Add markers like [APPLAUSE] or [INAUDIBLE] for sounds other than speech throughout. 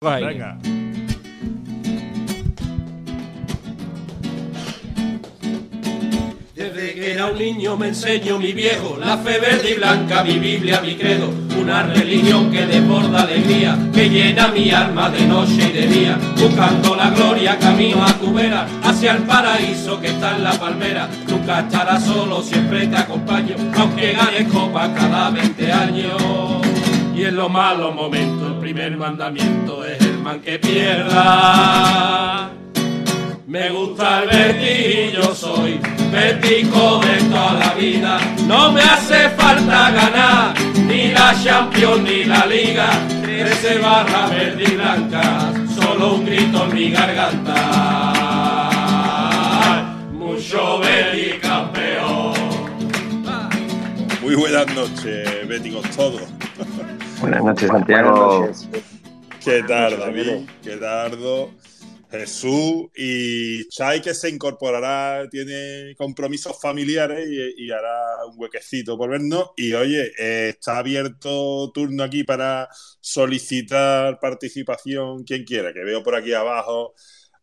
Venga. Desde que era un niño me enseñó mi viejo la fe verde y blanca, mi Biblia, mi credo, una religión que desborda alegría, que llena mi alma de noche y de día, buscando la gloria camino a tu vera, hacia el paraíso que está en la palmera. Nunca estarás solo, siempre te acompaño, aunque ganes copa cada 20 años. Y en los malos momentos primer mandamiento es el man que pierda. Me gusta el Betis y yo soy Betico de toda la vida. No me hace falta ganar ni la Champions ni la Liga. Trece barra verde y blanca, solo un grito en mi garganta. Mucho Betis campeón. Muy buenas noches, béticos todos. Buenas noches, Santiago. ¿Qué tal, David? ¿Qué tardo? Jesús y Chai que se incorporará, tiene compromisos familiares y, y hará un huequecito por vernos. Y oye, eh, está abierto turno aquí para solicitar participación quien quiera, que veo por aquí abajo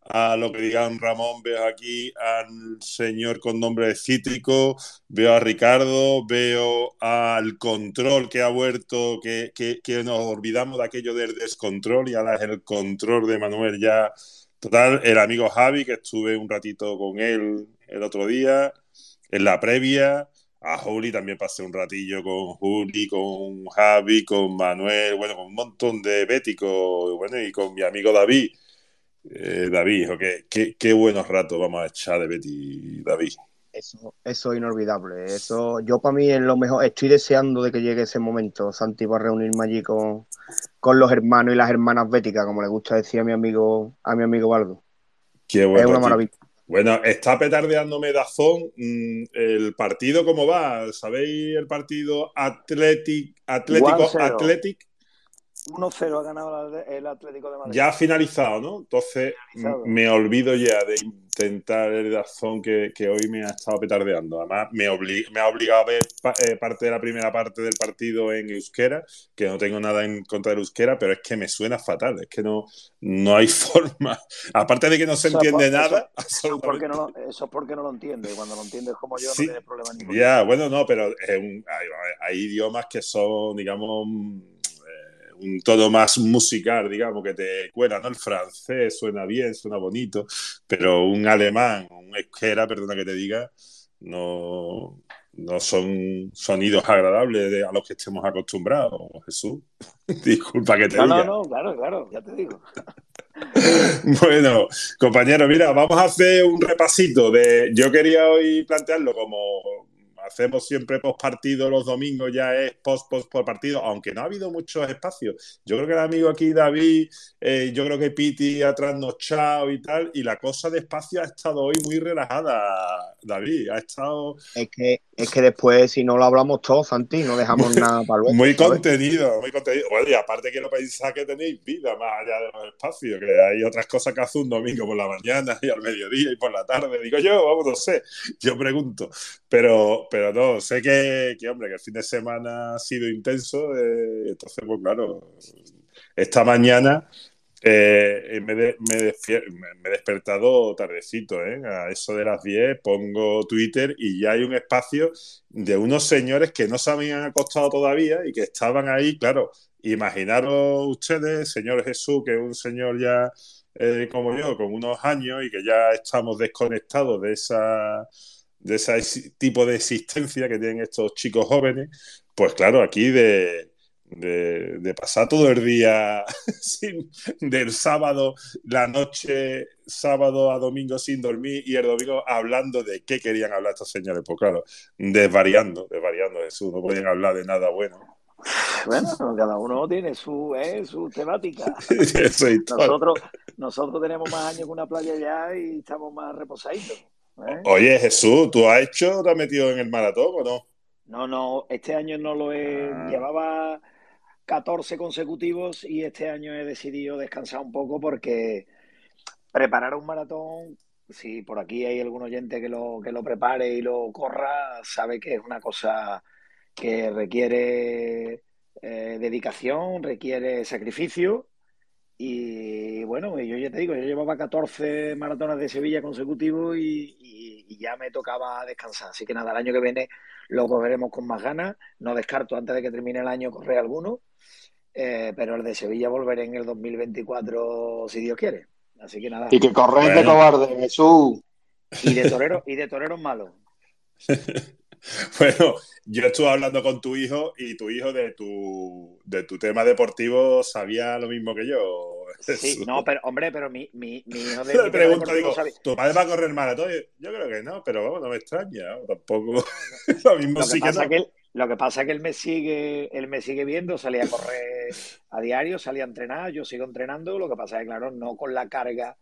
a lo que digan Ramón, veo aquí al señor con nombre de cítrico, veo a Ricardo, veo al control que ha vuelto, que, que, que nos olvidamos de aquello del descontrol y ahora es el control de Manuel ya Total, el amigo Javi, que estuve un ratito con él el otro día, en la previa. A Juli también pasé un ratillo con Juli, con Javi, con Manuel, bueno, con un montón de béticos, bueno, y con mi amigo David. Eh, David, qué, qué, qué, buenos ratos vamos a echar de Betty, David. Eso, eso es inolvidable. Eso, yo para mí es lo mejor. Estoy deseando de que llegue ese momento, Santi, para reunirme allí con, con los hermanos y las hermanas béticas, como le gusta decir a mi amigo, a mi amigo Baldo. Qué bueno. Es una maravilla. Bueno, está petardeándome Dazón. ¿El partido cómo va? ¿Sabéis el partido Atlético Athletic? 1-0 ha ganado el Atlético de Madrid. Ya ha finalizado, ¿no? Entonces finalizado. me olvido ya de intentar el Dazón que, que, hoy me ha estado petardeando. Además, me, obli me ha obligado a ver pa eh, parte de la primera parte del partido en euskera, que no tengo nada en contra del euskera, pero es que me suena fatal. Es que no, no hay [LAUGHS] forma. Aparte de que no se eso entiende nada. Eso, porque no, eso es porque no lo entiende. Cuando lo entiendes como yo, sí. no tienes problema ninguno. Ya, bueno, no, pero un, hay, hay idiomas que son, digamos un tono más musical, digamos, que te cuela, ¿no? El francés suena bien, suena bonito, pero un alemán, un euskera, perdona que te diga, no, no son sonidos agradables de, a los que estemos acostumbrados, Jesús. [LAUGHS] Disculpa que te no, diga. No, no, claro, claro, ya te digo. [LAUGHS] bueno, compañero, mira, vamos a hacer un repasito de. Yo quería hoy plantearlo como hacemos siempre post partido los domingos, ya es post post por partido, aunque no ha habido muchos espacios. Yo creo que el amigo aquí, David, eh, yo creo que Piti ha trasnochado y tal, y la cosa de espacio ha estado hoy muy relajada, David. Ha estado. Es que, es que después, si no lo hablamos todos, Santi, no dejamos muy, nada para luego. [LAUGHS] Muy ¿sabes? contenido, muy contenido. Bueno, y aparte quiero pensar que tenéis vida más allá de los espacios, que hay otras cosas que hace un domingo por la mañana y al mediodía y por la tarde. Digo yo, vamos, no sé, yo pregunto. Pero, pero no, sé que, hombre, que el fin de semana ha sido intenso, eh, entonces, pues claro, esta mañana eh, me, he despertado tardecito, ¿eh? a eso de las 10 pongo Twitter y ya hay un espacio de unos señores que no se habían acostado todavía y que estaban ahí, claro, imaginaros ustedes, señor Jesús, que es un señor ya eh, como yo, con unos años y que ya estamos desconectados de esa de ese tipo de existencia que tienen estos chicos jóvenes, pues claro, aquí de, de, de pasar todo el día [LAUGHS] sin, del sábado, la noche, sábado a domingo sin dormir y el domingo hablando de qué querían hablar estos señores, pues claro, desvariando, desvariando Jesús, no podían hablar de nada bueno. Bueno, cada uno tiene su, eh, su temática. [LAUGHS] nosotros, nosotros tenemos más años que una playa ya y estamos más reposaditos. ¿Eh? Oye, Jesús, ¿tú has hecho, te has metido en el maratón o no? No, no, este año no lo he. Ah. Llevaba 14 consecutivos y este año he decidido descansar un poco porque preparar un maratón, si por aquí hay algún oyente que lo, que lo prepare y lo corra, sabe que es una cosa que requiere eh, dedicación, requiere sacrificio Y bueno, yo ya te digo, yo llevaba 14 maratones de Sevilla consecutivos y, ya me tocaba descansar. Así que nada, el año que viene lo cogeremos con más ganas. No descarto antes de que termine el año correr alguno. Eh, pero el de Sevilla volveré en el 2024 si Dios quiere. Así que nada. Y que corres de cobarde, Jesús. Y de torero, y de toreros malos. [LAUGHS] [LAUGHS] Bueno, yo estuve hablando con tu hijo y tu hijo de tu, de tu tema deportivo sabía lo mismo que yo. [LAUGHS] Sí, no, pero hombre, pero mi, mi, mi hijo de. Le pregunto, digo, ¿tu padre va a correr maratón? Yo creo que no, pero vamos, no me extraña, tampoco. [LAUGHS] lo mismo lo sí que, pasa que, lo que pasa es que él me sigue, él me sigue viendo, salía a correr a diario, salía a entrenar, yo sigo entrenando, lo que pasa es que, claro, no con la carga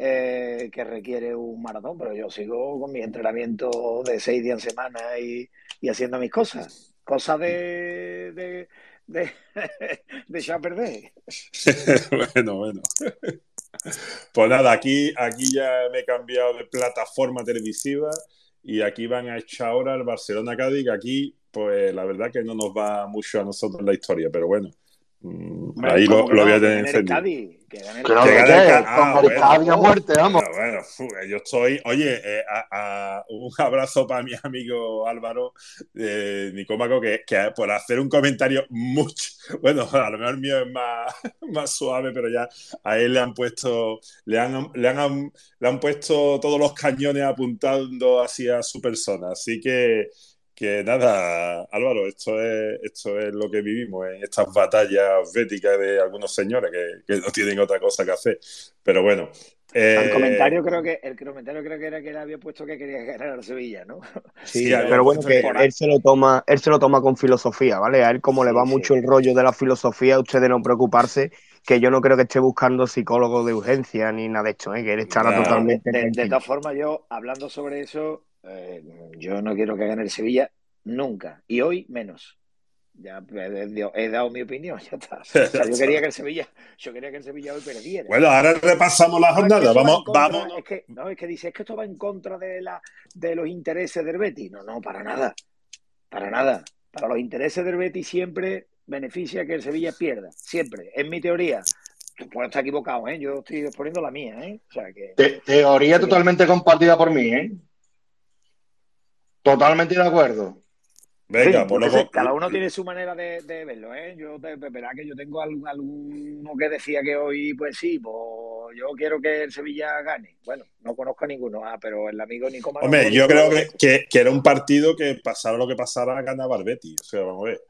eh, que requiere un maratón, pero yo sigo con mi entrenamiento de seis días en semana y, haciendo mis cosas. Cosas de, de, de, [LAUGHS] de perder. [LAUGHS] bueno, bueno. Pues nada, aquí, aquí ya me he cambiado de plataforma televisiva y aquí van a echar ahora el Barcelona Cádiz, que aquí, pues la verdad que no nos va mucho a nosotros la historia, pero bueno, Mm, ahí lo, voy a tener encendido. Que gane el Cádiz. Ah, muerte, vamos. bueno, yo estoy. Oye, eh, un abrazo para mi amigo Álvaro eh, Nicómaco, que, que, por hacer un comentario mucho. Bueno, a lo mejor el mío es más, [LAUGHS] más suave, pero ya a él le han puesto. Le han, le, han, le han puesto todos los cañones apuntando hacia su persona. Así que que nada, Álvaro, esto es, esto es lo que vivimos en estas batallas béticas de algunos señores que, no tienen otra cosa que hacer. Pero bueno. el eh, comentario creo que el comentario creo que era que él había puesto que quería ganar a Sevilla, ¿no? Sí, pero bueno que él se lo toma, él se lo toma con filosofía, ¿vale? A él como le va mucho el rollo de la filosofía, ustedes no preocuparse, que yo no creo que esté buscando psicólogo de urgencia ni nada de hecho, ¿eh? que él estará totalmente. De, de, todas formas, yo hablando sobre eso, eh, yo no quiero que gane el Sevilla nunca. Y hoy menos. Ya he dado mi opinión, [LAUGHS] ya está. yo quería que el Sevilla, yo quería que el Sevilla hoy perdiera. Bueno, ahora repasamos la jornada. vamos, vamos. Es que, no, es que dice, es que esto va en contra de la de los intereses del Betis. No, no, para nada. Para nada. Para los intereses del Betis siempre beneficia que el Sevilla pierda. Siempre. Es mi teoría. Puedo estar equivocado, ¿eh? Yo estoy exponiendo la mía, ¿eh? O sea que. teoría totalmente compartida por mí, ¿eh? Totalmente de acuerdo. Venga, por lo Cada uno tiene su manera de, verlo, ¿eh? Yo, verdad que yo tengo alguno que decía que hoy, pues sí, pues yo quiero que el Sevilla gane. Bueno, no conozco a ninguno, ah, pero el amigo Nico Hombre, yo creo que, que, era un partido que pasara lo que pasara, ganaba el Betis. O sea, vamos a ver.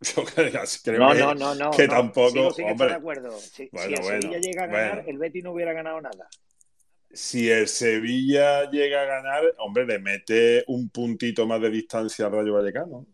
[LAUGHS] Yo creo, no, no, no, no, que tampoco. Sí, hombre, de acuerdo. Si, el Sevilla llega a ganar, el Betis no hubiera ganado nada si el Sevilla llega a ganar, hombre, le mete un puntito más de distancia al Rayo Vallecano.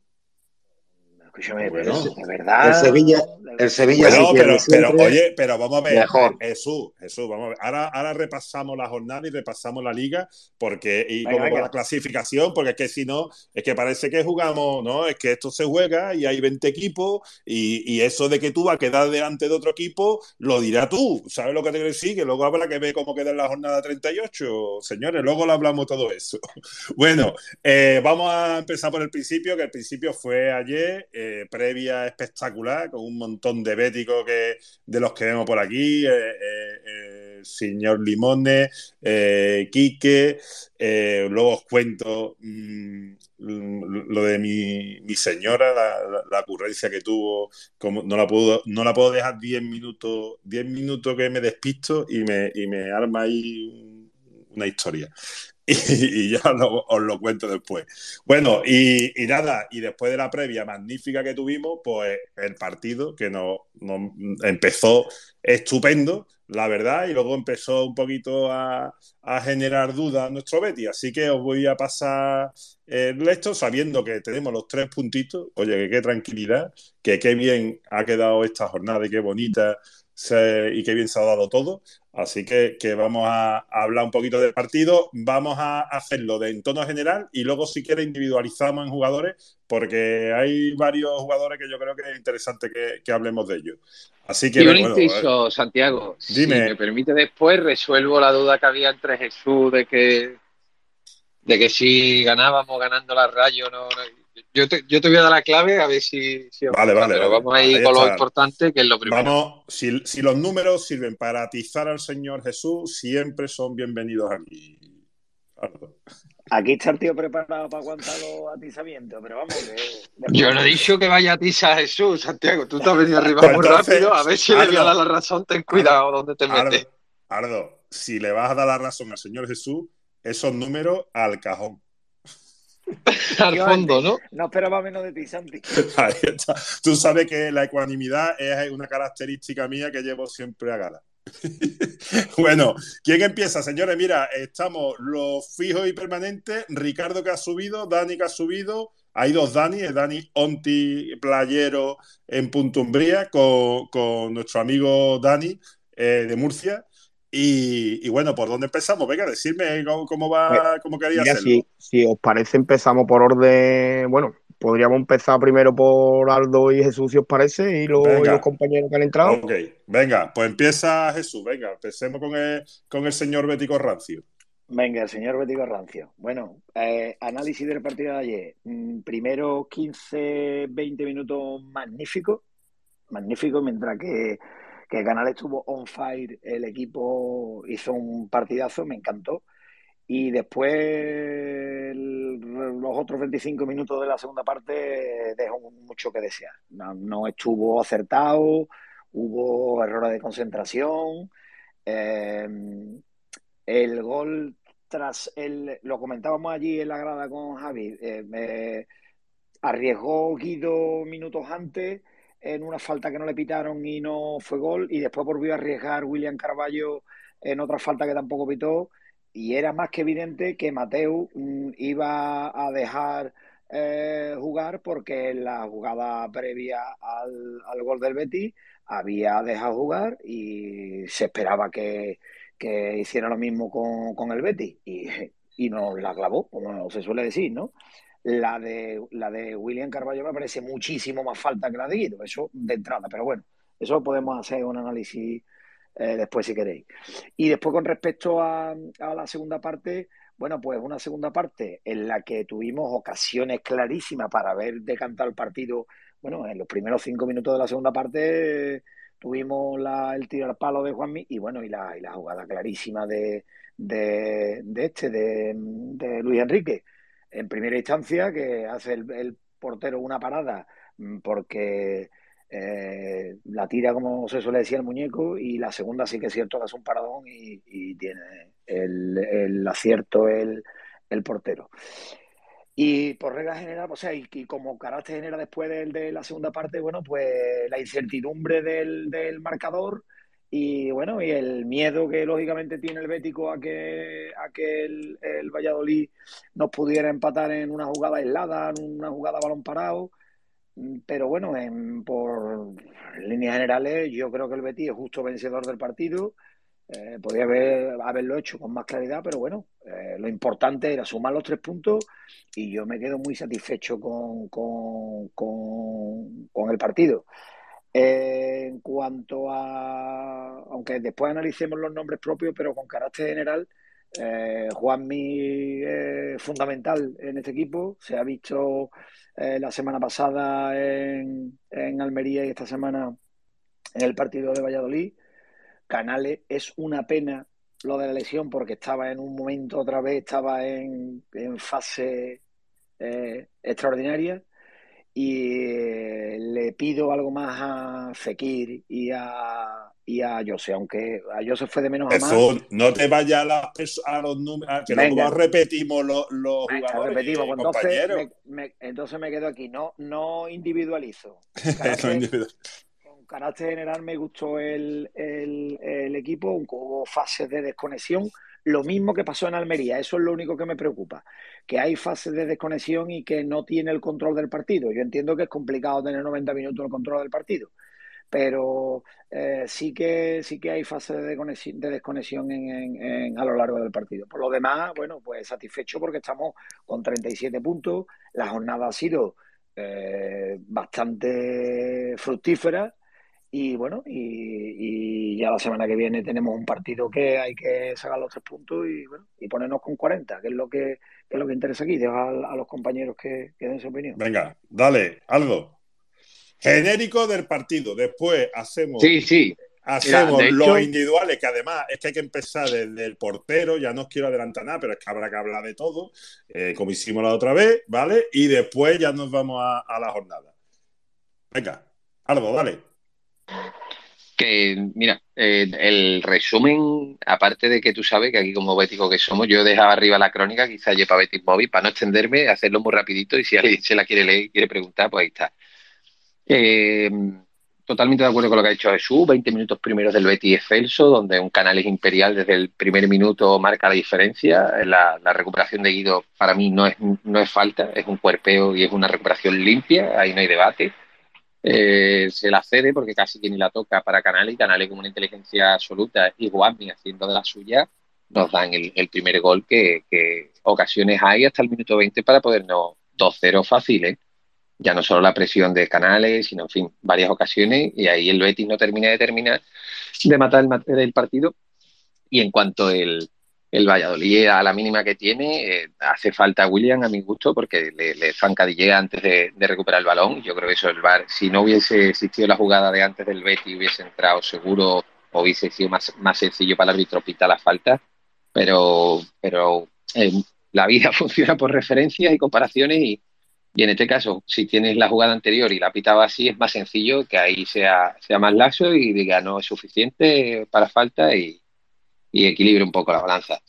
Escúchame, bueno, de verdad. El Sevilla, el Sevilla pero, pero, oye, pero vamos a ver, Jesús, Jesús, vamos a ver. Ahora, ahora repasamos la jornada y repasamos la liga, porque, y como la clasificación, porque es que si no, es que parece que jugamos, ¿no? Es que esto se juega y hay 20 equipos, y, y eso de que tú vas a quedar delante de otro equipo, lo dirá tú. ¿Sabes lo que te quiero decir? Que luego habrá que ver cómo queda en la jornada 38. Señores, luego lo hablamos todo eso. [LAUGHS] bueno, eh, vamos a empezar por el principio, que el principio fue ayer. Eh, previa espectacular, con un montón de béticos que, de los que vemos por aquí, eh, eh, el señor Limone, eh, Quique, luego os cuento mm, lo de mi, señora, la, ocurrencia que tuvo, como no la puedo, no la puedo dejar 10 minutos, 10 minutos que me despisto y me, y me arma ahí una historia. [LAUGHS] y, ya os lo cuento después. Bueno, y, nada, y después de la previa magnífica que tuvimos, pues el partido que nos, empezó estupendo, la verdad, y luego empezó un poquito a, generar dudas nuestro Betty. Así que os voy a pasar el esto sabiendo que tenemos los tres puntitos. Oye, que qué tranquilidad, que qué bien ha quedado esta jornada y qué bonita y qué bien se ha dado todo. Así que, vamos a, hablar un poquito del partido. Vamos a hacerlo de en tono general y luego, si quiere, individualizamos en jugadores, porque hay varios jugadores que yo creo que es interesante que, hablemos de ellos. Así que, y un inciso, Santiago. Dime. Si me permite después, resuelvo la duda que había entre Jesús de que, de que si ganábamos ganando la Rayo, no, Yo te, yo te voy a dar la clave a ver si. si vale, vale. Pero vamos a ir con lo importante, que es lo primero. Vamos, si, si, los números sirven para atizar al Señor Jesús, siempre son bienvenidos aquí. Aquí está el tío preparado para aguantar los atizamientos, pero vamos. Que... Yo no he dicho que vaya a atizar a Jesús, Santiago. Tú te has venido arriba muy rápido. A ver si le voy a dar la razón. Ten cuidado donde te metes. Ardo, si le vas a dar la razón al Señor Jesús, esos números al cajón. [LAUGHS] al fondo, ¿no? No esperaba menos de ti, Santi. [LAUGHS] Tú sabes que la ecuanimidad es una característica mía que llevo siempre a gala. [LAUGHS] bueno, ¿quién empieza, señores? Mira, estamos los fijos y permanentes. Ricardo que ha subido, Dani que ha subido. Hay dos Dani, el Dani Onti Playero en Punto Umbría con, con nuestro amigo Dani eh, de Murcia. Y, bueno, ¿por dónde empezamos? Venga, decirme cómo, va, cómo quería hacerlo. Si, si, os parece, empezamos por orden. Bueno, podríamos empezar primero por Aldo y Jesús, si os parece, y, los, compañeros que han entrado. Ok, venga, pues empieza Jesús, venga, empecemos con el, con el señor Bético Rancio. Venga, el señor Bético Rancio. Bueno, eh, análisis del partido de ayer. Mm, primero 15, 20 minutos magnífico, magnífico, mientras que que el canal estuvo on fire, el equipo hizo un partidazo, me encantó. Y después los otros 25 minutos de la segunda parte dejó mucho que desear. No, estuvo acertado, hubo errores de concentración. Eh, el gol tras el, lo comentábamos allí en la grada con Javi, eh, arriesgó Guido minutos antes en una falta que no le pitaron y no fue gol, y después volvió a arriesgar William Carballo en otra falta que tampoco pitó, y era más que evidente que Mateu mm, iba a dejar eh, jugar porque en la jugada previa al, gol del Betis había dejado jugar y se esperaba que, hiciera lo mismo con, con el Betis y, [LAUGHS] y nos la clavó, como se suele decir, ¿no? La de, la de William Carballo me parece muchísimo más falta que la de Guido, eso de entrada, pero bueno, eso podemos hacer un análisis eh, después si queréis. Y después con respecto a, la segunda parte, bueno, pues una segunda parte en la que tuvimos ocasiones clarísimas para ver decantar el partido. Bueno, en los primeros cinco minutos de la segunda parte tuvimos la, el tiro al palo de Juanmi y bueno, y la, y la jugada clarísima de, de, de este, de, de Luis Enrique en primera instancia, que hace el, portero una parada mm, porque eh, la tira, como se suele decir, el muñeco, y la segunda sí que es cierto hace un paradón y, tiene el, acierto el, portero. Y por regla general, o sea, y, como carácter genera después de, la segunda parte, bueno, pues la incertidumbre del, del marcador y bueno, y el miedo que lógicamente tiene el Bético a que, a que el, Valladolid nos pudiera empatar en una jugada aislada, en una jugada balón parado. Pero bueno, en, por líneas generales, yo creo que el Betis es justo vencedor del partido. Eh, podría haber, haberlo hecho con más claridad, pero bueno, eh, lo importante era sumar los tres puntos y yo me quedo muy satisfecho con, con, con el partido. Eh, en cuanto a, aunque después analicemos los nombres propios, pero con carácter general, eh, Juanmi es fundamental en este equipo. Se ha visto eh, la semana pasada en, en, Almería y esta semana en el partido de Valladolid. Canales es una pena lo de la lesión porque estaba en un momento otra vez, estaba en, en fase extraordinaria y eh, le pido algo más a Fekir y a, y a Jose, aunque a Jose fue de menos a más. no te vayas a, a los números, que no repetimos los, los jugadores. Repetimos, pues entonces, me, entonces me quedo aquí, no, no individualizo. [LAUGHS] con carácter general me gustó el, el, el equipo, hubo fases de desconexión lo mismo que pasó en Almería, eso es lo único que me preocupa, que hay fases de desconexión y que no tiene el control del partido. Yo entiendo que es complicado tener 90 minutos el control del partido, pero eh, sí, que, sí que hay fases de desconexión, de desconexión en, a lo largo del partido. Por lo demás, bueno, pues satisfecho porque estamos con 37 puntos, la jornada ha sido eh, bastante fructífera Y bueno, y, ya la semana que viene tenemos un partido que hay que sacar los tres puntos y, bueno, y ponernos con 40, que es lo que, es lo que interesa aquí. Dejo a, los compañeros que, que, den su opinión. Venga, dale, algo. Genérico del partido. Después hacemos. Sí, sí. Hacemos los individuales, que además es que hay que empezar desde el portero, ya no os quiero adelantar nada, pero es que habrá que hablar de todo, eh, como hicimos la otra vez, ¿vale? Y después ya nos vamos a, la jornada. Venga, Aldo, dale. Que, mira, eh, el resumen, aparte de que tú sabes que aquí como bético que somos, yo dejaba arriba la crónica, quizás yo para Betis Móvil, para no extenderme, hacerlo muy rapidito y si alguien se la quiere leer y quiere preguntar, pues ahí está. Eh, totalmente de acuerdo con lo que ha dicho Jesús, 20 minutos primeros del Betis Excelso, donde un canal es imperial desde el primer minuto marca la diferencia. La, recuperación de Guido para mí no es, no es falta, es un cuerpeo y es una recuperación limpia, ahí no hay debate. Eh, se la cede porque casi que ni la toca para Canales y Canales con una inteligencia absoluta y Guami haciendo de la suya nos dan el, primer gol que, ocasiones hay hasta el minuto 20 para podernos 2-0 fáciles ya no solo la presión de Canales, sino, en fin, varias ocasiones, y ahí el Betis no termina de terminar de matar el, partido. Y en cuanto el, el Valladolid a la mínima que tiene, eh, hace falta William a mi gusto porque le, le zancadillea antes de, recuperar el balón. Yo creo que eso el VAR, si no hubiese existido la jugada de antes del Betis, hubiese entrado seguro o hubiese sido más, más sencillo para el árbitro pitar la falta. Pero, pero eh, la vida [LAUGHS] funciona por referencias y comparaciones y, y en este caso, si tienes la jugada anterior y la pitaba así, es más sencillo que ahí sea, sea más laxo y diga no es suficiente para falta y, y equilibre un poco la balanza.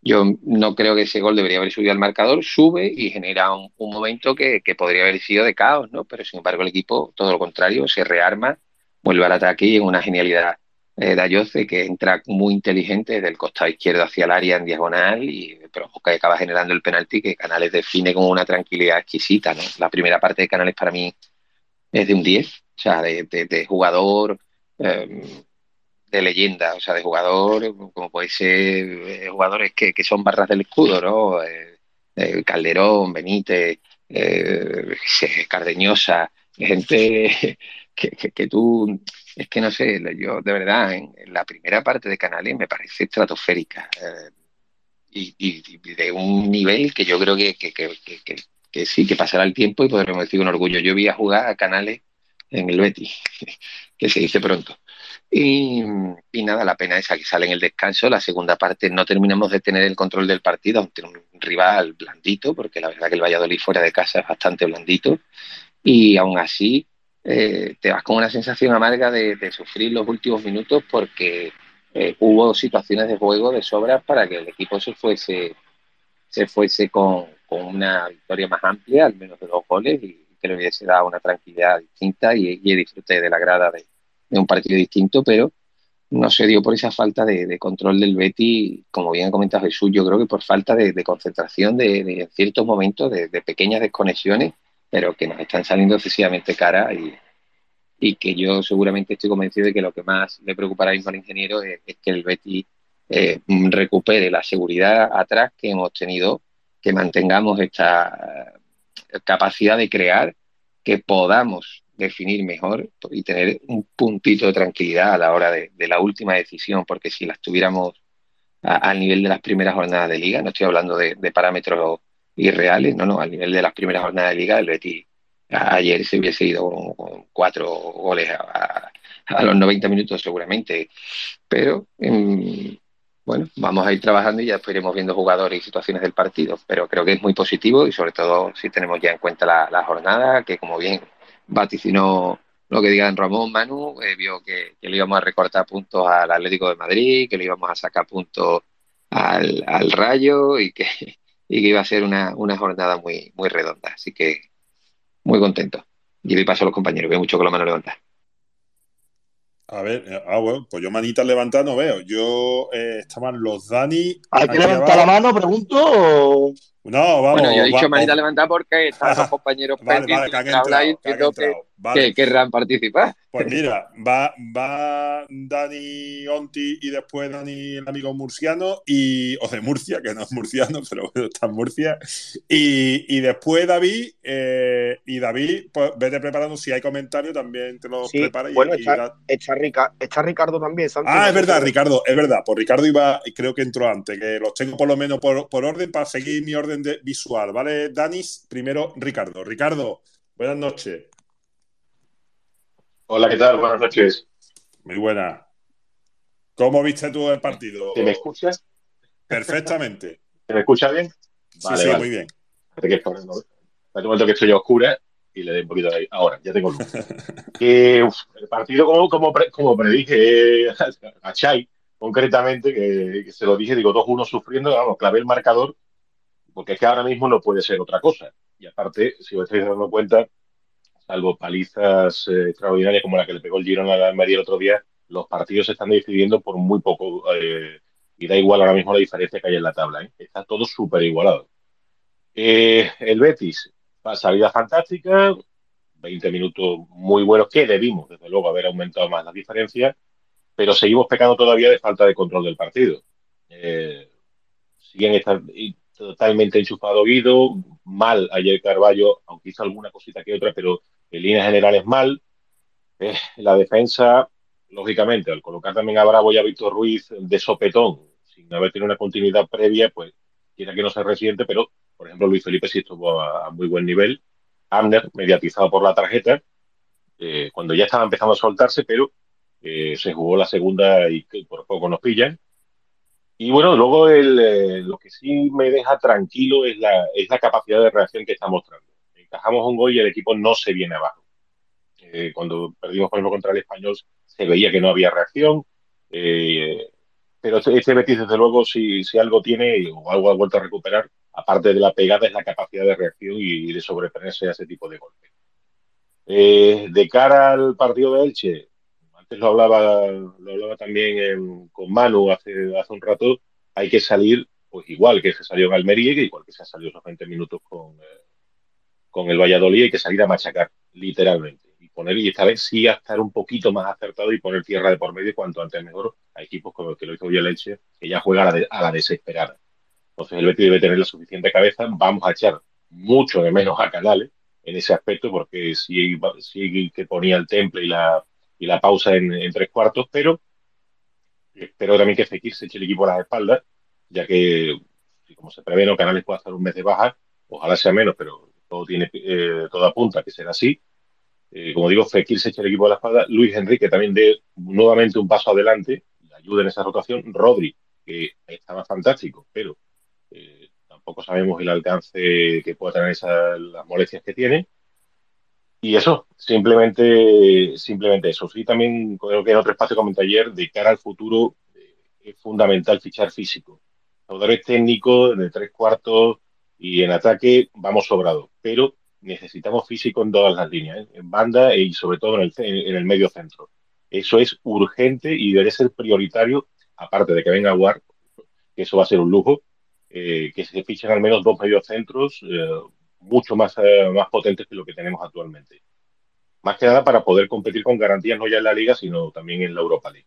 Yo no creo que ese gol debería haber subido al marcador, sube y genera un, momento que, podría haber sido de caos, ¿no? Pero sin embargo el equipo, todo lo contrario, se rearma, vuelve al ataque y en una genialidad eh, Dayoce que entra muy inteligente del costado izquierdo hacia el área en diagonal y pero que acaba generando el penalti que Canales define con una tranquilidad exquisita. ¿no? La primera parte de Canales para mí es de un 10, o sea, de, jugador em, de leyenda, o sea, de jugador como puede ser eh, jugadores que, son barras del escudo, ¿no? Eh, eh, Calderón, Benítez, Cardeñosa, gente [LAUGHS] que, que, tú, es que no sé, yo de verdad, en, la primera parte de Canales me parece estratosférica eh, y, de un nivel que yo creo que, que, sí, que pasará el tiempo y podremos decir con orgullo. Yo vi a jugar a Canales en el Betis, [LAUGHS] que se dice pronto. Y, y, nada, la pena esa que sale en el descanso. La segunda parte no terminamos de tener el control del partido ante un rival blandito, porque la verdad que el Valladolid fuera de casa es bastante blandito. Y aún así, eh, te vas con una sensación amarga de, sufrir los últimos minutos porque eh, hubo situaciones de juego de sobras para que el equipo se fuese, se fuese con, una victoria más amplia, al menos de dos goles, y que le hubiese dado una tranquilidad distinta y, y disfruté de la grada de, un partido distinto, pero no se dio por esa falta de, control del Betty, como bien ha comentado Jesús, yo creo que por falta de, concentración de, ciertos momentos, de, pequeñas desconexiones pero que nos están saliendo excesivamente cara y, y que yo seguramente estoy convencido de que lo que más le preocupará mismo al ingeniero es, que el Betty eh, recupere la seguridad atrás que hemos tenido, que mantengamos esta capacidad de crear, que podamos definir mejor y tener un puntito de tranquilidad a la hora de, la última decisión, porque si las tuviéramos al nivel de las primeras jornadas de liga, no estoy hablando de, parámetros irreales, no, no, al nivel de las primeras jornadas de liga, el Betis ayer se hubiese ido con, cuatro goles a, los 90 minutos seguramente, pero em, bueno, vamos a ir trabajando y ya después iremos viendo jugadores y situaciones del partido, pero creo que es muy positivo y sobre todo si tenemos ya en cuenta la, jornada, que como bien vaticinó lo que digan Ramón, Manu, eh, vio que, le íbamos a recortar puntos al Atlético de Madrid, que le íbamos a sacar puntos al, al Rayo y que, y que iba a ser una, jornada muy, muy redonda. Así que muy contento. Y le paso a los compañeros, veo mucho con la mano levantada. A ver, eh, ah, bueno, pues yo manitas levantadas no veo. Yo eh, estaban los Dani. ¿Hay que levantar la mano, pregunto? No, vamos. Bueno, yo he dicho manitas levantadas porque están [LAUGHS] los compañeros vale, vale, que, que, que, querrán participar. Pues mira, va, va Dani Onti y después Dani, el amigo murciano, y, o de Murcia, que no es murciano, pero bueno, está en Murcia. Y, después David, eh, y David, pues vete preparando, si hay comentarios también te los sí, Bueno, está, está, Ricardo también. ah, es verdad, Ricardo, es verdad. Pues Ricardo iba, creo que entró antes, que los tengo por lo menos por, por orden para seguir mi orden de visual, ¿vale? Danis, primero Ricardo. Ricardo, buenas noches. Hola, ¿qué tal? Buenas noches. Muy buena. ¿Cómo viste tú el partido? ¿Te me escuchas? Perfectamente. [LAUGHS] ¿Te me escucha bien? Sí, sí, muy bien. Que es un momento que estoy a oscura y le doy un poquito de ahí. Ahora, ya tengo luz. [LAUGHS] el partido, como, como, como predije [LAUGHS] a Chai, concretamente, que, se lo dije, digo, 2-1 sufriendo, vamos, clavé el marcador, porque es que ahora mismo no puede ser otra cosa. Y aparte, si os estáis dando cuenta, salvo palizas eh, extraordinarias como la que le pegó el Girona a Almería el otro día, los partidos se están decidiendo por muy poco eh, y da igual ahora mismo la diferencia que hay en la tabla. ¿eh? Está todo súper igualado. el Betis, salida fantástica, 20 minutos muy buenos que debimos, desde luego, haber aumentado más la diferencia, pero seguimos pecando todavía de falta de control del partido. siguen estando totalmente enchufado Guido, mal ayer Carballo, aunque hizo alguna cosita que otra, pero en líneas generales mal. Eh, la defensa, lógicamente, al colocar también a Bravo y a Víctor Ruiz de sopetón, sin haber tenido una continuidad previa, pues quiera que no se resiente, pero, por ejemplo, Luis Felipe sí estuvo a, muy buen nivel. Amner, mediatizado por la tarjeta, eh, cuando ya estaba empezando a soltarse, pero eh, se jugó la segunda y por poco nos pillan. Y bueno, luego lo que sí me deja tranquilo es la, es la capacidad de reacción que está mostrando encajamos un gol y el equipo no se viene abajo. Eh, cuando perdimos, por ejemplo, contra el español, se veía que no había reacción. Eh, pero este, este, Betis, desde luego, si, algo tiene o algo ha vuelto a recuperar, aparte de la pegada, es la capacidad de reacción y, de sobreponerse a ese tipo de golpes. Eh, de cara al partido de Elche, antes lo hablaba, lo hablaba también con Manu hace, hace un rato, hay que salir pues igual que se salió en Almería, igual que se ha salido esos 20 minutos con, con el Valladolid hay que salir a machacar, literalmente. Y poner, y esta vez sí a estar un poquito más acertado y poner tierra de por medio cuanto antes mejor a equipos como el que lo hizo Elche, que ya juega a la, desesperada. Entonces el Betis debe tener la suficiente cabeza. Vamos a echar mucho de menos a Canales en ese aspecto, porque sí, sí que ponía el temple y la, y la pausa en, tres cuartos, pero espero también que Fekir se eche el equipo a las espaldas, ya que, como se prevé, no Canales puede hacer un mes de baja, ojalá sea menos, pero todo, tiene, eh, que será así. Eh, como digo, Fekir se echa el equipo a la espalda, Luis Enrique también dé nuevamente un paso adelante, ayuda en esa rotación, Rodri, que estaba fantástico, pero eh, tampoco sabemos el alcance que pueda tener esas, las molestias que tiene. Y eso, simplemente, simplemente eso. Sí, también creo que en otro espacio comenté ayer, de cara al futuro, es fundamental fichar físico. Jugadores técnicos de tres cuartos, y en ataque vamos sobrados, pero necesitamos físico en todas las líneas, ¿eh? en banda y sobre todo en el, medio centro. Eso es urgente y debe ser prioritario, aparte de que venga War, que eso va a ser un lujo, eh, que se fichen al menos dos mediocentros eh, mucho más, más potentes que lo que tenemos actualmente. Más que nada para poder competir con garantías no ya en la liga, sino también en la Europa League.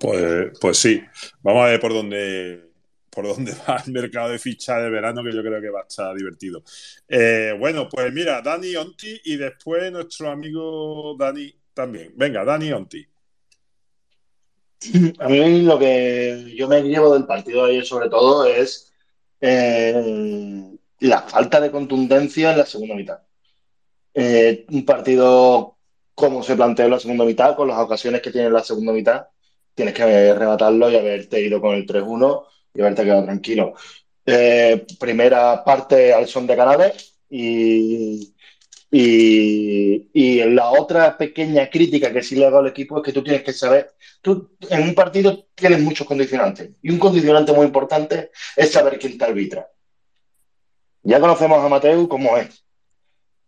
Pues, pues sí, vamos a ver por dónde, por dónde va el mercado de ficha de verano, que yo creo que va a estar divertido. Eh, bueno, pues mira, Dani Onti y después nuestro amigo Dani también. Venga, Dani Onti. A mí lo que yo me llevo del partido de ayer sobre todo es eh, la falta de contundencia en la segunda mitad. Eh, un partido como se planteó en la segunda mitad, con las ocasiones que tiene en la segunda mitad, tienes que arrebatarlo y haberte ido con el 3-1 y haberte quedado tranquilo. Eh, primera parte al son de Canales y, y, la otra pequeña crítica que sí le hago al equipo es que tú tienes que saber, tú en un partido tienes muchos condicionantes y un condicionante muy importante es saber quién te arbitra. Ya conocemos a Mateo como es.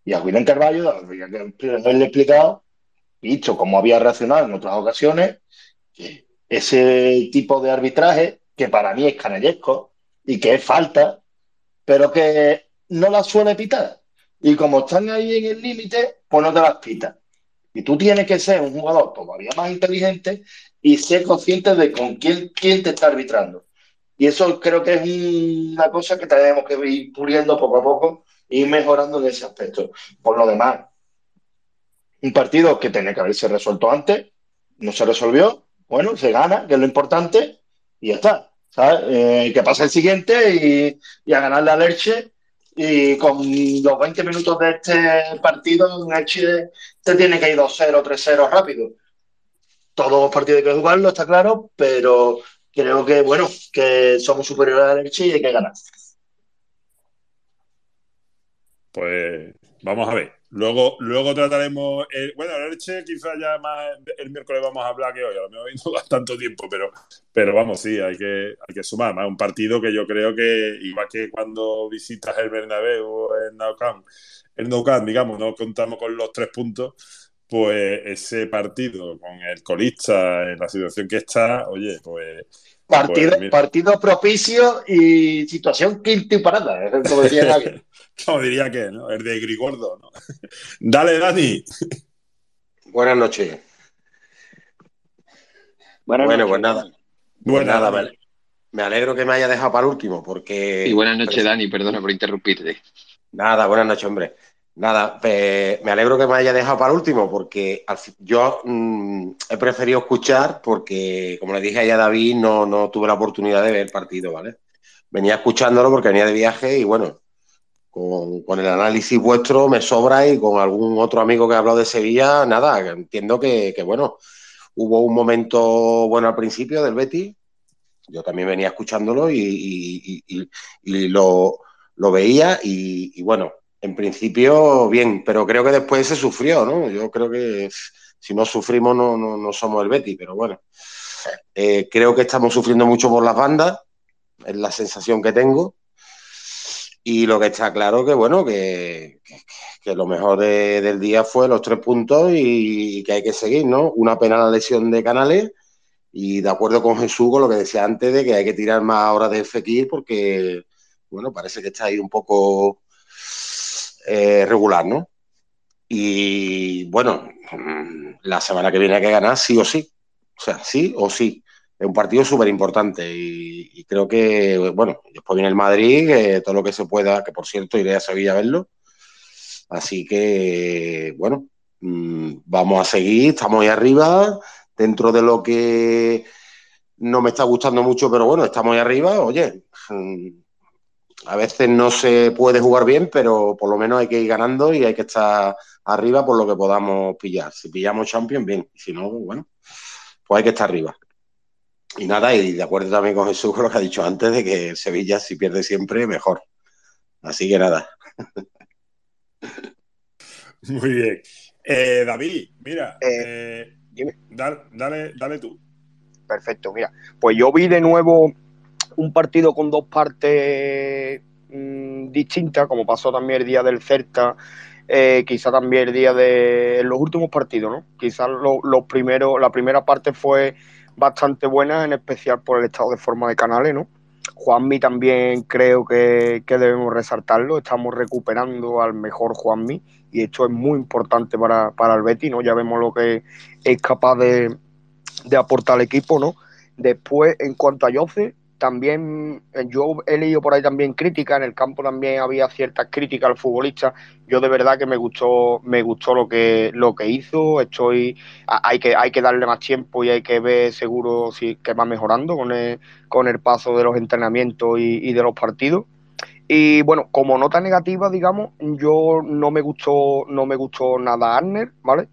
Y a William Carballo, haberle explicado, dicho cómo había reaccionado en otras ocasiones, que ese tipo de arbitraje que para mí es canallesco y que es falta, pero que no la suele pitar. Y como están ahí en el límite, pues no te las pitas. Y tú tienes que ser un jugador todavía más inteligente y ser consciente de con quién, quién te está arbitrando. Y eso creo que es una cosa que tenemos que ir puliendo poco a poco e ir mejorando en ese aspecto. Por lo demás, un partido que tenía que haberse resuelto antes, no se resolvió, bueno, se gana, que es lo importante, y ya está. ¿Sabes? Eh, que pasa el siguiente y, y a ganar la leche y con los 20 minutos de este partido, en Chile te tiene que ir 2-0, 3-0 rápido. Todos los partidos hay que jugarlo, está claro, pero creo que, bueno, que somos superiores a la Elche y hay que ganar. Pues vamos a ver. Luego, luego trataremos. El, bueno, el Elche quizás ya más el miércoles vamos a hablar que hoy. A lo mejor no [LAUGHS] da tanto tiempo, pero, pero vamos, sí, hay que, hay que sumar. Más un partido que yo creo que, igual que cuando visitas el Bernabéu o el Nou Camp, el Nou Camp, digamos, no contamos con los tres puntos, pues ese partido con el colista en la situación que está, oye, pues. Partido, pues, partido propicio y situación quinta y parada, ¿eh? como decía [LAUGHS] alguien. [LAUGHS] Como diría que, ¿no? El de Grigordo, ¿no? [LAUGHS] Dale, Dani. Buenas noches. Buenas bueno, noches. pues nada. Pues Buenas, nada, Dani. me, alegro que me haya dejado para el último, porque. Y buenas noches, Dani, perdona por interrumpirte. Nada, buenas noches, hombre. Nada, me alegro que me haya dejado para el último, porque yo mm, he preferido escuchar, porque como le dije ayer a David, no, no tuve la oportunidad de ver el partido, ¿vale? Venía escuchándolo porque venía de viaje y bueno, con, con el análisis vuestro me sobra y con algún otro amigo que ha hablado de Sevilla, nada, entiendo que, bueno, hubo un momento bueno al principio del Betis, yo también venía escuchándolo y, lo, lo veía y, bueno, en principio bien, pero creo que después se sufrió, ¿no? Yo creo que si no sufrimos no, no, no somos el Betis, pero bueno, Eh, creo que estamos sufriendo mucho por las bandas, es la sensación que tengo. Y lo que está claro que, bueno, que, que- lo mejor de- del día fue los tres puntos y, y que hay que seguir, ¿no? Una pena la lesión de Canales y de acuerdo con Jesús con lo que decía antes de que hay que tirar más horas de Fekir porque, bueno, parece que está ahí un poco eh, regular, ¿no? Y bueno, mm, la semana que viene hay que ganar sí o sí. O sea, sí o sí. Es un partido súper importante y, creo que, bueno, después viene el Madrid, que todo lo que se pueda, que por cierto iré a Sevilla a verlo. Así que, bueno, mm, vamos a seguir, estamos ahí arriba, dentro de lo que no me está gustando mucho, pero bueno, estamos ahí arriba. Oye, mm, a veces no se puede jugar bien, pero por lo menos hay que ir ganando y hay que estar arriba por lo que podamos pillar. Si pillamos Champions, bien. Si no, bueno, pues hay que estar arriba. Y nada, y de acuerdo también con Jesús con lo que ha dicho antes, de que Sevilla, si pierde siempre, mejor. Así que nada. [LAUGHS] Muy bien. Eh, David, mira, Eh, eh, dime. dale, dale, dale tú. Perfecto, mira. Pues yo vi de nuevo un partido con dos partes mm, distintas, como pasó también el día del Celta, eh, quizá también el día de los últimos partidos, ¿no? Quizás lo- los primeros, la primera parte fue bastante buena, en especial por el estado de forma de Canales, ¿no? Juanmi también creo que, que debemos resaltarlo, estamos recuperando al mejor Juanmi y esto es muy importante para, para el Betis, ¿no? Ya vemos lo que es capaz de, de aportar al equipo, ¿no? Después, en cuanto a Jose, también eh, yo he leído por ahí también críticas, en el campo también había ciertas críticas al futbolista. Yo de verdad que me gustó, me gustó lo que, lo que hizo. Estoy, hay que, hay que darle más tiempo y hay que ver seguro si que va mejorando con el, con el paso de los entrenamientos y, y de los partidos. Y bueno, como nota negativa, digamos, yo no me gustó, no me gustó nada Arner, ¿vale?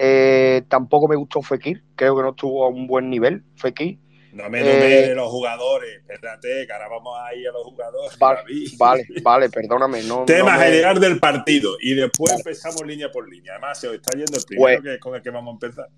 Eh, tampoco me gustó Fekir, creo que no estuvo a un buen nivel, Fekir. No me Eh, numere los jugadores. Espérate, que ahora vamos a ir a los jugadores. Vale, vale, vale, perdóname. No, Tema no me- general del partido. Y después empezamos línea por línea. Además, se os está yendo el primero Pues- que es con el que vamos a empezar.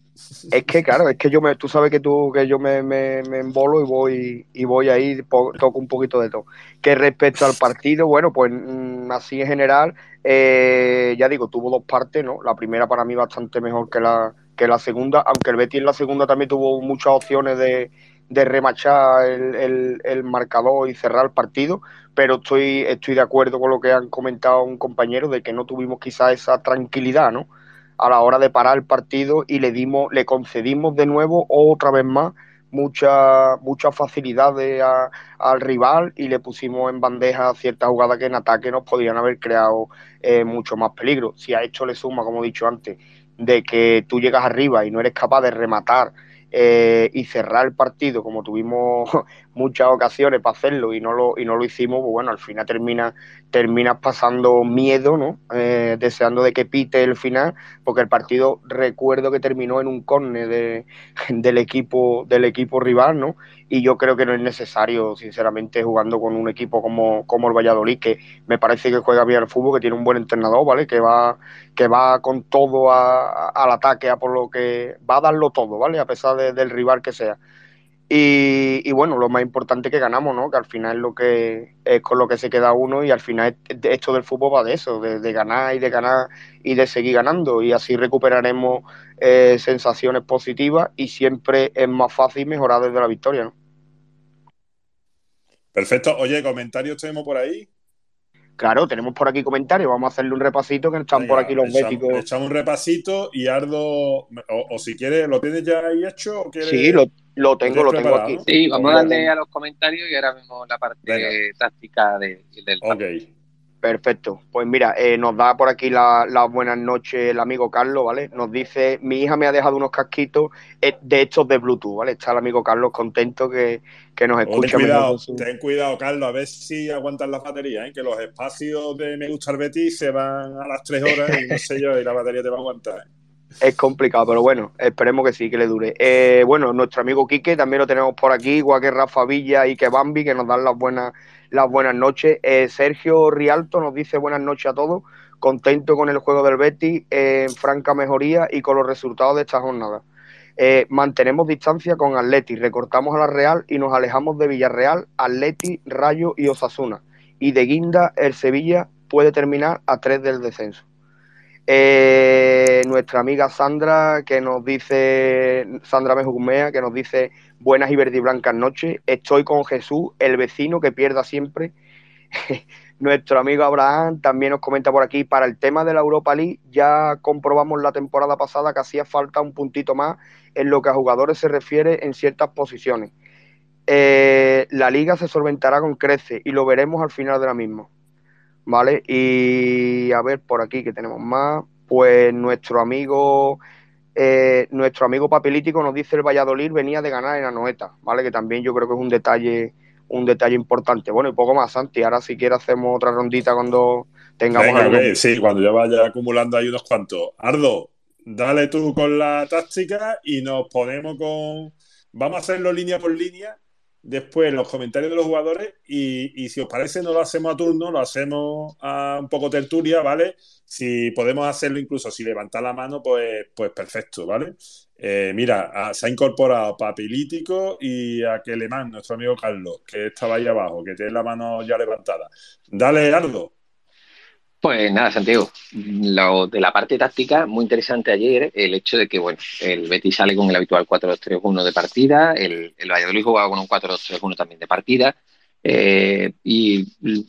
Es que claro, es que yo me, tú sabes que tú, que yo me, me, me embolo y voy, y voy ahí, toco un poquito de todo. Que respecto al partido, bueno, pues mm, así en general, eh, ya digo, tuvo dos partes, ¿no? La primera para mí bastante mejor que la, que la segunda, aunque el Betis en la segunda también tuvo muchas opciones de, de remachar el, el, marcador y cerrar el partido, pero estoy, estoy de acuerdo con lo que han comentado un compañero de que no tuvimos quizá esa tranquilidad, ¿no? A la hora de parar el partido y le dimos, le concedimos de nuevo otra vez más mucha, mucha facilidades al rival y le pusimos en bandeja ciertas jugadas que en ataque nos podían haber creado eh, mucho más peligro. Si a esto le suma, como he dicho antes, de que tú llegas arriba y no eres capaz de rematar eh, y cerrar el partido, como tuvimos muchas ocasiones para hacerlo y no lo, y no lo hicimos, pues bueno, al final termina, terminas pasando miedo, ¿no? Eh, deseando de que pite el final, porque el partido recuerdo que terminó en un córner de, [LAUGHS] del equipo, del equipo rival, ¿no? y yo creo que no es necesario, sinceramente, jugando con un equipo como, como el Valladolid, que me parece que juega bien al fútbol, que tiene un buen entrenador, ¿vale? Que va, que va con todo al ataque, a por lo que va a darlo todo, ¿vale? A pesar del rival que sea. Y, bueno, lo más importante que ganamos, ¿no? Que al final es lo que es con lo que se queda uno y al final esto del fútbol va de eso, de, ganar y de ganar y de seguir ganando y así recuperaremos eh, sensaciones positivas y siempre es más fácil mejorar desde la victoria, ¿no? Perfecto. Oye, comentarios tenemos por ahí. Claro, tenemos por aquí comentarios. Vamos a hacerle un repasito que están por aquí los béticos. Echamos un repasito y Ardo, o, si quieres, ¿lo tienes ya ahí hecho? sí, lo, tengo, lo, tengo aquí. Sí, vamos a darle a los comentarios y ahora vemos la parte táctica del Ok. Perfecto. Pues mira, eh, nos da por aquí las la buenas noches el amigo Carlos, ¿vale? Nos dice, mi hija me ha dejado unos casquitos eh, de estos de Bluetooth, ¿vale? Está el amigo Carlos contento que, nos escucha. Ten cuidado, ten cuidado, Carlos, a ver si aguantan las baterías, ¿eh? que los espacios de Me Gusta el Betis se van a las tres horas y no sé yo, y la batería te va a aguantar. ¿eh? Es complicado, pero bueno, esperemos que sí, que le dure. Eh, bueno, nuestro amigo Quique también lo tenemos por aquí, igual que Rafa Villa y que Bambi, que nos dan las buenas las buenas noches. Eh, Sergio Rialto nos dice buenas noches a todos, contento con el juego del Betis, en franca mejoría y con los resultados de esta jornada. Eh, mantenemos distancia con Atleti, recortamos a la Real y nos alejamos de Villarreal, Atleti, Rayo y Osasuna. Y de Guinda, el Sevilla puede terminar a tres del descenso. Eh, nuestra amiga Sandra, que nos dice, Sandra Mejumea, que nos dice buenas y verdiblancas noches, estoy con Jesús, el vecino que pierda siempre. [LAUGHS] Nuestro amigo Abraham también nos comenta por aquí, para el tema de la Europa League, ya comprobamos la temporada pasada que hacía falta un puntito más en lo que a jugadores se refiere en ciertas posiciones. Eh, la liga se solventará con crece y lo veremos al final de la misma. ¿Vale? Y a ver, por aquí que tenemos más, pues nuestro amigo, eh, nuestro amigo papelítico nos dice el Valladolid venía de ganar en Anoeta, ¿vale? Que también yo creo que es un detalle, un detalle importante. Bueno, y poco más, Santi, ahora si quieres hacemos otra rondita cuando tengamos algo. sí, cuando ya vaya acumulando ahí unos cuantos. Ardo, dale tú con la táctica y nos ponemos con... Vamos a hacerlo línea por línea después los comentarios de los jugadores y, si os parece no lo hacemos a turno, lo hacemos a un poco tertulia, ¿vale? Si podemos hacerlo incluso si levanta la mano, pues, pues perfecto, ¿vale? Eh, mira, se ha incorporado Papilítico y a Kelemán, nuestro amigo Carlos, que estaba ahí abajo, que tiene la mano ya levantada. Dale, Ardo. Pues nada, Santiago, lo de la parte táctica, muy interesante ayer el hecho de que, bueno, el Betis sale con el habitual 4-2-3-1 de partida, el, el Valladolid jugaba con un 4-2-3-1 también de partida, eh, y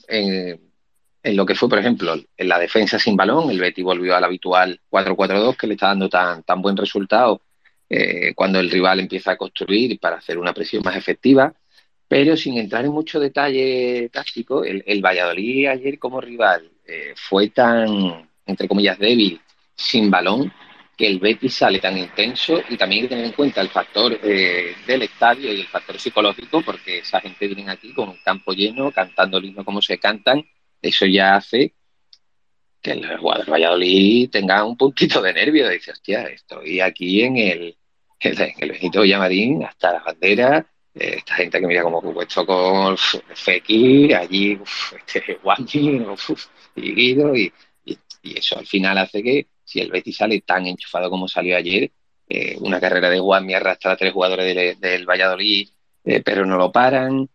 en, lo que fue, por ejemplo, en la defensa sin balón, el Betis volvió al habitual 4-4-2 que le está dando tan, tan buen resultado eh, cuando el rival empieza a construir para hacer una presión más efectiva. Pero sin entrar en mucho detalle táctico, el, el Valladolid ayer como rival eh, fue tan, entre comillas, débil, sin balón, que el Betis sale tan intenso y también hay que tener en cuenta el factor eh, del estadio y el factor psicológico, porque esa gente viene aquí con un campo lleno, cantando el himno como se cantan, eso ya hace que el jugador Valladolid tenga un puntito de nervio, dice, hostia, estoy aquí en el, en el Benito Villamarín, hasta la bandera, eh, esta gente que mira como puesto con Fekir, allí, este [LAUGHS] Wani, y Guido, y, eso al final hace que si el Betis sale tan enchufado como salió ayer, eh, una carrera de Guami arrastra a tres jugadores del, Valladolid, eh, pero no lo paran.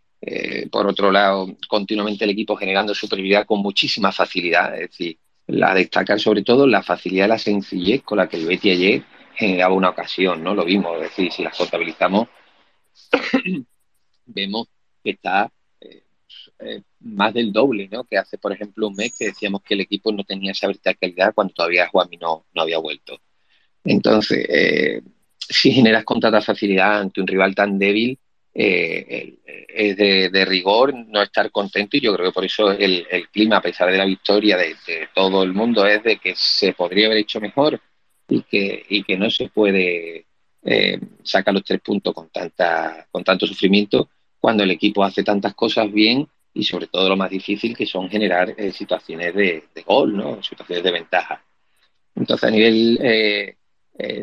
por otro lado, continuamente el equipo generando superioridad con muchísima facilidad, es decir, la destacar sobre todo la facilidad, la sencillez con la que el Betis ayer generaba una ocasión, ¿no? Lo vimos, es decir, si las contabilizamos, [COUGHS] vemos que está eh, eh, más del doble, ¿no? Que hace, por ejemplo, un mes que decíamos que el equipo no tenía esa verticalidad cuando todavía Juanmi no, no había vuelto. Entonces, eh, si generas con tanta facilidad ante un rival tan débil, es de, rigor no estar contento y yo creo que por eso el, clima, a pesar de la victoria de, todo el mundo, es de que se podría haber hecho mejor y que, y que no se puede eh, sacar los tres puntos con, tanta, con tanto sufrimiento cuando el equipo hace tantas cosas bien y sobre todo lo más difícil que son generar eh, situaciones de, gol, ¿no? situaciones de ventaja. Entonces a nivel eh,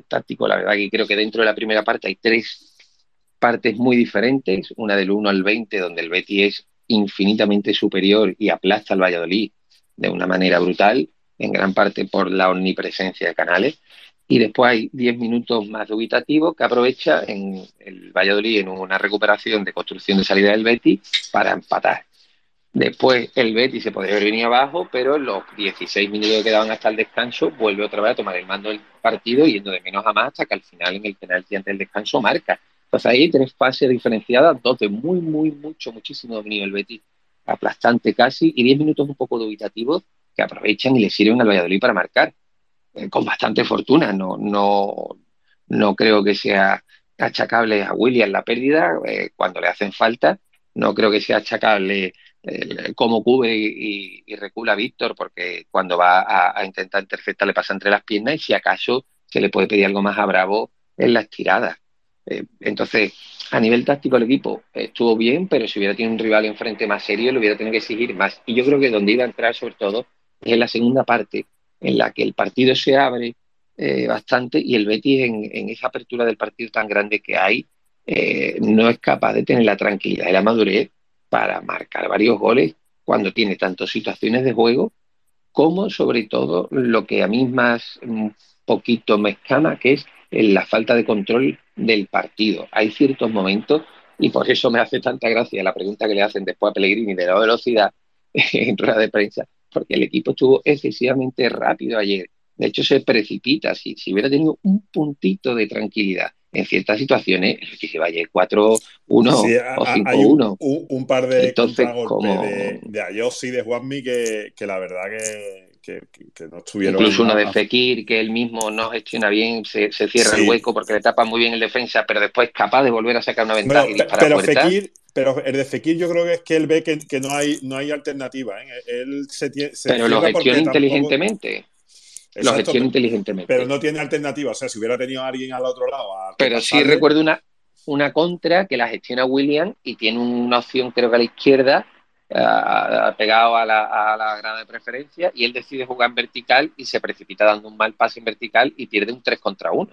táctico, la verdad que creo que dentro de la primera parte hay tres partes muy diferentes, una del 1 al 20, donde el Betty es infinitamente superior y aplasta al Valladolid de una manera brutal, en gran parte por la omnipresencia de Canales. Y después hay 10 minutos más dubitativos que aprovecha en el Valladolid en una recuperación de construcción de salida del Betty para empatar. Después el Betty se podría haber venido abajo, pero en los 16 minutos que quedaban hasta el descanso vuelve otra vez a tomar el mando del partido yendo de menos a más hasta que al final en el penalti antes del descanso marca. Pues ahí tres fases diferenciadas, dos de muy, muy, mucho, muchísimo dominio del Betis, aplastante casi, y diez minutos un poco dubitativos que aprovechan y le sirven al Valladolid para marcar, eh, con bastante fortuna. No, no, no creo que sea achacable a William la pérdida eh, cuando le hacen falta, no creo que sea achacable eh, como cubre y, recula Víctor, porque cuando va a, intentar interceptar le pasa entre las piernas y si acaso se le puede pedir algo más a Bravo en las tiradas. Eh, entonces, a nivel táctico el equipo estuvo bien, pero si hubiera tenido un rival enfrente más serio, le hubiera tenido que exigir más. Y yo creo que donde iba a entrar sobre todo es en la segunda parte, en la que el partido se abre eh, bastante y el Betis en, esa apertura del partido tan grande que hay, eh, no es capaz de tener la tranquilidad y la madurez para marcar varios goles cuando tiene tantas situaciones de juego como sobre todo lo que a mí más un poquito me escama, que es la falta de control del partido. Hay ciertos momentos, y por eso me hace tanta gracia la pregunta que le hacen después a Pellegrini de la velocidad [LAUGHS] en rueda de prensa, porque el equipo estuvo excesivamente rápido ayer. De hecho, se precipita. Si, hubiera tenido un puntito de tranquilidad en ciertas situaciones, que se vaya 4-1 o 5-1. Un, un, par de Entonces, como... de, de Ayos y de Juanmi que, que la verdad que que, no estuvieron. Incluso uno de Fekir, que él mismo no gestiona bien, se, cierra el hueco porque le tapa muy bien el defensa, pero después es capaz de volver a sacar una ventaja y disparar pero Fekir, pero el de Fekir yo creo que es que él ve que, no, hay, no hay alternativa. ¿eh? Él se, se pero lo gestiona inteligentemente. Lo gestiona inteligentemente. Pero no tiene alternativa. O sea, si hubiera tenido a alguien al otro lado. pero sí recuerdo una, una contra que la gestiona William y tiene una opción, creo que a la izquierda, pegado a la, a la, grada de preferencia y él decide jugar en vertical y se precipita dando un mal pase en vertical y pierde un 3 contra 1.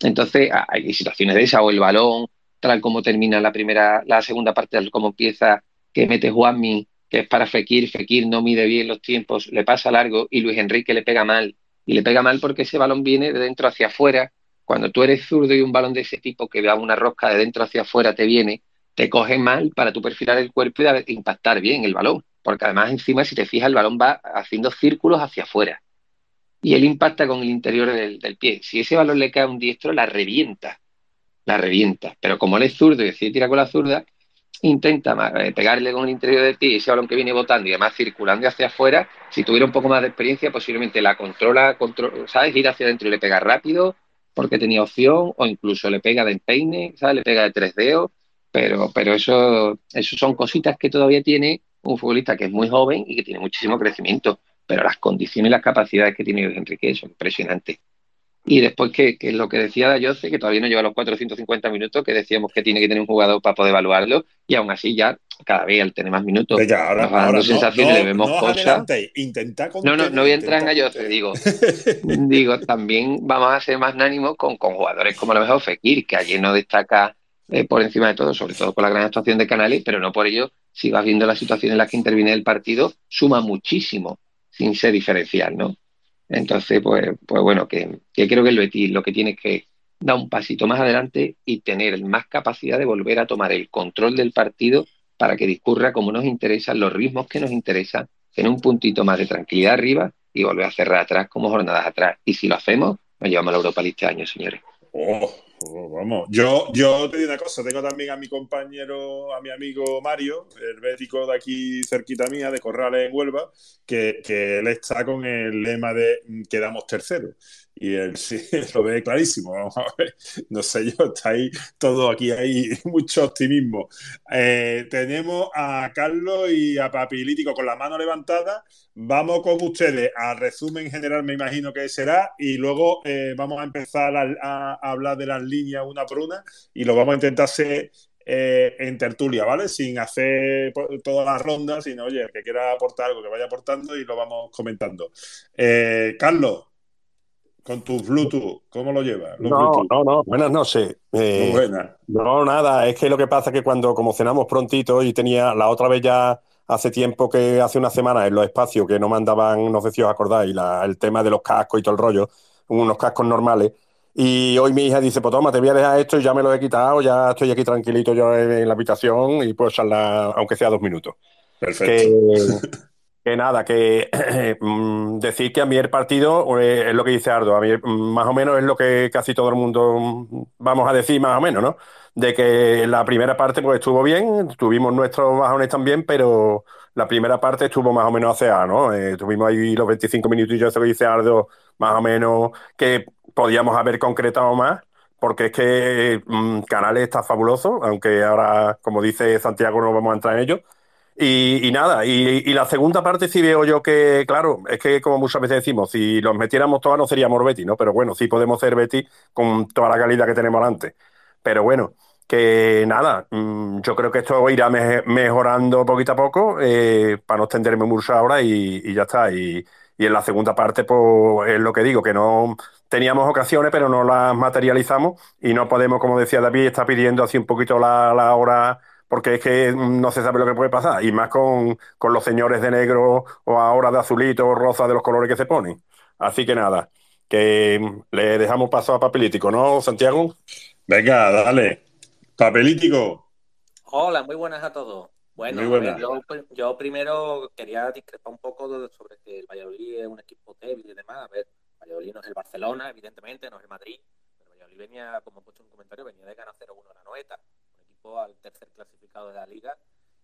Entonces hay situaciones de esa o el balón, tal como termina la primera, la segunda parte, tal como empieza, que mete Juanmi, que es para Fekir, Fekir no mide bien los tiempos, le pasa largo y Luis Enrique le pega mal. Y le pega mal porque ese balón viene de dentro hacia afuera. Cuando tú eres zurdo y un balón de ese tipo que da una rosca de dentro hacia afuera te viene, te coge mal para tu perfilar el cuerpo y impactar bien el balón. Porque además encima, si te fijas, el balón va haciendo círculos hacia afuera. Y él impacta con el interior del, pie. Si ese balón le cae a un diestro, la revienta. La revienta. Pero como él es zurdo y decide tirar con la zurda, intenta eh, pegarle con el interior del y ese balón que viene botando y además circulando hacia afuera, si tuviera un poco más de experiencia, posiblemente la controla, ¿sabes? Ir hacia adentro y le pega rápido porque tenía opción, o incluso le pega de empeine, ¿sabes? Le pega de tres dedos pero, pero eso, eso son cositas que todavía tiene un futbolista que es muy joven y que tiene muchísimo crecimiento, pero las condiciones y las capacidades que tiene Enrique son impresionantes. Y después, que, es lo que decía Dayose, que todavía no lleva los 450 minutos, que decíamos que tiene que tener un jugador para poder evaluarlo, y aún así ya cada vez al tener más minutos, ahora, dando sensaciones, le vemos cosas. no, no, no voy a entrar en Ayose, digo. [LAUGHS] digo, también vamos a ser más ánimos con, con jugadores como a lo mejor Fekir, que allí no destaca eh, por encima de todo, sobre todo con la gran actuación de Canales, pero no por ello, si vas viendo la situación en la que interviene el partido, suma muchísimo sin ser diferencial, ¿no? Entonces, pues, pues bueno, que, creo que Betis lo que tiene es que dar un pasito más adelante y tener más capacidad de volver a tomar el control del partido para que discurra como nos interesan, los ritmos que nos interesan, en un puntito más de tranquilidad arriba y volver a cerrar atrás como jornadas atrás. Y si lo hacemos, nos llevamos a la Europa League este año, señores. Oh Oh, vamos, yo, yo te digo una cosa, tengo también a mi compañero, a mi amigo Mario, el médico de aquí cerquita mía, de Corrales en Huelva, que, que él está con el lema de mm, quedamos terceros. Y él sí [LAUGHS] lo ve clarísimo. Vamos a ver. No sé yo, está ahí todo aquí, hay [LAUGHS] mucho optimismo. Eh, tenemos a Carlos y a Papilítico con la mano levantada. Vamos con ustedes al resumen general, me imagino que será, y luego eh, vamos a empezar a, hablar de las líneas una por una y lo vamos a intentar hacer eh, en tertulia, ¿vale? Sin hacer todas las rondas, sino, oye, el que quiera aportar algo, que vaya aportando y lo vamos comentando. Carlos, con tu Bluetooth, ¿cómo lo llevas? No, Bluetooth? no, no, buenas noches. Eh, buenas. No, nada, es que lo que pasa es que cuando como cenamos prontito y tenía la otra vez ya hace tiempo que hace una semana en los espacios que no mandaban, no sé si os acordáis, la, el tema de los cascos y todo el rollo, unos cascos normales. Y hoy mi hija dice, pues toma, te voy a dejar esto y ya me lo he quitado, ya estoy aquí tranquilito yo en, la habitación y puedo charlar, aunque sea dos minutos. Perfecto. Que, [LAUGHS] que nada, que [CLEARS THROAT] mm, decir que a mí el partido eh, es lo que dice Ardo, a mí mm, más o menos es lo que casi todo el mundo mm, vamos a decir más o menos, ¿no? De que la primera parte pues estuvo bien, tuvimos nuestros bajones también, pero la primera parte estuvo más o menos hacia, ¿no? Eh, tuvimos ahí los 25 minutillos, eso que dice Ardo, más o menos que podíamos haber concretado más, porque es que Canales está fabuloso, aunque ahora, como dice Santiago, no vamos a entrar en ello. Y, y nada, y, y, la segunda parte sí veo yo que, claro, es que como muchas veces decimos, si los metiéramos todas no seríamos Betty, ¿no? Pero bueno, sí podemos ser Betty con toda la calidad que tenemos antes. Pero bueno, que nada, mmm, yo creo que esto irá me mejorando poquito a poco eh, para no extenderme mucho ahora y, y ya está. Y, y en la segunda parte, pues es lo que digo, que no teníamos ocasiones, pero no las materializamos y no podemos, como decía David, estar pidiendo así un poquito la, la hora, porque es que no se sabe lo que puede pasar, y más con, con los señores de negro o ahora de azulito o rosa de los colores que se ponen. Así que nada, que le dejamos paso a Papelítico, ¿no, Santiago? Venga, dale. Papelítico. Hola, muy buenas a todos. Bueno, ver, yo, yo primero quería discrepar un poco de- sobre que el Valladolid es un equipo débil y demás. A ver, Valladolid no es el Barcelona, evidentemente, no es el Madrid, pero Valladolid venía, como he puesto en un comentario, venía de ganar 0-1 a la Noeta, al tercer clasificado de la liga.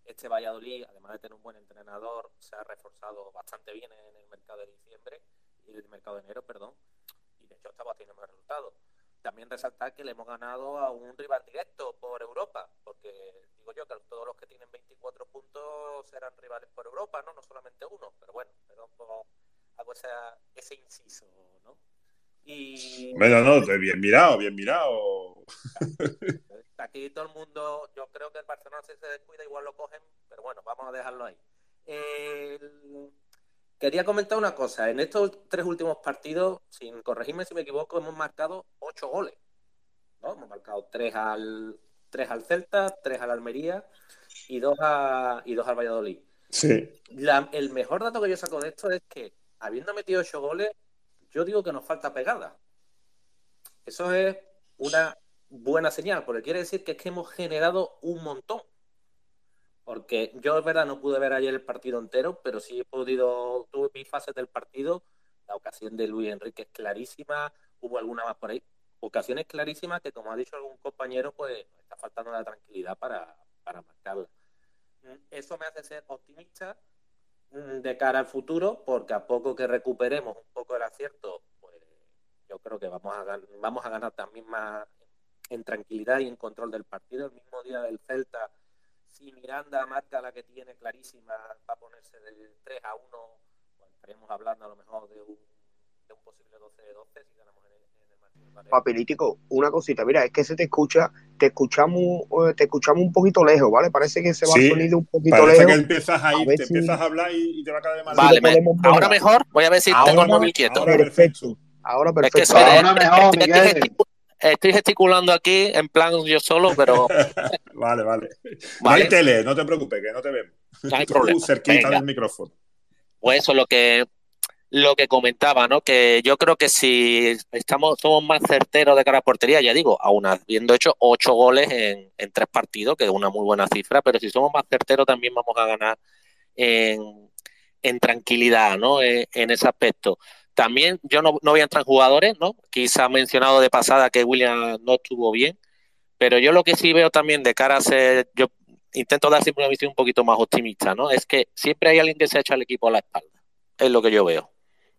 Este Valladolid, además de tener un buen entrenador, se ha reforzado bastante bien en el mercado de diciembre y el mercado de enero, perdón, y de hecho estaba teniendo buenos resultados. También resaltar que le hemos ganado a un rival directo por Europa, porque digo yo que todos los que tienen 24 puntos serán rivales por Europa, ¿no? No solamente uno, pero bueno, perdón por hago esa, ese inciso, ¿no? Y Bueno, no, bien mirado, bien mirado. [LAUGHS] aquí todo el mundo, yo creo que el Barcelona si se descuida igual lo cogen, pero bueno, vamos a dejarlo ahí. Quería comentar una cosa, en estos tres últimos partidos, sin corregirme si me equivoco, hemos marcado ocho goles. ¿no? Hemos marcado tres al, tres al Celta, tres al Almería y dos, a, y dos al Valladolid. Sí. La- el mejor dato que yo saco de esto es que, habiendo metido ocho goles, yo digo que nos falta pegada. Eso es una buena señal, porque quiere decir que es que hemos generado un montón. Porque yo, es verdad, no pude ver ayer el partido entero, pero sí he podido, tuve mis fases del partido. La ocasión de Luis Enrique es clarísima, hubo alguna más por ahí. Ocasiones clarísimas que, como ha dicho algún compañero, pues está faltando la tranquilidad para, para marcarla. Mm, Eso me hace ser optimista mm, de cara al futuro, porque a poco que recuperemos un poco el acierto, pues yo creo que vamos a, vamos a ganar también más en tranquilidad y en control del partido. El mismo día del Celta, si Miranda marca la que tiene clarísima, va a ponerse del 3 a 1, pues estaríamos hablando a lo mejor de un, de un posible 12 de 12 si ganamos en el, en el Valero. Papelítico, una cosita, mira, es que se te escucha, te escuchamos, eh, te escuchamos un poquito lejos, ¿vale? Parece que se va Sí, el sonido un poquito Parece lejos. que empiezas a A ir, ver te si- empiezas a hablar y, y te va a caer de mal. Vale, me- ahora mejor, voy a ver si tengo el Ahora- móvil quieto. ahora Perfecto. Ahora Es que perfecto. se me- Ahora mejor, estoy, gesticulando aquí en plan yo solo, pero [LAUGHS] Vale, vale. No hay tele, no te preocupes, que no te vemos. no hay Tú problema. cerquita Venga. del micrófono. Pues eso es lo que, lo que comentaba, ¿no? Que yo creo que si estamos, somos más certeros de cara a portería, ya digo, aún habiendo hecho ocho goles en, en tres partidos, que es una muy buena cifra, pero si somos más certeros también vamos a ganar en, en tranquilidad, ¿no? En, en ese aspecto. También yo no, no voy a entrar en jugadores, ¿no? Quizá mencionado de pasada que William no estuvo bien, pero yo lo que sí veo también de cara a ser, yo intento dar siempre una visión un poquito más optimista, ¿no? Es que siempre hay alguien que se ha hecho al equipo a la espalda. Es lo que yo veo.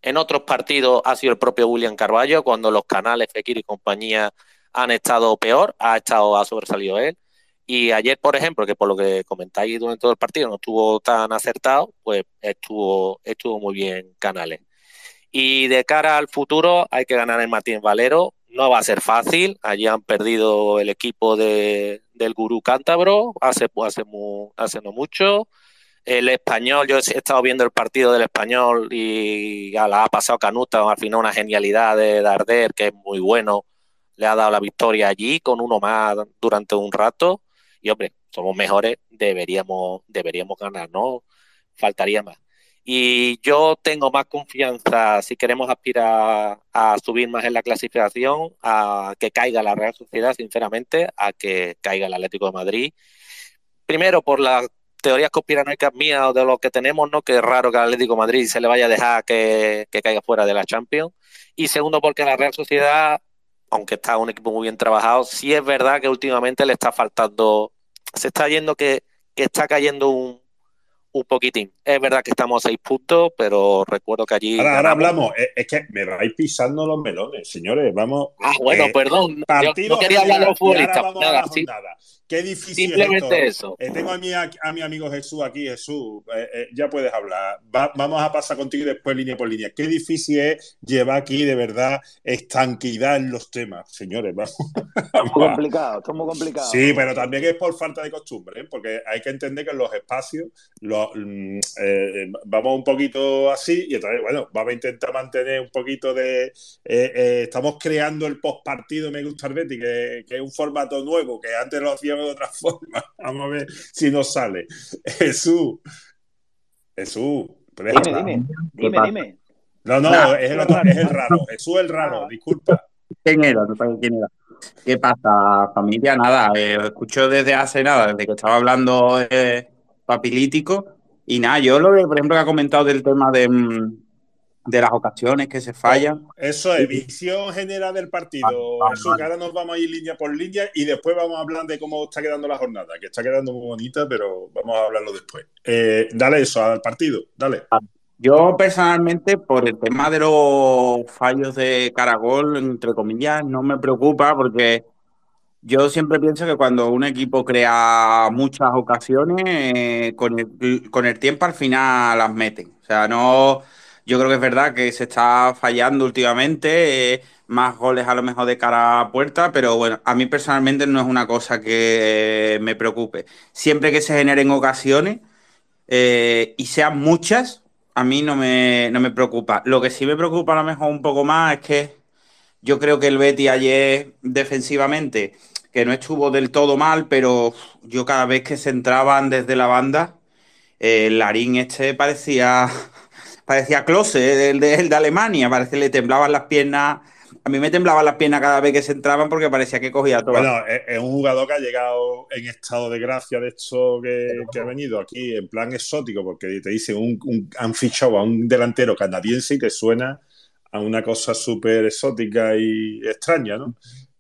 En otros partidos ha sido el propio William Carballo, cuando los canales Fekir y compañía han estado peor, ha estado ha sobresalido él. Y ayer, por ejemplo, que por lo que comentáis durante todo el partido no estuvo tan acertado, pues estuvo, estuvo muy bien Canales. Y de cara al futuro hay que ganar en Martín Valero. No va a ser fácil. Allí han perdido el equipo de, del Gurú Cántabro hace, hace, hace no mucho. El español, yo he estado viendo el partido del español y la ha pasado Canuta, al final una genialidad de Darder, que es muy bueno, le ha dado la victoria allí con uno más durante un rato. Y hombre, somos mejores, deberíamos, deberíamos ganar, ¿no? Faltaría más. Y yo tengo más confianza, si queremos aspirar a subir más en la clasificación, a que caiga la Real Sociedad, sinceramente, a que caiga el Atlético de Madrid. Primero, por las teorías conspiranoicas mías o de lo que tenemos, ¿no? Que es raro que el Atlético de Madrid se le vaya a dejar que, que caiga fuera de la Champions. Y segundo, porque la Real Sociedad, aunque está un equipo muy bien trabajado, sí es verdad que últimamente le está faltando, se está yendo que, que está cayendo un, un poquitín. Es verdad que estamos a seis puntos, pero recuerdo que allí. Ahora, ahora hablamos, es, es, que me vais pisando los melones, señores. Vamos. Ah, bueno, eh, perdón. Partido Yo no quería hablar de los futbolistas. ahora vamos a Nada, sí. Qué difícil Simplemente es esto. eso. Eh, tengo a mi, a, mi amigo Jesús aquí, Jesús, eh, eh, ya puedes hablar. Va- vamos a pasar contigo y después línea por línea. Qué difícil es llevar aquí de verdad estanquidad en los temas, señores. [LAUGHS] Vamos, Muy complicado, esto es muy complicado. Sí, pero también es por falta de costumbre, ¿eh? porque hay que entender que en los espacios lo- mm, eh, vamos un poquito así y entonces, bueno, vamos a intentar mantener un poquito de... eh, eh, estamos creando el postpartido Me Gusta el Betty, que, que es un formato nuevo, que antes lo hacíamos de otra [LAUGHS] forma. Vamos a ver si nos sale. Jesús, Jesús, Dime, dime, dime, dime. No, no, Nah. es el, otro- es el raro. Jesús el raro, disculpa. ¿Quién era? Quién era. ¿Qué pasa, familia? Nada, eh, os escucho desde hace nada, desde que estaba hablando eh, papilítico. Y nada, yo lo que, por ejemplo, que ha comentado del tema de, mm, de las ocasiones que se fallan. Eso es, visión general del partido. Vale, vale, Jesús, que ahora nos vamos a ir línea por línea y después vamos a hablar de cómo está quedando la jornada, que está quedando muy bonita, pero vamos a hablarlo después. Eh, dale eso al partido, dale. Yo personalmente, por el tema de los fallos de Caragol, entre comillas, no me preocupa porque yo siempre pienso que cuando un equipo crea muchas ocasiones, eh, con el, con el tiempo al final las meten. O sea, no, yo creo que es verdad que se está fallando últimamente, eh, más goles a lo mejor de cara a puerta, pero bueno, a mí personalmente no es una cosa que eh, me preocupe. Siempre que se generen ocasiones y sean muchas, a mí no me, no me preocupa. Lo que sí me preocupa a lo mejor un poco más es que yo creo que el Betty ayer defensivamente, que no estuvo del todo mal, pero yo cada vez que se entraban desde la banda, eh, el Larín este parecía, [LAUGHS] parecía Klose, el de, el de Alemania, parece que le temblaban las piernas. A mí me temblaban las piernas cada vez que se entraban porque parecía que cogía todo. Bueno, es un jugador que ha llegado en estado de gracia de esto que, que ha venido aquí en plan exótico, porque te dicen, un, un- han fichado a un delantero canadiense y te suena a una cosa súper exótica y extraña, ¿no?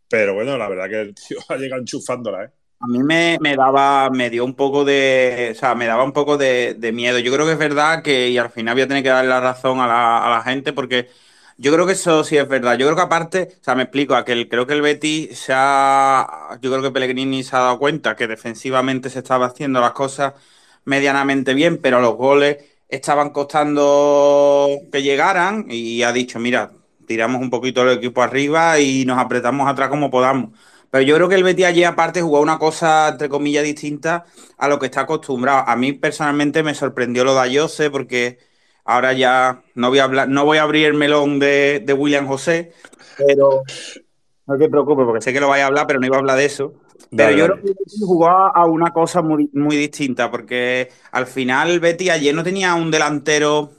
Pero bueno, la verdad que el tío [LAUGHS] ha llegado enchufándola, ¿eh? A mí me, me daba, me dio un poco de, o sea, me daba un poco de, miedo. Yo creo que es verdad que, y al final voy a tener que darle la razón a la, a la gente, porque yo creo que eso sí es verdad. Yo creo que aparte, o sea, me explico, a que el- creo que el Betis se ha, yo creo que Pellegrini se ha dado cuenta que defensivamente se estaba haciendo las cosas medianamente bien, pero los goles estaban costando que llegaran y ha dicho, mira, tiramos un poquito el equipo arriba y nos apretamos atrás como podamos. Pero yo creo que el Betis ayer aparte jugó una cosa, entre comillas, distinta a lo que está acostumbrado. A mí personalmente me sorprendió lo de Ayose porque ahora ya no voy a hablar, no voy a abrir el melón de, de William José, pero no te preocupes porque sé que lo vais a hablar, pero no iba a hablar de eso. Pero Dale, yo dale. creo que jugó a a una cosa muy, muy distinta porque al final el Betis ayer no tenía un delantero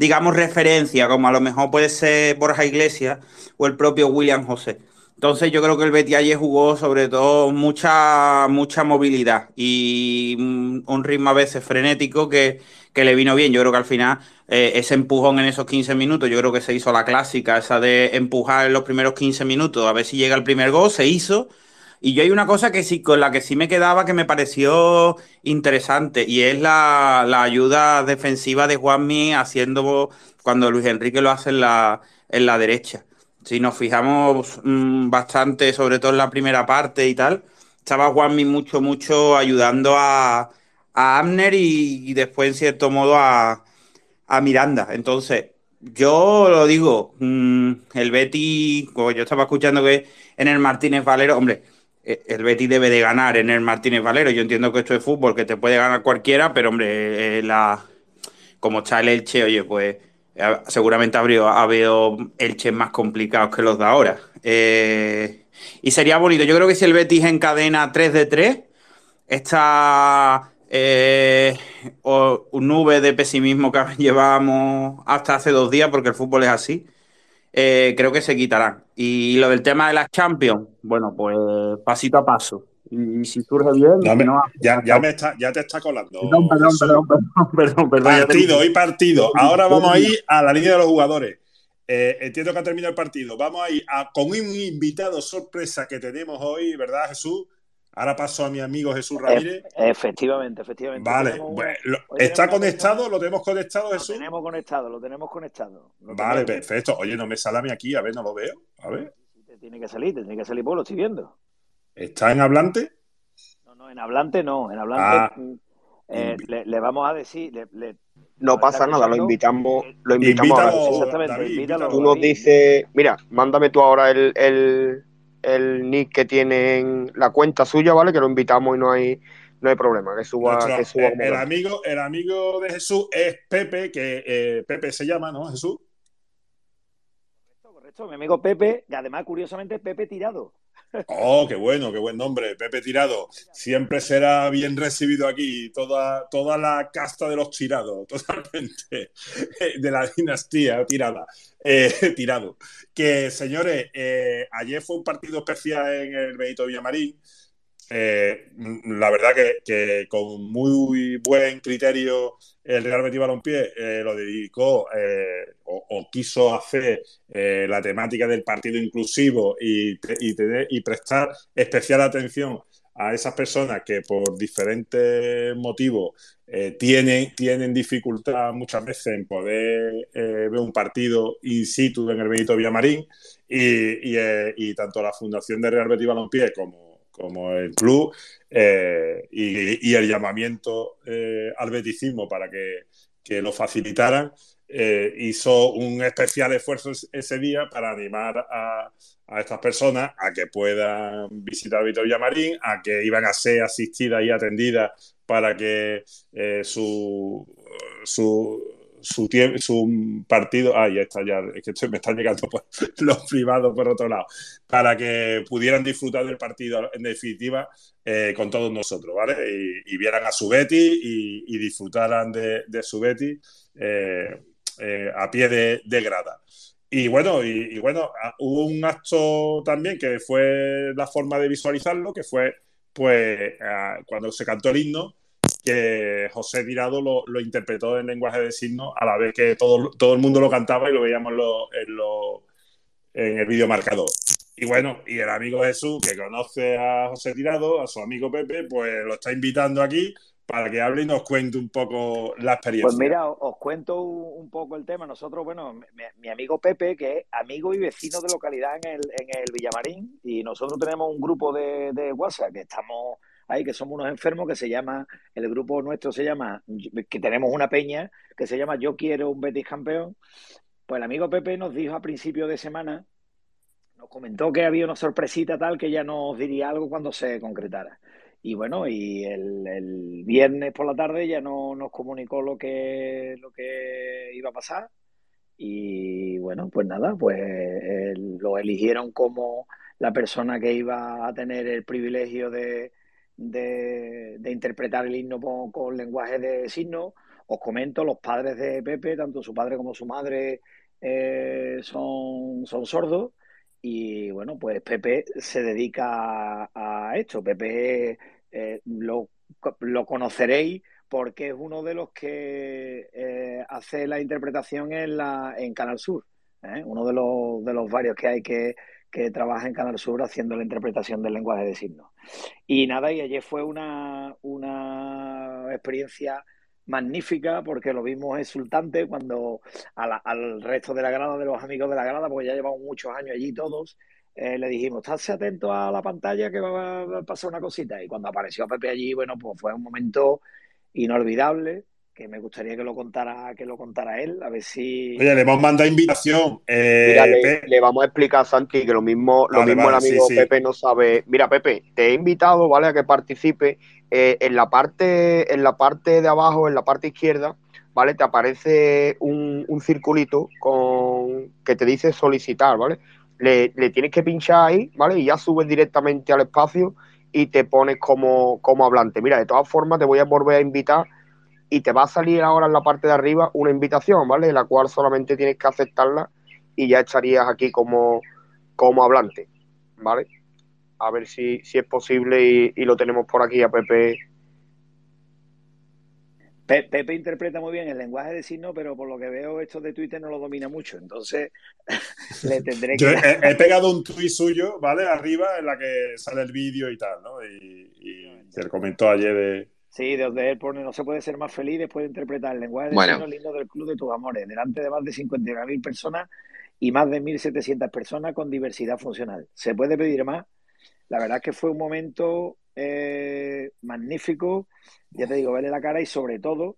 digamos, referencia, como a lo mejor puede ser Borja Iglesias o el propio William José. Entonces yo creo que el Betis ayer jugó sobre todo mucha, mucha movilidad y un, un ritmo a veces frenético que, que le vino bien. Yo creo que al final eh, ese empujón en esos 15 minutos, yo creo que se hizo la clásica, esa de empujar en los primeros 15 minutos a ver si llega el primer gol, se hizo. Y yo hay una cosa que sí, con la que sí me quedaba que me pareció interesante y es la, la ayuda defensiva de Juanmi haciendo cuando Luis Enrique lo hace en la, en la derecha. Si nos fijamos mmm, bastante, sobre todo en la primera parte y tal, estaba Juanmi mucho, mucho ayudando a, a Abner y, después, en cierto modo, a, a, Miranda. Entonces, yo lo digo, mmm, el Betty, como yo estaba escuchando que en el Martínez Valero, hombre, el Betty debe de ganar en el Martínez Valero. Yo entiendo que esto es fútbol, que te puede ganar cualquiera, pero hombre, eh, la, como está el Elche, oye, pues seguramente habría ha habido Elches más complicados que los de ahora. Eh, y sería bonito. Yo creo que si el Betis encadena 3 de 3, esta eh, un nube de pesimismo que [LAUGHS] llevábamos hasta hace dos días, porque el fútbol es así, eh, creo que se quitarán. Y lo del tema de las Champions, bueno, pues pasito a paso. Y si surge bien. No, me, no, ya, ya, me está, ya te está colando. Perdón, perdón, perdón, perdón, [LAUGHS] perdón, perdón Partido, hoy partido. Ahora vamos a ir a la línea de los jugadores. Eh, entiendo que ha terminado el partido. Vamos a ir a, con un invitado sorpresa que tenemos hoy, ¿verdad, Jesús? Ahora paso a mi amigo Jesús Ramírez. Efectivamente, efectivamente. Vale, bueno, ¿está conectado? ¿Lo tenemos conectado, Jesús? Lo tenemos conectado, lo tenemos conectado. Lo vale, tenemos. perfecto. Oye, no me sale a mí aquí, a ver, no lo veo. A ver. Te tiene que salir, te tiene que salir, pues lo estoy viendo. ¿Está en hablante? No, no, en hablante no. En hablante ah, eh, le, le, vamos a decir. Le, le, no pasa nada, lo invitamos, lo invitamos invítalo. Exactamente, David, invítalo. Tú nos dices, mira, mándame tú ahora el, el, el nick que tiene en la cuenta suya, ¿vale? Que lo invitamos y no hay, no hay problema, que suba. Nuestro, que suba el, el, amigo, el amigo de Jesús es Pepe, que eh, Pepe se llama, ¿no, Jesús? Correcto, correcto. Mi amigo Pepe, que además, curiosamente, Pepe Tirado. Oh, qué bueno, qué buen nombre, Pepe Tirado. Siempre será bien recibido aquí, toda, toda la casta de los tirados, [LAUGHS] totalmente, de la dinastía tirada, eh, tirado. Que, señores, eh, ayer fue un partido especial en el Benito Villamarín. Eh, la verdad que, que, con muy buen criterio el Real Betis Balompié eh, lo dedicó eh, o, o, quiso hacer eh, la temática del partido inclusivo y, y, y, prestar especial atención a esas personas que por diferentes motivos tienen, tienen dificultad muchas veces en poder ver un partido in situ en el Benito Villamarín y, y tanto la Fundación de Real Betis Balompié como como el club eh, y, el llamamiento eh, al beticismo para que, que lo facilitaran, eh, hizo un especial esfuerzo ese día para animar a, estas personas a que puedan visitar Vitoria Marín, a que iban a ser asistidas y atendidas para que su, su su, su partido, ah, ya está, ya, es que me están llegando por [LAUGHS] los privados por otro lado, para que pudieran disfrutar del partido en definitiva eh, con todos nosotros, ¿vale? Y, vieran a su Betty y, disfrutaran de, su Betty eh, eh, a pie de, de, grada. Y bueno, y, y bueno, hubo un acto también que fue la forma de visualizarlo, que fue pues cuando se cantó el himno, que José Tirado lo, lo, interpretó en lenguaje de signos a la vez que todo, todo el mundo lo cantaba y lo veíamos lo, en, lo, en, el vídeo marcador. Y bueno, y el amigo Jesús, que conoce a José Tirado, a su amigo Pepe, pues lo está invitando aquí para que hable y nos cuente un poco la experiencia. Pues mira, os cuento un poco el tema. Nosotros, bueno, mi, mi amigo Pepe, que es amigo y vecino de localidad en el, en el Villamarín, y nosotros tenemos un grupo de, de WhatsApp que estamos que somos unos enfermos que se llama, el grupo nuestro se llama, que tenemos una peña que se llama Yo quiero un Betis campeón. Pues el amigo Pepe nos dijo a principio de semana, nos comentó que había una sorpresita tal que ya nos diría algo cuando se concretara. Y bueno, y el, viernes por la tarde ya no, nos comunicó lo que, lo que iba a pasar. Y bueno, pues nada, pues el, lo eligieron como la persona que iba a tener el privilegio de, de, interpretar el himno con, lenguaje de signos. Os comento, los padres de Pepe, tanto su padre como su madre, eh, son, son sordos y bueno, pues Pepe se dedica a, a esto. Pepe eh, lo, lo conoceréis porque es uno de los que eh, hace la interpretación en, la, en Canal Sur. ¿Eh? Uno de los, de los varios que hay que, que trabaja en Canal Sur haciendo la interpretación del lenguaje de signos. Y nada, y ayer fue una, una experiencia magnífica porque lo vimos exultante cuando al resto de la grada, de los amigos de la grada, porque ya llevamos muchos años allí todos, eh, le dijimos, estate atento a la pantalla que va a pasar una cosita. Y cuando apareció Pepe allí, bueno, pues fue un momento inolvidable que me gustaría que lo contara, que lo contara él, a ver si... Oye, le hemos mandado invitación. Eh, Mira, le, vamos a explicar a Santi que lo mismo, lo Vale, mismo vale, el amigo sí. Pepe no sabe. Mira, Pepe, te he invitado, ¿vale? A que participe. Eh, en la parte, en la parte de abajo, en la parte izquierda, ¿vale? Te aparece un, un circulito con que te dice solicitar, ¿vale? Le, le tienes que pinchar ahí, ¿vale? Y ya subes directamente al espacio y te pones como, como hablante. Mira, de todas formas, te voy a volver a invitar y te va a salir ahora en la parte de arriba una invitación, ¿vale? La cual solamente tienes que aceptarla y ya estarías aquí como, como hablante, ¿vale? A ver si, si es posible y, y lo tenemos por aquí a Pepe. Pe- Pepe interpreta muy bien el lenguaje de signos, pero por lo que veo esto de Twitter no lo domina mucho, entonces [LAUGHS] le tendré Yo que... he, he pegado un tuit suyo, ¿vale? Arriba en la que sale el vídeo y tal, ¿no? Y, y él comentó ayer de. Sí, de donde él pone, no se puede ser más feliz después de interpretar el lenguaje de Bueno. lindo del Club de tus Amores, delante de más de 59.000 personas y más de 1.700 personas con diversidad funcional. ¿Se puede pedir más? La verdad es que fue un momento eh, magnífico, ya te digo, verle la cara y sobre todo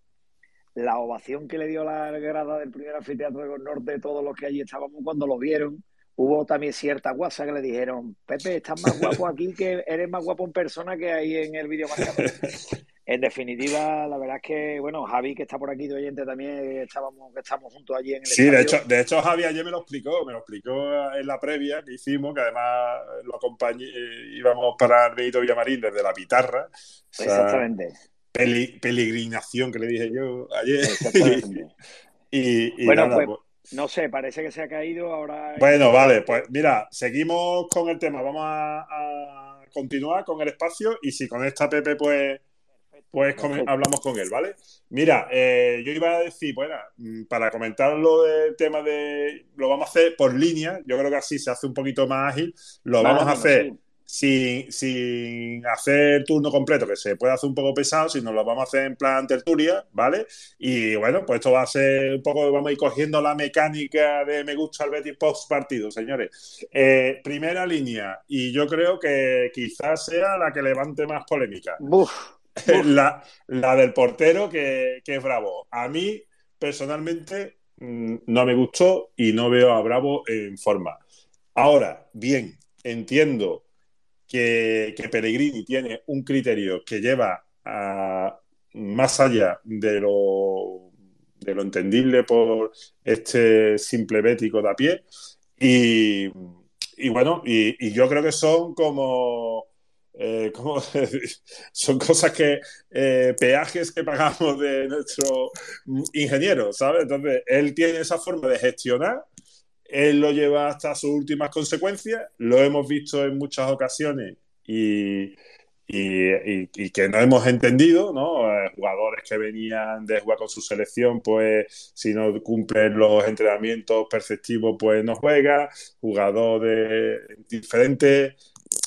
la ovación que le dio la grada del primer anfiteatro de Norte, todos los que allí estábamos cuando lo vieron. Hubo también cierta guasa que le dijeron, Pepe, estás más [LAUGHS] guapo aquí que eres más guapo en persona que ahí en el vídeo marcador. [LAUGHS] En definitiva, la verdad es que, bueno, Javi, que está por aquí de oyente también, eh, estábamos, que estamos juntos allí en el Sí, de hecho, de hecho, Javi ayer me lo explicó, me lo explicó en la previa que hicimos, que además lo acompañé, eh, íbamos para el Benito Villamarín desde la Pitarra. Exactamente, peli- peregrinación que le dije yo ayer. exactamente. [LAUGHS] y, y Bueno, nada, pues, pues- no sé, parece que se ha caído ahora. Bueno, vale, pues mira, seguimos con el tema. Vamos a, a continuar con el espacio y si conecta Pepe, pues, pues hablamos con él, ¿vale? Mira, eh, yo iba a decir, bueno, mm, para comentar lo del tema de. Lo vamos a hacer por línea, yo creo que así se hace un poquito más ágil. Lo vamos a hacer sin, sin hacer turno completo, que se puede hacer un poco pesado, sino lo vamos a hacer en plan tertulia, ¿vale? Y bueno, pues esto va a ser un poco, vamos a ir cogiendo la mecánica de me gusta el Betis post partido, señores. Eh, primera línea, y yo creo que quizás sea la que levante más polémica. Buf, La, la del portero que, que es Bravo. A mí, personalmente, mm, no me gustó y no veo a Bravo en forma. Ahora, bien, entiendo que, que Pellegrini tiene un criterio que lleva a- más allá de lo, de lo entendible por este simple bético de a pie. Y, y bueno, y, y yo creo que son como, eh, [LAUGHS] son cosas que, eh, peajes que pagamos de nuestro ingeniero, ¿sabes? Entonces, él tiene esa forma de gestionar él lo lleva hasta sus últimas consecuencias, lo hemos visto en muchas ocasiones y, y, y- y que no hemos entendido, ¿no? Eh, jugadores que venían de jugar con su selección, pues si no cumplen los entrenamientos perceptivos, pues no juega, jugador de diferentes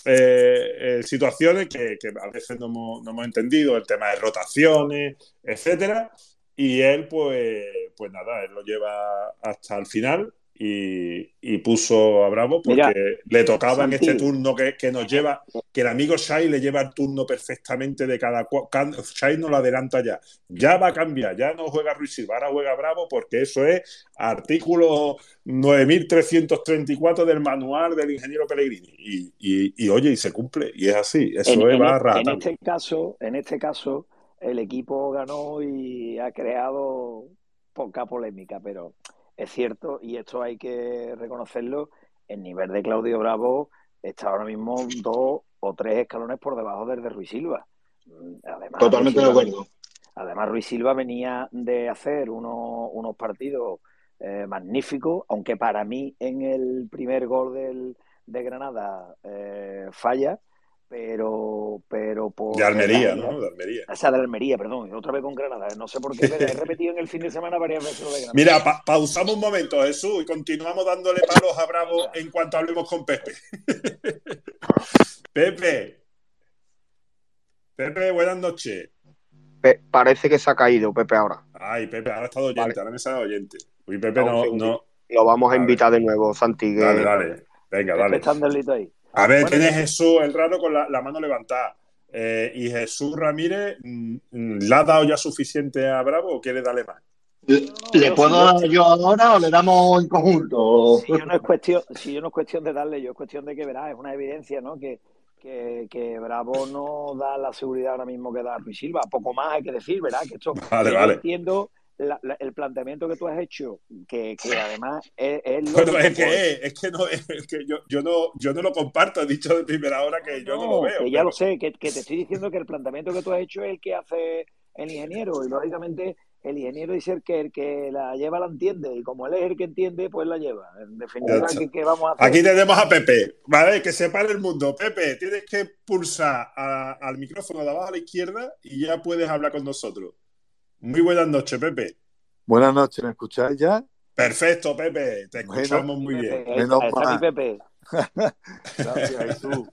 eh, eh, situaciones que, que a veces no hemos, no hemos entendido, el tema de rotaciones, etcétera, y él, pues, pues nada, él lo lleva hasta el final y, y puso a Bravo porque Mira, le tocaba en este turno que, que nos lleva, que el amigo Shai le lleva el turno perfectamente de cada cual. Shai no lo adelanta ya. Ya va a cambiar, ya no juega Ruiz Silva, ahora juega Bravo porque eso es artículo 9334 del manual del ingeniero Pellegrini. Y, y- y, oye, y se cumple, y es así, eso En, es en va a e- en este caso, en este caso, el equipo ganó y ha creado poca polémica, pero es cierto, y esto hay que reconocerlo, el nivel de Claudio Bravo está ahora mismo dos o tres escalones por debajo del de Ruiz Silva. Mm, Además, Totalmente de Silva acuerdo. Además, Ruiz Silva venía de hacer unos, unos partidos eh, magnífico, aunque para mí en el primer gol del, de Granada eh, falla, pero, pero por... De Almería, ¿no? De Almería. O sea, de Almería, perdón, otra vez con Granada. No sé por qué, he [LAUGHS] repetido en el fin de semana varias veces lo de Granada. Mira, pa pausamos un momento, Jesús, y continuamos dándole palos a Bravo en cuanto hablemos con Pepe. [LAUGHS] Pepe. Pepe, buenas noches. Pe parece que se ha caído Pepe ahora. Ay, Pepe, ahora ha estado oyente, vale. ahora me sale oyente. Uy, Pepe no, no, Lo vamos a invitar de nuevo, Santi. Que... Dale, dale. Venga, dale. ahí. A ver, bueno, tiene Jesús el raro con la, la mano levantada. Eh, ¿Y Jesús Ramírez mm, le ha dado ya suficiente a Bravo o quiere darle más? ¿Le, ¿le puedo dar yo ahora o le damos en conjunto? Si yo, no es cuestión, si yo no es cuestión de darle, yo es cuestión de que verás, es una evidencia, ¿no? Que, que, que, Bravo no da la seguridad ahora mismo que da Luis Silva. Poco más hay que decir, ¿verdad? Que esto vale, vale. entiendo la, la, el planteamiento que tú has hecho, que, que además es, es lo bueno, es que es, es que no es, que yo, yo no yo no lo comparto, he dicho de primera hora que yo no, lo veo. Que ya pero... lo sé, que, que, te estoy diciendo que el planteamiento que tú has hecho es el que hace el ingeniero, y lógicamente el ingeniero dice el que el que la lleva la entiende, y como él es el que entiende, pues la lleva. En definitiva, ¿qué, ¿qué, vamos a hacer? Aquí tenemos a Pepe, ¿vale? Que separe el mundo. Pepe, tienes que pulsar a, al micrófono de abajo a la izquierda y ya puedes hablar con nosotros. Muy buenas noches, Pepe. Buenas noches, ¿me escucháis ya? Perfecto, Pepe, te escuchamos bueno, muy bien. Menos mal. Pepe. [LAUGHS] Gracias, Jesús.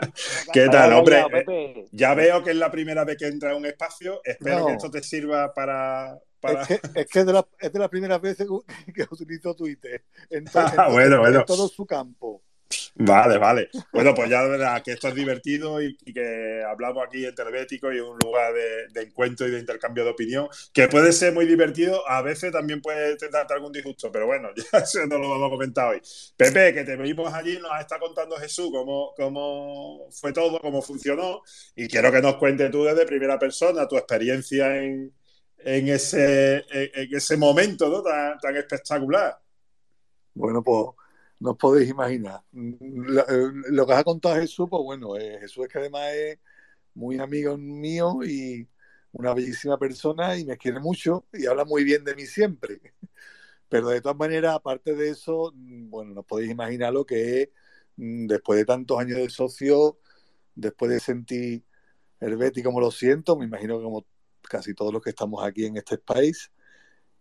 ¿Qué tal, hombre? Pepe. Ya veo que es la primera vez que entra a un espacio. Espero no. que esto te sirva para. para... Es que, es, que es, de la, es de las primeras veces que, [LAUGHS] que utilizo Twitter. En, todo, en, bueno, en bueno. todo su campo. Vale, vale. Bueno, pues ya de verdad que esto es divertido y, que hablamos aquí en Telebético y un lugar de, de, encuentro y de intercambio de opinión, que puede ser muy divertido, a veces también puede darte algún disgusto, pero bueno, [LAUGHS] ya eso no lo vamos a comentar hoy. Pepe, que te vimos allí, nos está contando Jesús cómo, cómo fue todo, cómo funcionó, y quiero que nos cuentes tú desde primera persona tu experiencia en, en, ese, en, en ese momento ¿no? tan, tan espectacular. Bueno, pues no os podéis imaginar. Lo, lo, que os ha contado Jesús, pues bueno, eh, Jesús es que además es muy amigo mío y una bellísima persona y me quiere mucho y habla muy bien de mí siempre. Pero de todas maneras, aparte de eso, bueno, no podéis imaginar lo que es después de tantos años de socio, después de sentir el Betty como lo siento, me imagino que como casi todos los que estamos aquí en este país.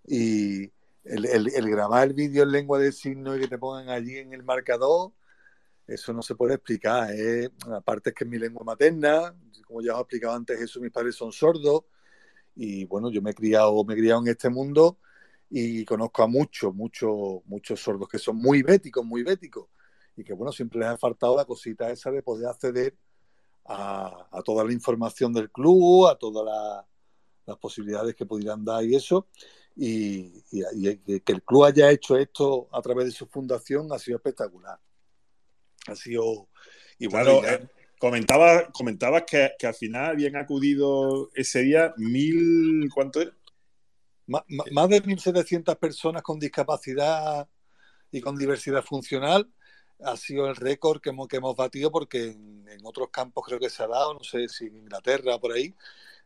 Y, el, el, el, grabar el vídeo en lengua de signos y que te pongan allí en el marcador, eso no se puede explicar. ¿eh? Aparte es que es mi lengua materna, como ya os he explicado antes, Jesús, mis padres son sordos y bueno, yo me he criado, me he criado en este mundo y conozco a muchos, muchos, muchos sordos que son muy béticos, muy béticos y que bueno, siempre les ha faltado la cosita esa de poder acceder a, toda la información del club, a todas la, las posibilidades que pudieran dar y eso. Y, y, y, que el club haya hecho esto a través de su fundación ha sido espectacular. Ha sido. Y bueno, claro, eh, comentabas, que, que, al final habían acudido ese día mil. ¿Cuánto era? Más, más de 1.700 personas con discapacidad y con diversidad funcional ha sido el récord que hemos, que hemos batido porque en, en, otros campos creo que se ha dado, no sé si en Inglaterra por ahí,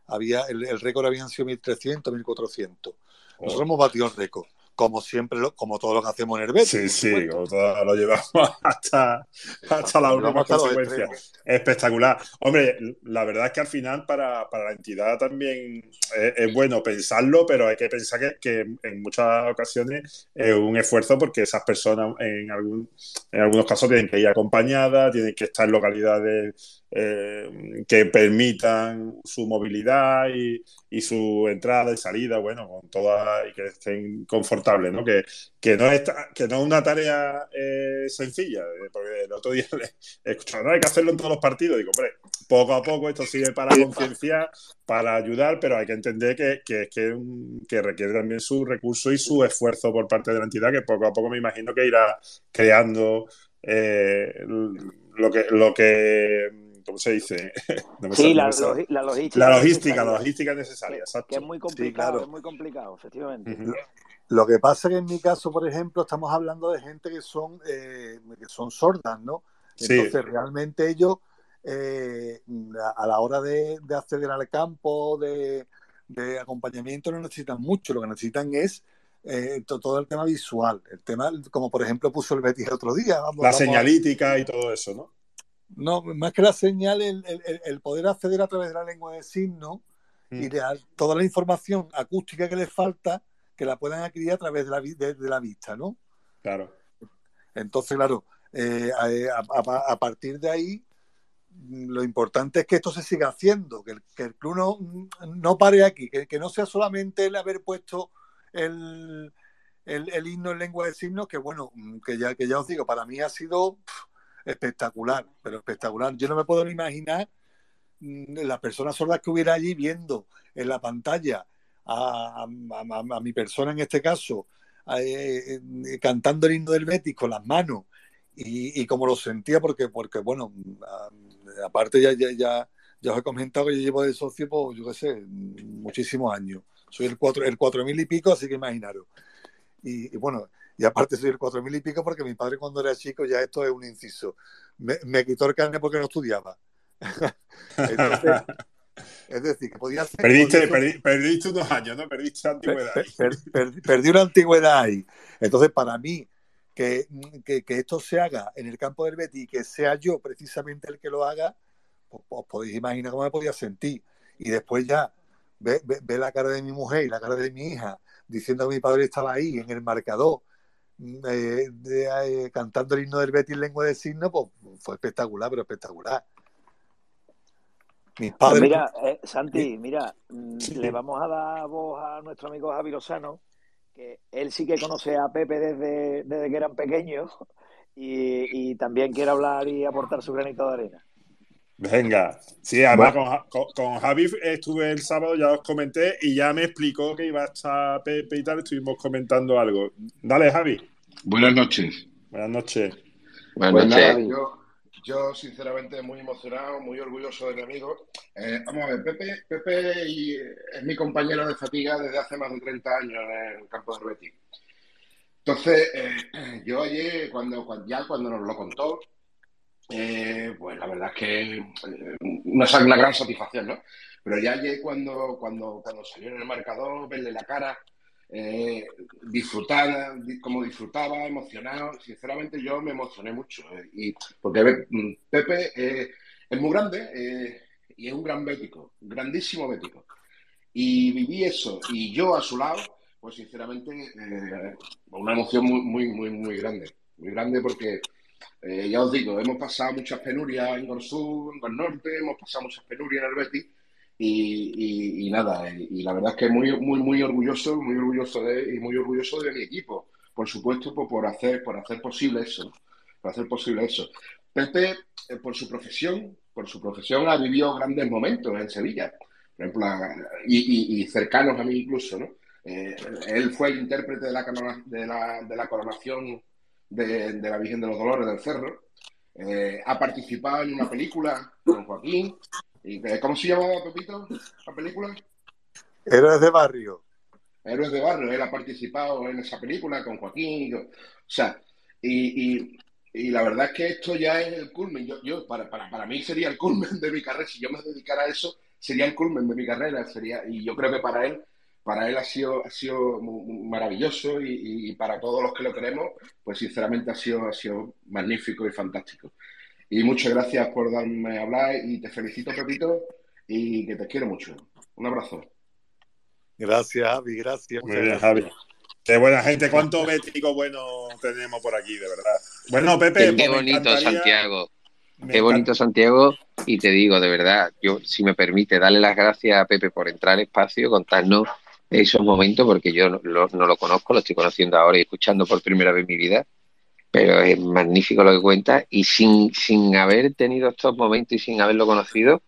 había el, el récord habían sido 1.300, 1.400. Nosotros hemos batido el récord. Como siempre, como todo lo que hacemos en Betis. Sí, sí, como todo lo llevamos [LAUGHS] hasta, hasta la última consecuencia. Espectacular. Hombre, la verdad es que al final para, para la entidad también es, es, bueno pensarlo, pero hay que pensar que, que, en muchas ocasiones es un esfuerzo porque esas personas en, algún, en algunos casos tienen que ir acompañadas, tienen que estar en localidades eh, que permitan su movilidad y, y, su entrada y salida, bueno, con todas y que estén confortables, ¿no? Que, que, no, es, que no es una tarea eh, sencilla, eh, porque el otro día he escuchado, no hay que hacerlo en todos los partidos, digo, hombre, poco a poco esto sirve para concienciar, para ayudar, pero hay que entender que, que, que, que, requiere también su recurso y su esfuerzo por parte de la entidad, que poco a poco me imagino que irá creando eh, lo que... Lo que ¿cómo se dice? [LAUGHS] No sí, la, la, logística. La logística, la logística necesaria, que, exacto. Que es muy complicado, sí, claro. es muy complicado, efectivamente. Uh -huh. Lo que pasa es que en mi caso, por ejemplo, estamos hablando de gente que son, eh, que son sordas, ¿no? Entonces, sí. realmente ellos, eh, a la hora de, de, acceder al campo, de, de acompañamiento, no necesitan mucho. Lo que necesitan es eh, to- todo el tema visual, el tema, como por ejemplo puso el Betis el otro día. Vamos, La vamos a- señalítica y todo eso, ¿no? No, más que la señal, el, el- poder acceder a través de la lengua de signos y de toda la información acústica que le falta, que la puedan adquirir a través de la, de- de la vista, ¿no? Claro. Entonces, claro, eh, a, a- a partir de ahí, mm, lo importante es que esto se siga haciendo, que el, que el club no, no pare aquí, que, que no sea solamente el haber puesto el, el, el himno en lengua de signos, que bueno, mm, que ya, que ya os digo, para mí ha sido pff, espectacular, pero espectacular. Yo no me puedo imaginar mm, las personas sordas que hubiera allí viendo en la pantalla a, mi persona en este caso, eh, eh, cantando el himno del Betis con las manos y, y como lo sentía porque, porque bueno, a- aparte ya, ya, ya, ya os he comentado que yo llevo de socio, pues yo qué sé, muchísimos años. Soy el cuatro, el cuatro mil y pico, así que imaginaros. Y, y bueno, y aparte soy el cuatro mil y pico porque mi padre cuando era chico, ya esto es un inciso, me, me quitó el carnet porque no estudiaba. [LAUGHS] Entonces, es decir, que podía hacer... Perdiste, podía- perdi- perdiste unos años, ¿no? Perdiste antigüedad. Per- per- per- perdí una antigüedad ahí. Entonces, para mí, que, que- que esto se haga en el campo del Betis y que sea yo precisamente el que lo haga, pues, os podéis imaginar cómo me podía sentir. Y después ya ve, ve- ve la cara de mi mujer y la cara de mi hija diciendo que mi padre estaba ahí en el marcador, eh, de- eh, cantando el himno del Betis en lengua de signo, pues fue espectacular, pero espectacular. Mis Pues padres. mira, eh, Santi, mira, mm, le vamos a dar voz a nuestro amigo Javi Lozano, que él sí que conoce a Pepe desde, desde que eran pequeños y, y también quiere hablar y aportar su granito de arena. Venga, sí, además con, con, con Javi estuve el sábado, ya os comenté, y ya me explicó que iba a estar Pepe y tal, estuvimos comentando algo. Dale, Javi. Buenas noches. Buenas noches. Buenas Pues noches. nada, yo, yo sinceramente muy emocionado, muy orgulloso de mi amigo. Eh, vamos a ver, Pepe, Pepe y- es mi compañero de fatiga desde hace más de 30 años en el campo de Betis. Entonces, eh, yo ayer, cuando, cuando- ya cuando nos lo contó, eh, pues la verdad es que eh, una, una gran satisfacción, ¿no? Pero ya cuando, cuando, cuando salió en el marcador, verle la cara, eh, disfrutar, di- como disfrutaba, emocionado, sinceramente yo me emocioné mucho. eh, y, porque mm, Pepe eh, es muy grande eh, y es un gran bético, grandísimo bético. Y viví eso, y yo a su lado, pues sinceramente, una emoción muy, muy, muy, muy grande. Muy grande porque, eh, ya os digo, hemos pasado muchas penurias en Gorsur, en Gor Norte, hemos pasado muchas penurias en el Betis. Y, y- y nada, y, y la verdad es que muy, muy, muy orgulloso, muy orgulloso de y muy orgulloso de mi equipo. Por supuesto, por, por hacer, por hacer posible eso, por hacer posible eso. Pepe, eh, por su profesión, por su profesión ha vivido grandes momentos en Sevilla, por ejemplo, y, y- cercanos a mí incluso, ¿no? Eh, él fue el intérprete de la, de la, de la coronación de, de la Virgen de los Dolores del Cerro. Eh, ha participado en una película con Joaquín. Y, eh, ¿Cómo se llamaba, Pepito, la película? Héroes de barrio. Héroes de Barrio, él ha participado en esa película con Joaquín. y o sea, y, y- y la verdad es que esto ya es el culmen. Yo, yo, para, para, para mí sería el culmen de mi carrera. Si yo me dedicara a eso, sería el culmen de mi carrera. Sería, y yo creo que para él, para él ha sido, ha sido maravilloso y, y- y para todos los que lo queremos, pues sinceramente ha sido, ha sido magnífico y fantástico. Y muchas gracias por darme a hablar y te felicito, Pepito, y que te quiero mucho. Un abrazo. Gracias, Javi, gracias. Muy bien, Javi. Qué buena gente, cuánto bético bueno tenemos por aquí, de verdad. Bueno, Pepe, Qué, pues me bonito encantaría- Santiago. me Qué bonito Santiago. Y te digo, de verdad, yo, si me permite, darle las gracias a Pepe por entrar al espacio, contarnos esos momentos, porque yo no lo, no lo conozco, lo estoy conociendo ahora y escuchando por primera vez en mi vida. Pero es magnífico lo que cuenta. Y sin, sin haber tenido estos momentos y sin haberlo conocido,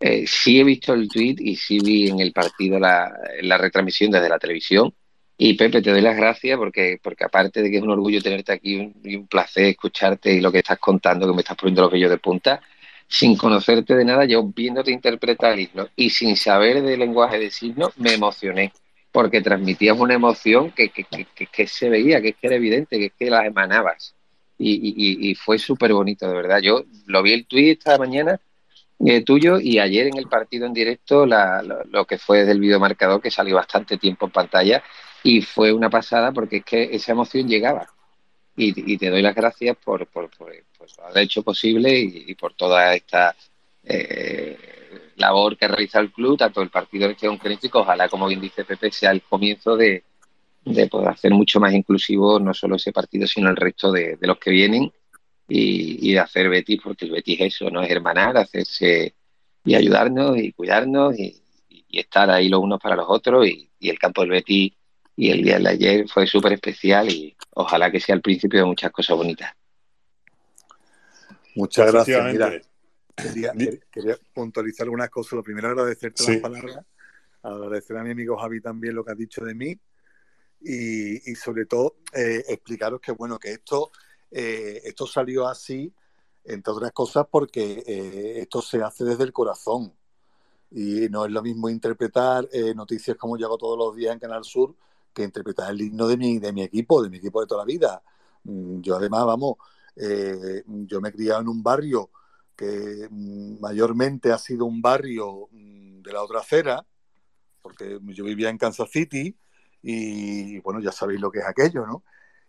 eh, sí he visto el tweet y sí vi en el partido la, la retransmisión desde la televisión. Y Pepe, te doy las gracias porque, porque aparte de que es un orgullo tenerte aquí y un placer escucharte y lo que estás contando, que me estás poniendo los vellos de punta, sin conocerte de nada, yo viéndote interpretar y sin saber de lenguaje de signos, me emocioné porque transmitías una emoción que, que, que, que- se veía, que era evidente, que que las emanabas. Y, y- fue súper bonito, de verdad. Yo lo vi el tweet esta mañana eh, tuyo y ayer en el partido en directo la- lo, que fue del videomarcador que salió bastante tiempo en pantalla y fue una pasada porque es que esa emoción llegaba. Y, y te doy las gracias por, por, por, haber hecho posible y, y por toda esta eh, labor que realiza el club, tanto el partido en este crítico, ojalá, como bien dice Pepe, sea el comienzo de, de poder hacer mucho más inclusivo no solo ese partido, sino el resto de, de los que vienen y, y, de hacer Betis, porque el Betis es eso, ¿no? Es hermanar, hacerse y ayudarnos y cuidarnos y, y estar ahí los unos para los otros y, y el campo del Betis y el día de ayer fue súper especial y ojalá que sea el principio de muchas cosas bonitas. Muchas gracias. Quería, quería, puntualizar algunas cosas. Lo primero, agradecerte sí. las palabras, agradecer a mi amigo Javi también lo que ha dicho de mí y, y sobre todo eh, explicaros que, bueno, que esto, eh, esto salió así, entre otras cosas, porque eh, esto se hace desde el corazón. Y no es lo mismo interpretar noticias como yo hago todos los días en Canal Sur que interpretar el himno de mi, de mi equipo, de mi equipo de toda la vida. Mm, yo además, vamos, yo me he criado en un barrio que mayormente ha sido un barrio mm, de la otra acera, porque yo vivía en Kansas City y bueno, ya sabéis lo que es aquello, ¿no?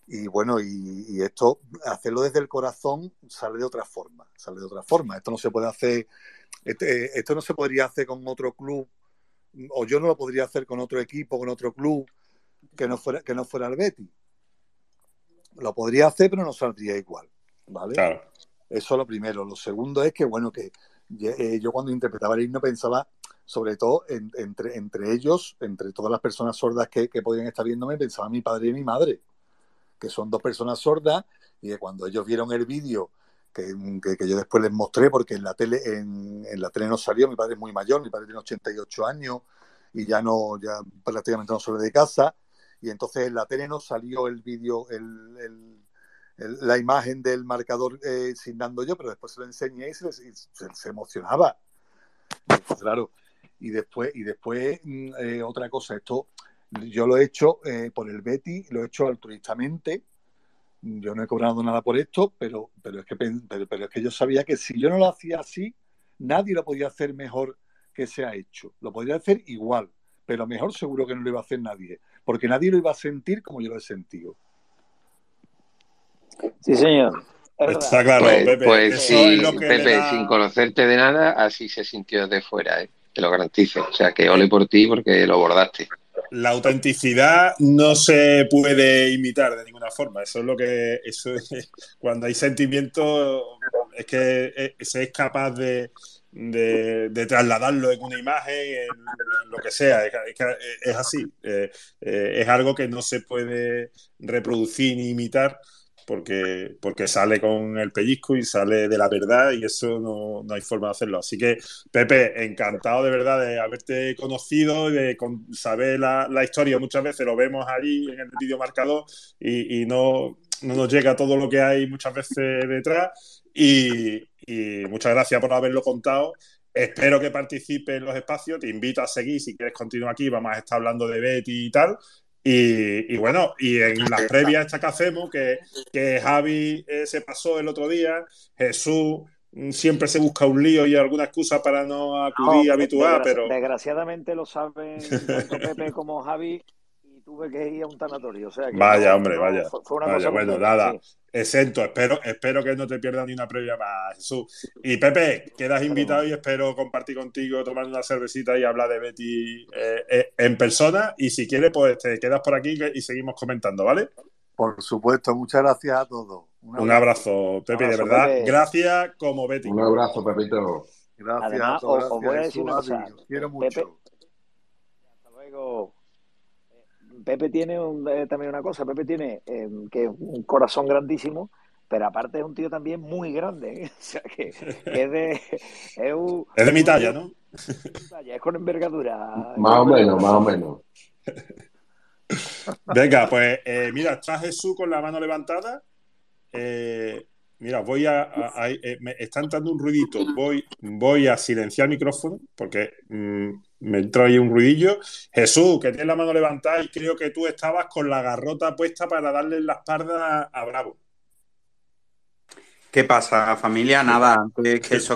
Y bueno, y, y, esto, hacerlo desde el corazón sale de otra forma, sale de otra forma. Esto no se puede hacer, este, esto no se podría hacer con otro club, o yo no lo podría hacer con otro equipo, con otro club que no fuera, que no fuera el Betty. Lo podría hacer, pero no saldría igual, ¿vale? Claro. Eso es lo primero. Lo segundo es que, bueno, que eh, yo cuando interpretaba el himno pensaba sobre todo en, entre, entre ellos, entre todas las personas sordas que, que podían estar viéndome, pensaba mi padre y mi madre que son dos personas sordas, y que cuando ellos vieron el vídeo que, que, que, yo después les mostré, porque en la tele, en, en, la tele no salió, mi padre es muy mayor, mi padre tiene 88 años y ya no, ya prácticamente no sale de casa, y entonces en la tele no salió el vídeo, el, el, la imagen del marcador eh, signando yo, pero después se lo enseñé y se, emocionaba. Claro. Y después, y después eh, otra cosa, esto yo lo he hecho eh, por el Betty, lo he hecho altruistamente. Yo no he cobrado nada por esto, pero, pero, es que, pero, pero es que yo sabía que si yo no lo hacía así, nadie lo podía hacer mejor que se ha hecho. Lo podría hacer igual, pero mejor seguro que no lo iba a hacer nadie, porque nadie lo iba a sentir como yo lo he sentido. Sí, señor. Está claro, pues, Pepe. Pues sí, Pepe, da... sin conocerte de nada, así se sintió de fuera, ¿eh? te lo garantizo. O sea, que ole por ti porque lo bordaste la autenticidad no se puede imitar de ninguna forma. Eso es lo que. Eso es, cuando hay sentimiento, es que se es capaz de, de, de, trasladarlo en una imagen, en, en lo que sea. Es, es, es así. Eh, eh, es algo que no se puede reproducir ni imitar porque, porque sale con el pellizco y sale de la verdad y eso no, no, hay forma de hacerlo. Así que, Pepe, encantado de verdad de haberte conocido y de saber la, la, historia. Muchas veces lo vemos allí en el vídeo marcador y, y no, no, nos llega todo lo que hay muchas veces detrás. Y, y muchas gracias por haberlo contado. Espero que participe en los espacios. Te invito a seguir si quieres continuar aquí. Vamos a estar hablando de Betty y tal. Y, y, bueno, y en las previas esta que hacemos, que, que Javi eh, se pasó el otro día, Jesús mm, siempre se busca un lío y alguna excusa para no acudir no, habitual, pero... Desgraciadamente lo saben tanto [LAUGHS] Pepe como Javi tuve que ir a un tanatorio. O sea que vaya, no, hombre, no, vaya. Fue una vaya, cosa bueno, muy... nada. Sí. Exento, espero, espero que no te pierdas ni una previa más, Jesús. Y Pepe, quedas invitado y espero compartir contigo, tomar una cervecita y hablar de Betty eh, eh, en persona. Y si quieres, pues te quedas por aquí y seguimos comentando, ¿vale? Por supuesto, muchas gracias a todos. Un abrazo, un abrazo Pepe, abrazo, de verdad. Pepe. Gracias como Betty. Un abrazo, Pepito. Gracias. Además, todos, os, os voy a decir una cosa. Os quiero mucho. Pepe, hasta luego. Pepe tiene un, eh, también una cosa, Pepe tiene eh, que un corazón grandísimo, pero aparte es un tío también muy grande, ¿eh? [LAUGHS] o sea que, que es de es, un, es de mi talla, ¿no? es con envergadura. Más o menos, más o menos. Venga, pues eh, mira, está Jesús con la mano levantada. Eh, mira, voy a, a, a eh, me está entrando un ruidito. Voy, voy a silenciar el micrófono porque mmm, me entró ahí un ruidillo. Jesús, que tienes la mano levantada y creo que tú estabas con la garrota puesta para darle la espalda a Bravo. ¿Qué pasa, familia? Nada, es que eso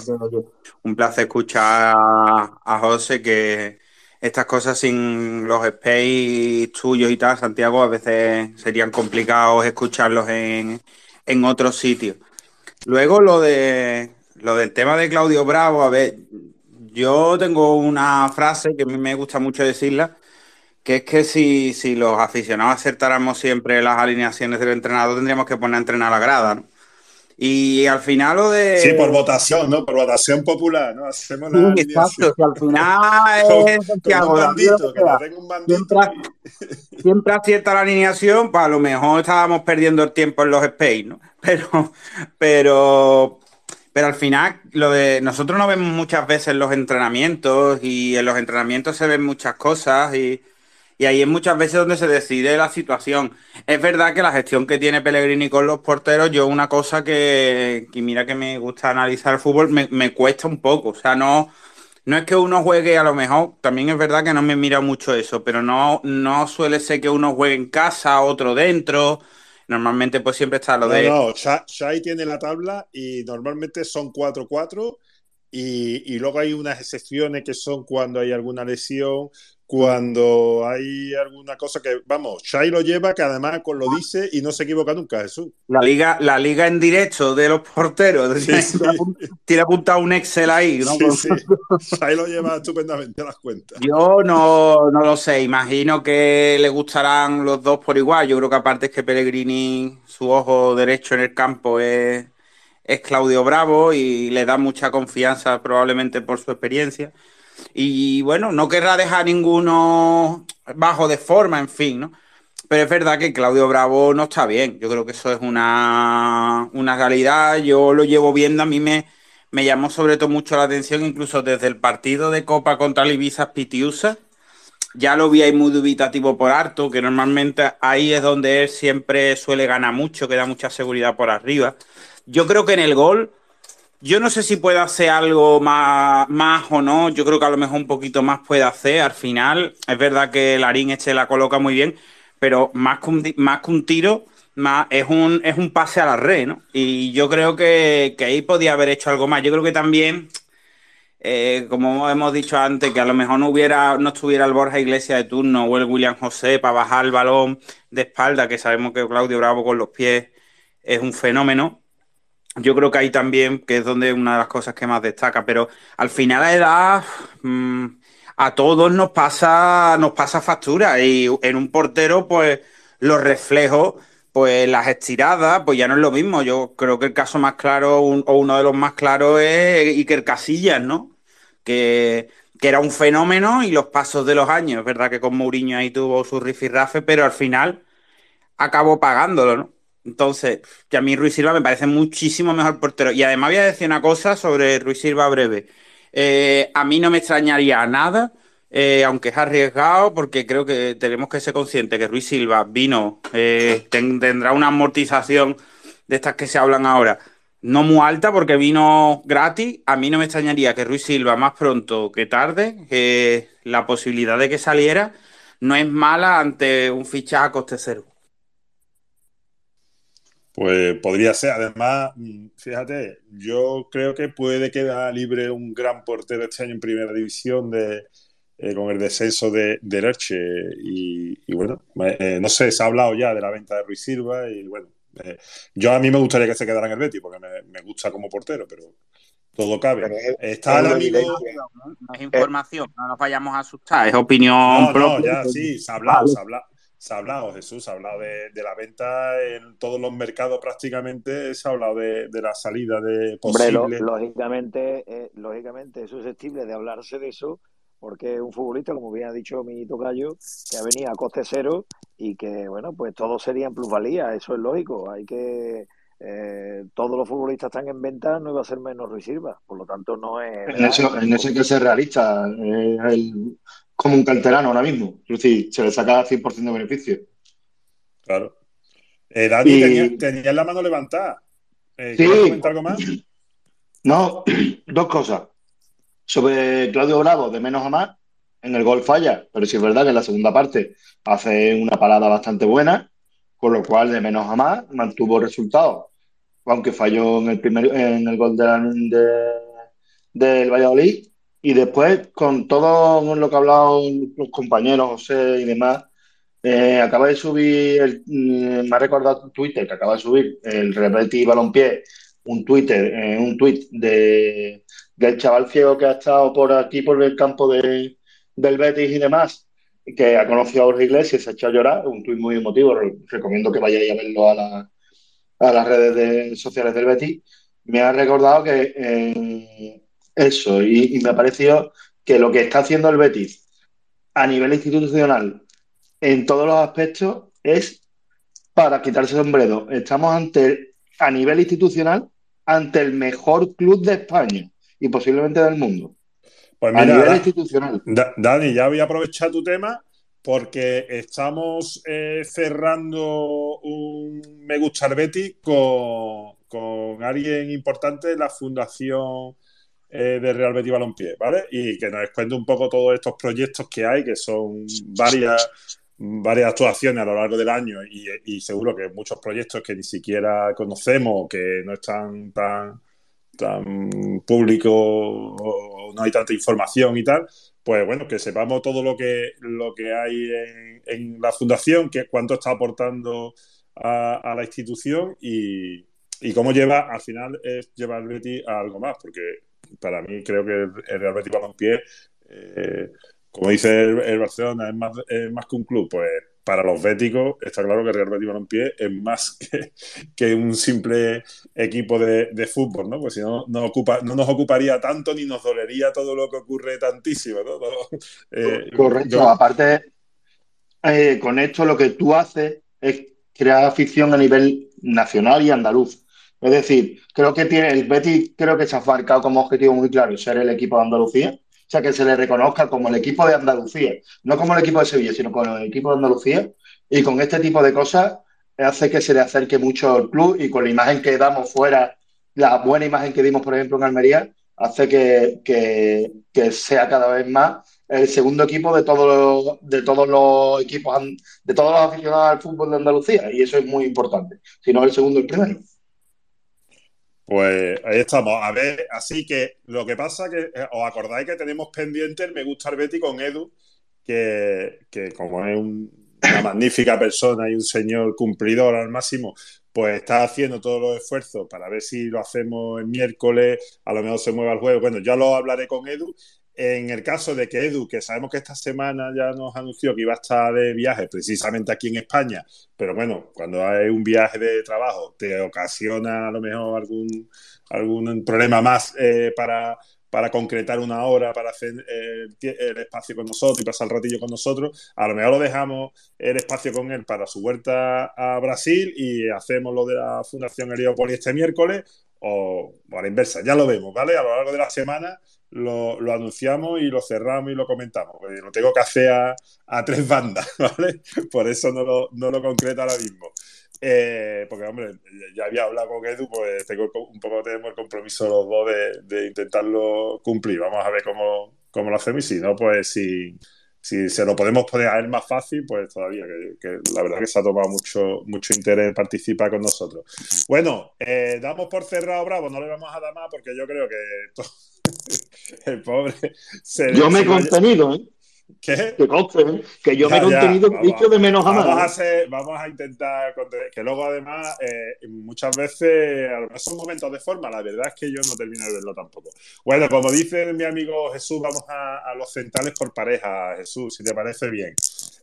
un placer escuchar a, a José que estas cosas sin los space tuyos y tal, Santiago, a veces serían complicados escucharlos en, en otros sitios. Luego lo de lo del tema de Claudio Bravo, a ver, yo tengo una frase que a mí me gusta mucho decirla, que es que si, si los aficionados acertáramos siempre las alineaciones del entrenador, tendríamos que poner a entrenar a la grada, ¿no? Y al final lo de. Sí, por votación, ¿no? Por votación popular, ¿no? Hacemos la. Sí, exacto, que al final [LAUGHS] es Santiago. Siempre, [LAUGHS] siempre acierta la alineación, pues a lo mejor estábamos perdiendo el tiempo en los space, ¿no? [LAUGHS] Pero, pero, pero al final, lo de nosotros nos vemos muchas veces los entrenamientos y en los entrenamientos se ven muchas cosas y, y ahí es muchas veces donde se decide la situación. Es verdad que la gestión que tiene Pellegrini con los porteros, yo una cosa que, que mira que me gusta analizar el fútbol, me, me cuesta un poco. O sea, no, no es que uno juegue a lo mejor, también es verdad que no me mira mucho eso, pero no, no suele ser que uno juegue en casa, otro dentro. Normalmente pues siempre está lo No, de... no, Sha- Shai tiene la tabla y normalmente son 4-4 y, y luego hay unas excepciones que son cuando hay alguna lesión, cuando hay alguna cosa que, vamos, Shai lo lleva, que además con lo dice y no se equivoca nunca, Jesús. La liga, la liga en directo de los porteros. Sí, sí. Tiene apun- tiene apuntado un Excel ahí, ¿no? Sí. Shai lo lleva estupendamente a las cuentas. Yo no, no lo sé, imagino que le gustarán los dos por igual. Yo creo que aparte es que Pellegrini, su ojo derecho en el campo es, es Claudio Bravo y le da mucha confianza probablemente por su experiencia. Y bueno, no querrá dejar ninguno bajo de forma, en fin, ¿no? Pero es verdad que Claudio Bravo no está bien. Yo creo que eso es una, una realidad. Yo lo llevo viendo, a mí me, me llamó sobre todo mucho la atención, incluso desde el partido de Copa contra el Pitiusa. Ya lo vi ahí muy dubitativo por harto, que normalmente ahí es donde él siempre suele ganar mucho, que da mucha seguridad por arriba. Yo creo que en el gol, yo no sé si puede hacer algo más, más o no. Yo creo que a lo mejor un poquito más puede hacer. Al final, es verdad que Larín este la coloca muy bien, pero más que un, más que un tiro, es, un, es un pase a la red, ¿no? Y yo creo que, que ahí podía haber hecho algo más. Yo creo que también, eh, como hemos dicho antes, que a lo mejor no hubiera, no estuviera el Borja Iglesias de turno o el William José para bajar el balón de espalda, que sabemos que Claudio Bravo con los pies es un fenómeno. Yo creo que ahí también, que es donde una de las cosas que más destaca, pero al final la edad mm, a todos nos pasa, nos pasa factura y en un portero, pues los reflejos, pues las estiradas, pues ya no es lo mismo. Yo creo que el caso más claro o uno de los más claros es Iker Casillas, ¿no? Que, que era un fenómeno y los pasos de los años. Verdad que con Mourinho ahí tuvo su rifirrafe, pero al final acabó pagándolo, ¿no? Entonces, que a mí Ruiz Silva me parece muchísimo mejor portero. Y además voy a decir una cosa sobre Ruiz Silva breve. Eh, a mí no me extrañaría nada, eh, aunque es arriesgado, porque creo que tenemos que ser conscientes que Ruiz Silva vino, eh, ten- tendrá una amortización de estas que se hablan ahora, no muy alta, porque vino gratis. A mí no me extrañaría que Ruiz Silva más pronto que tarde, la posibilidad de que saliera no es mala ante un fichaje a coste cero. Pues podría ser. Además, mm, fíjate, yo creo que puede quedar libre un gran portero este año en primera división de, eh, con el descenso de, del Elche. Y, y bueno, eh, no sé, se ha hablado ya de la venta de Ruiz Silva y bueno, eh, yo a mí me gustaría que se quedara en el Betis porque me, me gusta como portero, pero todo cabe. Está el Es amigo... evidencia, ¿no? No es información, no nos vayamos a asustar, es opinión No, no, propia. ya sí, se ha hablado, Vale. se ha hablado, se ha hablado, Jesús, se ha hablado de, de la venta en todos los mercados prácticamente, se ha hablado de, de la salida de Hombre, lo- posible. lógicamente, eh, lógicamente es susceptible de hablarse de eso, porque es un futbolista, como bien ha dicho mi tocayo, que ha venido a coste cero y que, bueno, pues todo sería en plusvalía, eso es lógico. Hay que. Eh, todos los futbolistas están en venta, no iba a ser menos Ruiz Silva, por lo tanto, no es. En eso, en eso hay que ser realista. Es el- como un canterano ahora mismo. Es decir, se le saca 100% de beneficio. Claro. Eh, Dani, Y- tenía, tenía la mano levantada. Eh, Sí. ¿Quieres comentar algo más? No, [CLEARS THROAT] dos cosas. Sobre Claudio Bravo, de menos a más, en el gol falla, pero sí es verdad que en la segunda parte hace una parada bastante buena, con lo cual de menos a más mantuvo resultados. Aunque falló en el primer, en el gol del Valladolid, Y después, con todo lo que ha hablado los compañeros, José y demás, eh, acaba de subir, el, mm, me ha recordado Twitter, que acaba de subir el Rebeti Balompié, un Twitter, eh, un tweet de, del chaval ciego que ha estado por aquí, por el campo de, del Betis y demás, que ha conocido a Borja Iglesias se ha echado a llorar, un tuit muy emotivo, recomiendo que vayáis a verlo a, la, a las redes de, sociales del Betis, me ha recordado que eh, eso, y, y, me ha parecido que lo que está haciendo el Betis a nivel institucional en todos los aspectos es para quitarse el sombrero. Estamos ante, a nivel institucional, ante el mejor club de España y posiblemente del mundo. Pues mira, a nivel institucional. Dani, ya voy a aprovechar tu tema porque estamos eh, cerrando un Me Gusta el Betty con, con alguien importante de la Fundación eh, de Real Betis Balompié, ¿vale? Y que nos cuente un poco todos estos proyectos que hay, que son varias, varias actuaciones a lo largo del año y, seguro que muchos proyectos que ni siquiera conocemos, que no están tan tan público no hay tanta información y tal, pues bueno, que sepamos todo lo que, lo que hay en, la fundación, que cuánto está aportando a, la institución y, cómo lleva, al final, es llevar el Betis a algo más, porque para mí creo que el Real Betis Balompié, eh, como dice el, Barcelona, es más, es más que un club, pues para los béticos está claro que Real Betis Balompié es más [LAUGHS] que, un simple equipo de, fútbol, ¿no? Pues si no, no, ocupa, no nos ocuparía tanto ni nos dolería todo lo que ocurre tantísimo, ¿no? Eh, Correcto, aparte, eh, con esto lo que tú haces es crear afición a nivel nacional y andaluz. Es decir, creo que tiene el Betis creo que se ha marcado como objetivo muy claro ser el equipo de Andalucía sea, que se le reconozca como el equipo de Andalucía, no como el equipo de Sevilla, sino como el equipo de Andalucía. Y con este tipo de cosas hace que se le acerque mucho al club y con la imagen que damos fuera, la buena imagen que dimos, por ejemplo, en Almería, hace que, que, sea cada vez más el segundo equipo de todos los, de todos los equipos, de todos los aficionados al fútbol de Andalucía. Y eso es muy importante. Si no, el segundo, el primero. Pues ahí estamos. A ver, así que lo que pasa que eh, os acordáis que tenemos pendiente el Me Gusta el Betty con Edu, que, como es una magnífica persona y un señor cumplidor al máximo, pues está haciendo todos los esfuerzos para ver si lo hacemos el miércoles, a lo mejor se mueva el jueves. Bueno, ya lo hablaré con Edu en el caso de que Edu, que sabemos que esta semana ya nos anunció que iba a estar de viaje precisamente aquí en España, pero bueno, cuando hay un viaje de trabajo te ocasiona a lo mejor algún, algún problema más eh, para, para concretar una hora, para hacer eh, el, espacio con nosotros y pasar el ratillo con nosotros, a lo mejor lo dejamos el espacio con él para su vuelta a Brasil y hacemos lo de la Fundación Heliópolis este miércoles o, o a la inversa, ya lo vemos, ¿vale? A lo largo de la semana lo, anunciamos y lo cerramos y lo comentamos. lo tengo que hacer a, tres bandas, [LAUGHS] ¿vale? Por eso no lo, no lo concreto ahora mismo. Eh, porque, hombre, ya había hablado con Edu, pues tengo un poco tenemos el compromiso los dos de, intentarlo cumplir. Vamos a ver cómo, cómo, lo hacemos y si no, pues si, si se lo podemos poner a él más fácil, pues todavía, que, la verdad que se ha tomado mucho, mucho interés participar con nosotros. Bueno, eh, damos por cerrado Bravo, no le vamos a dar más porque yo creo que [LAUGHS] el pobre se Yo me he contenido, ¿eh? ¿Qué? Que ¿eh? que yo me he contenido dicho de menos a vamos. A vamos a intentar que luego además eh, muchas veces a lo mejor son momentos de forma, la verdad es que yo no termino de verlo tampoco. Bueno, como dice mi amigo Jesús, vamos a, los centrales por pareja, Jesús, si te parece bien.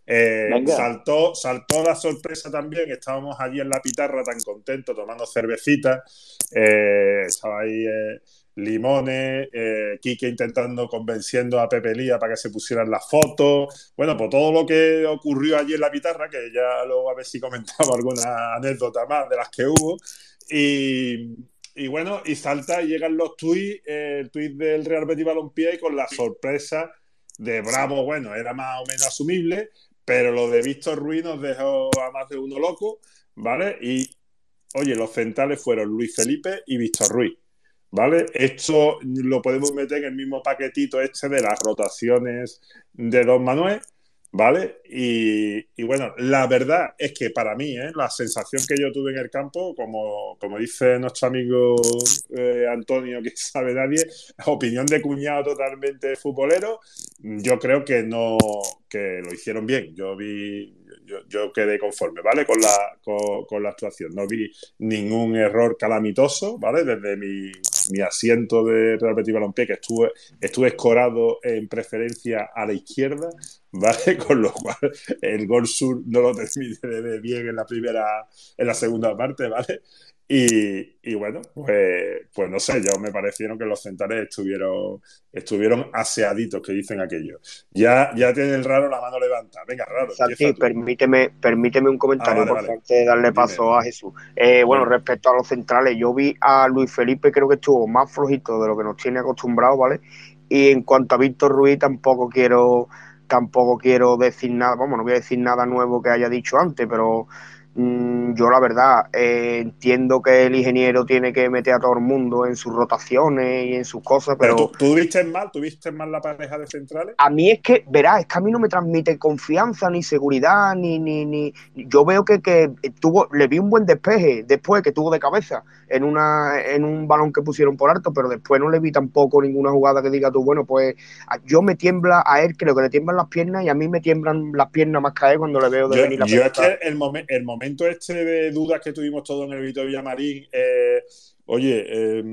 Eh, saltó, saltó la sorpresa también, estábamos allí en la pitarra tan contentos tomando cervecita, estaba ahí Limones, eh, intentando convenciendo a Pepe Lía para que se pusieran las fotos. Bueno, por todo lo que ocurrió allí en la pitarra, que ya luego a ver si comentamos alguna anécdota más de las que hubo. Y, bueno, y salta y llegan los tweets, el tweet del Real Betis Balompié y con la sorpresa de Bravo, bueno, era más o menos asumible, pero lo de Víctor Ruiz nos dejó a más de uno loco, ¿vale? Y, oye, los centrales fueron Luis Felipe y Víctor Ruiz. ¿Vale? Esto lo podemos meter en el mismo paquetito este de las rotaciones de Don Manuel, ¿Vale? Y, bueno, la verdad es que para mí, ¿eh? la sensación que yo tuve en el campo, como, como dice nuestro amigo eh, Antonio, que sabe nadie, opinión de cuñado totalmente futbolero, yo creo que no, que lo hicieron bien. Yo vi, yo, yo quedé conforme, ¿vale? Con la, con, con la actuación. No vi ningún error calamitoso, ¿vale? Desde mi, mi asiento de Real Betis Balompié, que estuve, estuve escorado en preferencia a la izquierda, ¿vale? [LAUGHS] Con lo cual el gol sur no lo terminé de bien en la primera, en la segunda parte, ¿vale? Y, y bueno, pues, pues no sé, yo me parecieron que los centrales estuvieron, estuvieron aseaditos, que dicen aquello. Ya, ya tiene el raro la mano levantada. Venga, raro. Santi, permíteme, permíteme un comentario Ah, vale, por vale. antes de darle paso a Jesús. Eh, bueno, respecto a los centrales, yo vi a Luis Felipe, creo que estuvo más flojito de lo que nos tiene acostumbrado, ¿vale? Y en cuanto a Víctor Ruiz, tampoco quiero, tampoco quiero decir nada, vamos, no voy a decir nada nuevo que haya dicho antes, pero yo la verdad eh, entiendo que el ingeniero tiene que meter a todo el mundo en sus rotaciones y en sus cosas, Pero pero tú, tú viste mal, tú viste mal la pareja de centrales. a mí es que, verás, es que a mí no me transmite confianza, ni seguridad, ni, ni, ni. Yo veo que, que tuvo, le vi un buen despeje después que tuvo de cabeza en una, en un balón que pusieron por alto, pero después no le vi tampoco ninguna jugada que diga tú, bueno, pues yo me tiembla a él, creo que le tiemblan las piernas y a mí me tiemblan las piernas más que a él cuando le veo de Yo, venir la yo es pelota. que el, momen- el momento este de dudas que tuvimos todos en el Vito Villamarín, eh, oye, eh,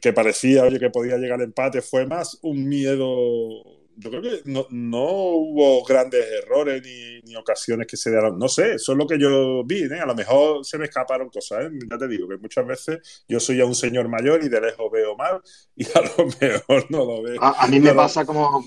que parecía oye, que podía llegar el empate, fue más un miedo. Yo creo que no, no hubo grandes errores ni, ni ocasiones que se dieron. No sé, eso es lo que yo vi. ¿eh? A lo mejor se me escaparon cosas. ¿eh? Ya te digo que muchas veces yo soy ya un señor mayor y de lejos veo mal [LAUGHS] y a lo mejor no lo veo. A, a mí no me lo- pasa como,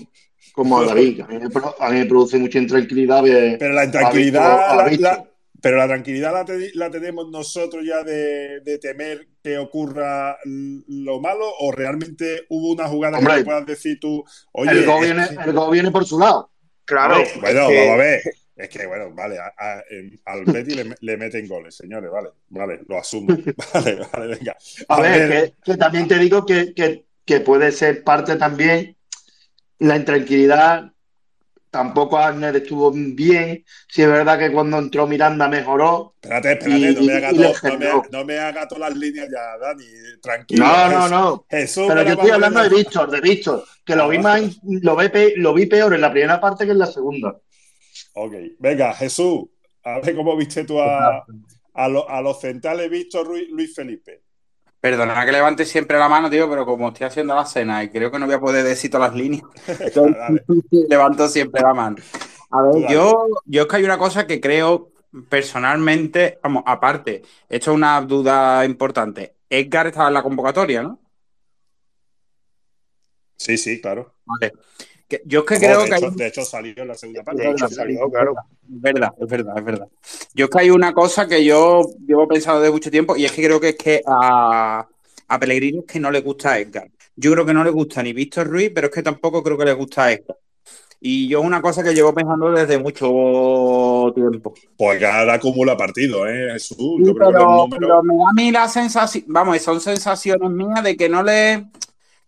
como a David. A mí, me, a mí me produce mucha intranquilidad ver Pero la intranquilidad, a la- la- pero la tranquilidad la, te- la tenemos nosotros ya de, de temer que ocurra lo malo o realmente hubo una jugada que Hombre, te puedas decir tú, oye, el gol es viene, que- el gol viene por su lado. Claro, bueno, que- vamos a ver. Es que, bueno, vale, a- a- en- al Betis le, le meten goles, señores, vale, vale, lo asumo. [LAUGHS] Vale, vale, venga. A, ver, Que, que también te digo que, que, que puede ser parte también la intranquilidad. Tampoco Agner estuvo bien. Si es verdad que cuando entró Miranda mejoró. Espérate, espérate, y- no me haga y le todo- no me, generó. no me haga todas las líneas ya, Dani, tranquilo. No, no, no. Jesús, Pero yo estoy hablando de Víctor, de Víctor, que lo vi Ah, más, lo vi, lo vi peor en la primera parte que en la segunda. Ok, venga, Jesús, a ver cómo viste tú a, a, lo- a los centrales Víctor Ruiz, Luis Felipe. Perdona que levante siempre la mano, tío, pero como estoy haciendo la cena y creo que no voy a poder decir todas las líneas, [LAUGHS] levanto siempre la mano. A ver, yo, yo es que hay una cosa que creo personalmente, vamos, aparte, esto es una duda importante. Edgar estaba en la convocatoria, ¿no? Sí, sí, claro. Vale. Que- yo es que Vamos, creo de, que hay de hecho, salió en la segunda parte. De hecho, salió, claro. Es verdad, es verdad, es verdad. Yo es que hay una cosa que yo llevo pensando desde mucho tiempo y es que creo que es que a, a Pellegrini es que no le gusta a Edgar. Yo creo que no le gusta ni Víctor Ruiz, pero es que tampoco creo que le gusta a Edgar. Y yo es una cosa que llevo pensando desde mucho tiempo. Pues que ahora acumula partidos, ¿eh, Jesús? Sí, Yo creo que los pero, pero me da a mí la sensación, vamos, son sensaciones mías de que no le,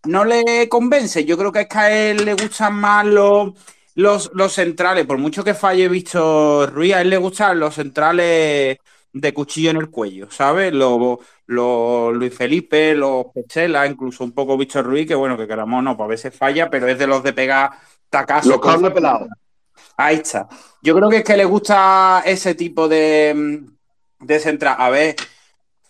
no le convence. Yo creo que es que a él le gustan más los, los, los centrales, por mucho que falle Víctor Ruiz, a él le gustan los centrales de cuchillo en el cuello, ¿sabes? Los, Luis Felipe, los Pechela, incluso un poco Víctor Ruiz, que bueno, que queramos no, pues a veces falla, pero es de los de pegar tacazos. Los carnes pelados. Ahí está. Yo creo que es que le gusta ese tipo de, de central. A ver,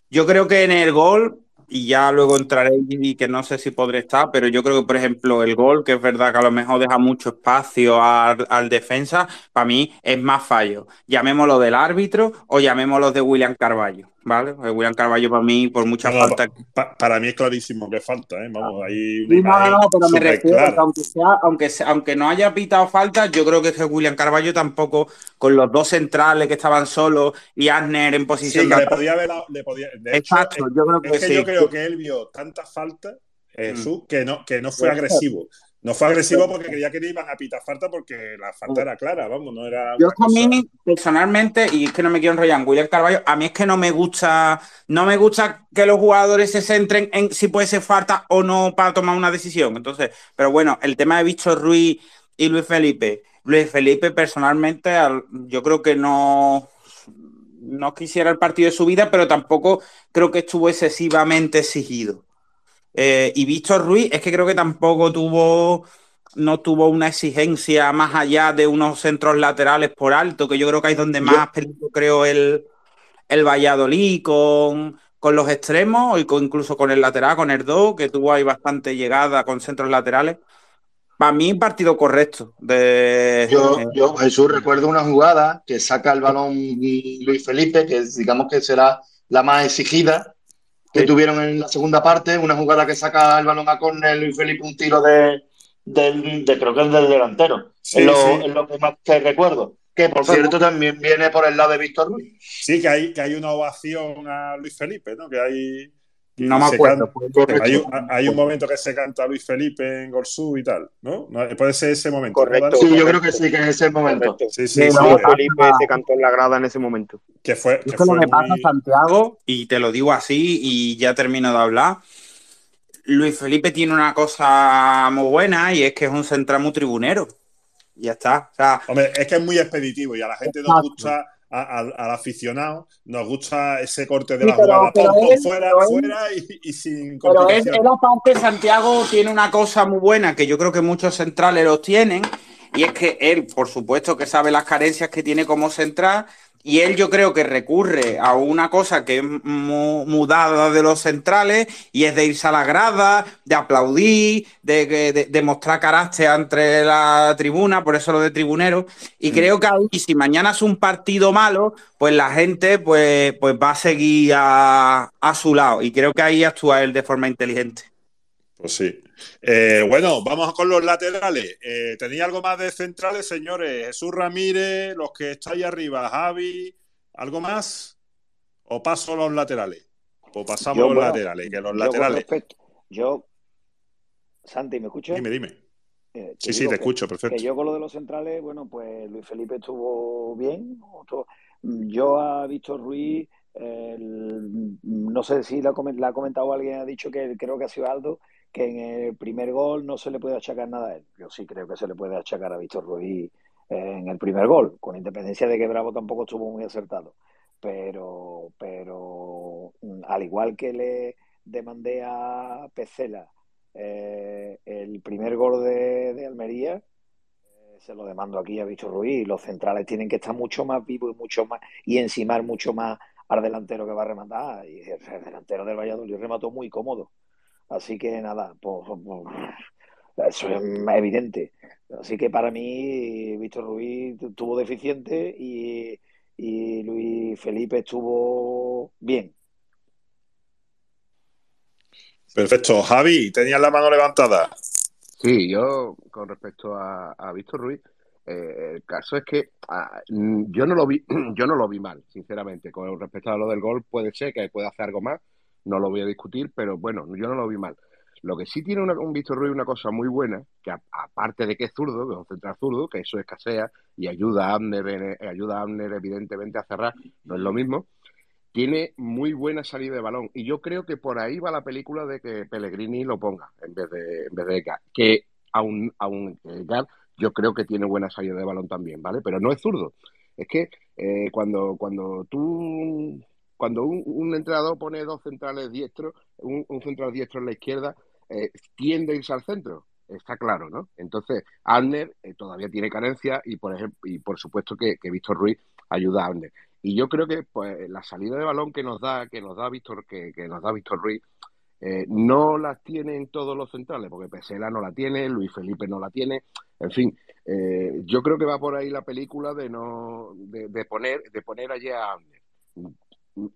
yo creo que en el gol, y ya luego entraré y que no sé si podré estar, pero yo creo que, por ejemplo, el gol, que es verdad que a lo mejor deja mucho espacio al, al defensa, para mí es más fallo. Llamémoslo del árbitro o llamémoslo de William Carballo, ¿vale? William Carballo para mí, por mucha No, falta pa- para mí es clarísimo que falta, ¿eh? Vamos, hay una Sí, no, no, pero me refiero a que aunque, sea, aunque, sea- aunque no haya pitado falta, yo creo que es que William Carballo tampoco, con los dos centrales que estaban solos y Asner en Sí, posición que de le podía haber. Le podía, de hecho, Exacto, yo creo que es que sí. yo creo que él vio tanta falta, Jesús, que no, que no fue agresivo. No fue agresivo porque creía que le iban a pitar falta porque la falta era clara, vamos, no era Yo a cosa. mí, personalmente, y es que no me quiero enrollar en William Carballo, a mí es que no me gusta, no me gusta que los jugadores se centren en si puede ser falta o no para tomar una decisión. Entonces, pero bueno, el tema de Víctor Ruiz y Luis Felipe, Luis Felipe personalmente, al- yo creo que no, no quisiera el partido de su vida, pero tampoco creo que estuvo excesivamente exigido. Eh, y Víctor Ruiz es que creo que tampoco tuvo, no tuvo una exigencia más allá de unos centros laterales por alto, que yo creo que es donde más peligro creo el, el Valladolid con, con los extremos y con- incluso con el lateral, con el 2, que tuvo ahí bastante llegada con centros laterales. Para mí, partido correcto. De, Yo, yo, Jesús, recuerdo una jugada que saca el balón Luis Felipe, que digamos que será la más exigida que tuvieron en la segunda parte, una jugada que saca el balón a córner Luis Felipe, un tiro de, del, de creo que es del delantero. Sí, es, lo, sí. es lo que más te recuerdo. Que por cierto también viene por el lado de Víctor Ruiz. Sí, que hay, que hay una ovación a Luis Felipe, ¿no? Que hay. No me acuerdo. Hay, un- hay un momento que se canta Luis Felipe en Gorsú y tal, ¿no? Puede ser ese momento. ¿no, Correcto. Sí, yo creo que sí, que es ese momento. Sí, sí, Sí, sí, no, que- Felipe se cantó en la grada en ese momento. que fue, Es que que lo fue que pasa, muy- Santiago, y te lo digo así y ya termino de hablar, Luis Felipe tiene una cosa muy buena y es que es un central muy tribunero. Ya está. O sea, Hombre, es que es muy expeditivo y a la gente nos gusta, a- al- al aficionado, nos gusta ese corte de Sí, la pero- jugada. pero él- fuera, pero él- fuera y, y sin Pero él, complicación. él aparte, Santiago tiene una cosa muy buena que yo creo que muchos centrales los tienen, y es que él, por supuesto, que sabe las carencias que tiene como central, y él yo creo que recurre a una cosa que es mu- mudada de los centrales, y es de irse a la grada, de aplaudir, de, de- de mostrar carácter entre la tribuna, por eso lo de tribunero, y creo que ahí, si mañana es un partido malo, pues la gente pues, pues va a seguir a, a su lado, y creo que ahí actúa él de forma inteligente. Pues sí. Eh, bueno, vamos con los laterales. Eh, ¿Tenía algo más de centrales, señores? Jesús Ramírez, los que estáis arriba, Javi, ¿algo más? ¿O paso a los laterales? Pues pasamos Yo, a los bueno, laterales, que los yo laterales. respecto- yo, Santi, ¿me escuchas? Dime, dime. Eh, Sí, sí, te que- escucho, perfecto. Que yo con lo de los centrales, bueno, pues Luis Felipe estuvo bien. otro- Yo a Víctor Ruiz, el- no sé si la, la ha comentado alguien, ha dicho que creo que ha sido Aldo, que en el primer gol no se le puede achacar nada a él. Yo sí creo que se le puede achacar a Víctor Ruiz eh, en el primer gol, con independencia de que Bravo tampoco estuvo muy acertado. Pero, pero mm, al igual que le demandé a Pecela eh, el primer gol de, de Almería, eh, se lo demando aquí a Víctor Ruiz. Los centrales tienen que estar mucho más vivos y mucho más y encimar mucho más al delantero que va a rematar. Y el, el delantero del Valladolid remató muy cómodo. Así que nada, pues, pues, eso es evidente. Así que para mí, Víctor Ruiz estuvo deficiente y, y Luis Felipe estuvo bien. Perfecto. Javi, tenías la mano levantada. Sí, yo con respecto a, a Víctor Ruiz, eh, el caso es que ah, yo no lo vi, [CLEARS THROAT] yo no lo vi mal, sinceramente. Con respecto a lo del gol, puede ser que pueda hacer algo más, no lo voy a discutir, pero bueno, yo no lo vi mal. Lo que sí tiene un Víctor Ruiz una cosa muy buena, que aparte de que es zurdo, que es un central zurdo, que eso escasea y ayuda a Abner, eh, ayuda evidentemente a cerrar, no es lo mismo, tiene muy buena salida de balón. Y yo creo que por ahí va la película de que Pellegrini lo ponga en vez de, en vez de. Que aún, aún Gad, yo creo que tiene buena salida de balón también, ¿vale? Pero no es zurdo. Es que eh, cuando, cuando tú, cuando un, un entrenador pone dos centrales diestros, un, central diestro en la izquierda, eh, tiende a irse al centro. Está claro, ¿no? Entonces, Abner eh, todavía tiene carencia y por ejemplo, y por supuesto que, Víctor Ruiz ayuda a Abner. Y yo creo que pues, la salida de balón que nos da, que nos da Víctor, que, que nos da Víctor Ruiz, eh, no las tienen todos los centrales, porque Pesela no la tiene, Luis Felipe no la tiene, en fin, eh, yo creo que va por ahí la película de no, de, de poner, de poner allí a Abner.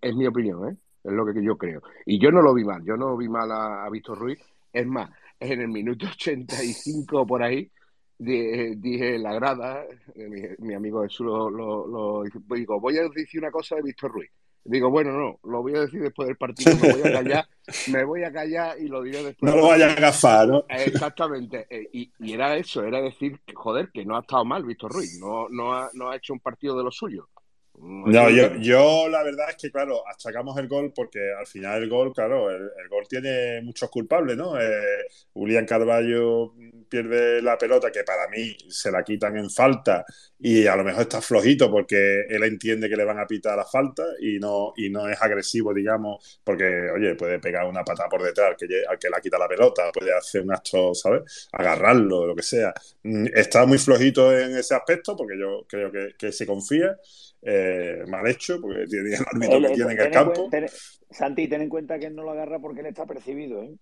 Es mi opinión, ¿eh? Es lo que yo creo. Y yo no lo vi mal, yo no vi mal a, a Víctor Ruiz. Es más, en el minuto 85 por ahí, di- dije en la grada, eh, mi, mi amigo Jesús lo, lo, lo digo, voy a decir una cosa de Víctor Ruiz. Digo, bueno, no, lo voy a decir después del partido, me voy a callar, [LAUGHS] me voy a callar y lo diré después. No lo vayas a agafar, ¿no? Exactamente, eh, y, y era eso, era decir, que, joder, que no ha estado mal Víctor Ruiz, no, no, ha, no ha hecho un partido de lo suyo. No, yo, yo la verdad es que, claro, achacamos el gol porque al final el gol, claro, el, el gol tiene muchos culpables, ¿no? Eh, Julián Carballo pierde la pelota, que para mí se la quitan en falta y a lo mejor está flojito porque él entiende que le van a pitar la falta y no, y no es agresivo, digamos, porque, oye, puede pegar una patada por detrás al que, al que la quita la pelota, puede hacer un acto, ¿sabes? Agarrarlo, lo que sea. Mm, Está muy flojito en ese aspecto porque yo creo que, que se confía. Eh, mal hecho, porque tiene el árbitro que tiene en el campo. ten- Santi, ten en cuenta que él no lo agarra porque él está percibido, ¿eh?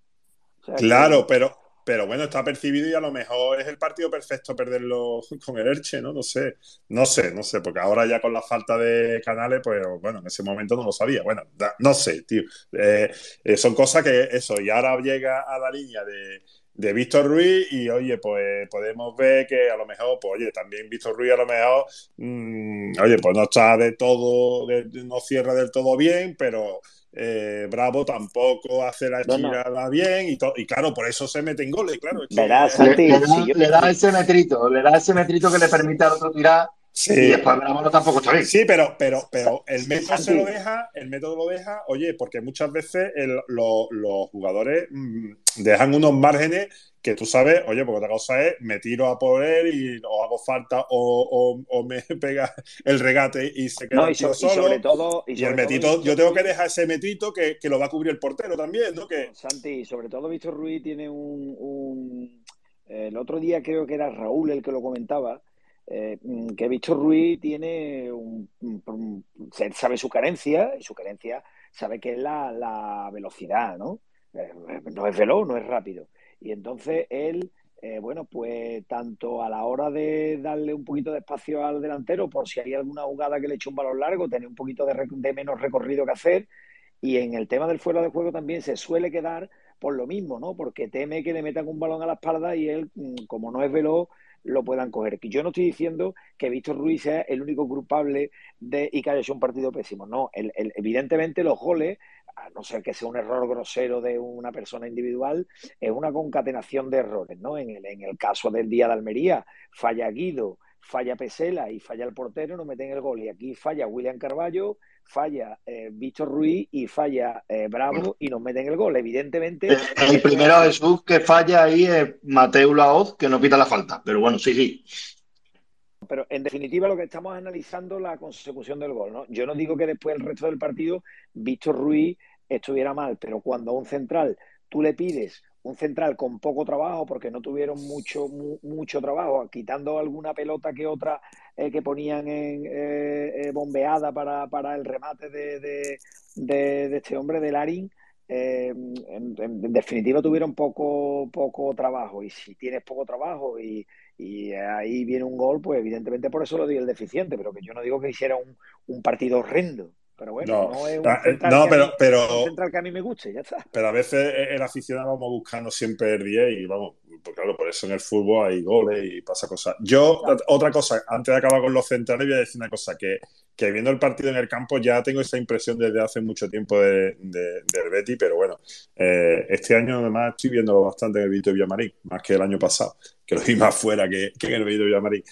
O sea, que- Claro, pero, pero bueno, está percibido y a lo mejor es el partido perfecto perderlo [LAUGHS] con el Elche, ¿no? No sé, no sé, no sé, porque ahora ya con la falta de canales, pues bueno, en ese momento no lo sabía. Bueno, da- no sé, tío. Eh, eh, son cosas que eso, y ahora llega a la línea de, de Víctor Ruiz y oye, pues podemos ver que a lo mejor, pues oye, también Víctor Ruiz a lo mejor, mm, oye, pues no está de todo, de- no cierra del todo bien, pero eh, Bravo tampoco hace la No, bien y, y claro, por eso se meten goles, claro. es que- Verás, Le, Santi, le da, si yo- le da ese metrito, le da ese metrito que le permite al otro tirar Sí. y después Bravo no tampoco está bien. Sí, pero, pero, pero el método se lo deja, el método lo deja, oye, porque muchas veces el- lo- los jugadores mm, dejan unos márgenes que tú sabes, oye, porque otra cosa es me tiro a por él y o hago falta o, o- o me [LAUGHS] pega el regate y se queda No, y, solo. sobre todo. Y, el metito, yo tengo que dejar ese metrito que, que lo va a cubrir el portero también, ¿no? Que, Santi, sobre todo Víctor Ruiz tiene un, un- el otro día creo que era Raúl el que lo comentaba, eh, mm, que Víctor Ruiz tiene un, sabe su carencia y su carencia sabe que es la, la velocidad, ¿no? Eh, no es veloz, no es rápido. Y entonces él, eh, bueno, pues tanto a la hora de darle un poquito de espacio al delantero, por si hay alguna jugada que le eche un balón largo, tener un poquito de, de menos recorrido que hacer, y en el tema del fuera de juego también se suele quedar por lo mismo, ¿no? Porque teme que le metan un balón a la espalda y él, mm, como no es veloz, lo puedan coger. Yo no estoy diciendo que Víctor Ruiz sea el único culpable de y que haya hecho un partido pésimo. No, el- el- evidentemente los goles, a no ser que sea un error grosero de una persona individual, es una concatenación de errores, ¿no? En el, en el caso del día de Almería, falla Guido, falla Pesela y falla el portero, no meten el gol. Y aquí falla William Carballo, falla eh, Víctor Ruiz y falla eh, Bravo y nos meten el gol. Evidentemente, El, el primero Jesús que falla ahí es Mateo Laoz, que no pita la falta. Pero bueno, sí, sí. Pero en definitiva lo que estamos analizando es la consecución del gol, ¿no? Yo no digo que después el resto del partido Víctor Ruiz estuviera mal, pero cuando a un central tú le pides un central con poco trabajo, porque no tuvieron mucho mu- mucho trabajo, quitando alguna pelota que otra eh, que ponían en eh, eh, bombeada para, para el remate de, de- este hombre, de Larín, eh, en- en definitiva tuvieron poco, poco trabajo. Y si tienes poco trabajo y, y ahí viene un gol, pues evidentemente por eso lo digo el deficiente, pero que yo no digo que hiciera un, un partido horrendo. Pero bueno, No, no, es un eh, central, no, que a pero- mí, pero- un central que a mí me guste, ya está. Pero a veces el aficionado vamos buscando siempre el 10 y vamos, pues claro, por eso en el fútbol hay goles y pasa cosas. Yo, otra cosa, antes de acabar con los centrales, voy a decir una cosa, que, que viendo el partido en el campo ya tengo esa impresión desde hace mucho tiempo de, de- del Betty, pero bueno, eh, este año además estoy viendo bastante en el Vito Villamarín, más que el año pasado, que lo vi más fuera que, que en el Vito Villamarín.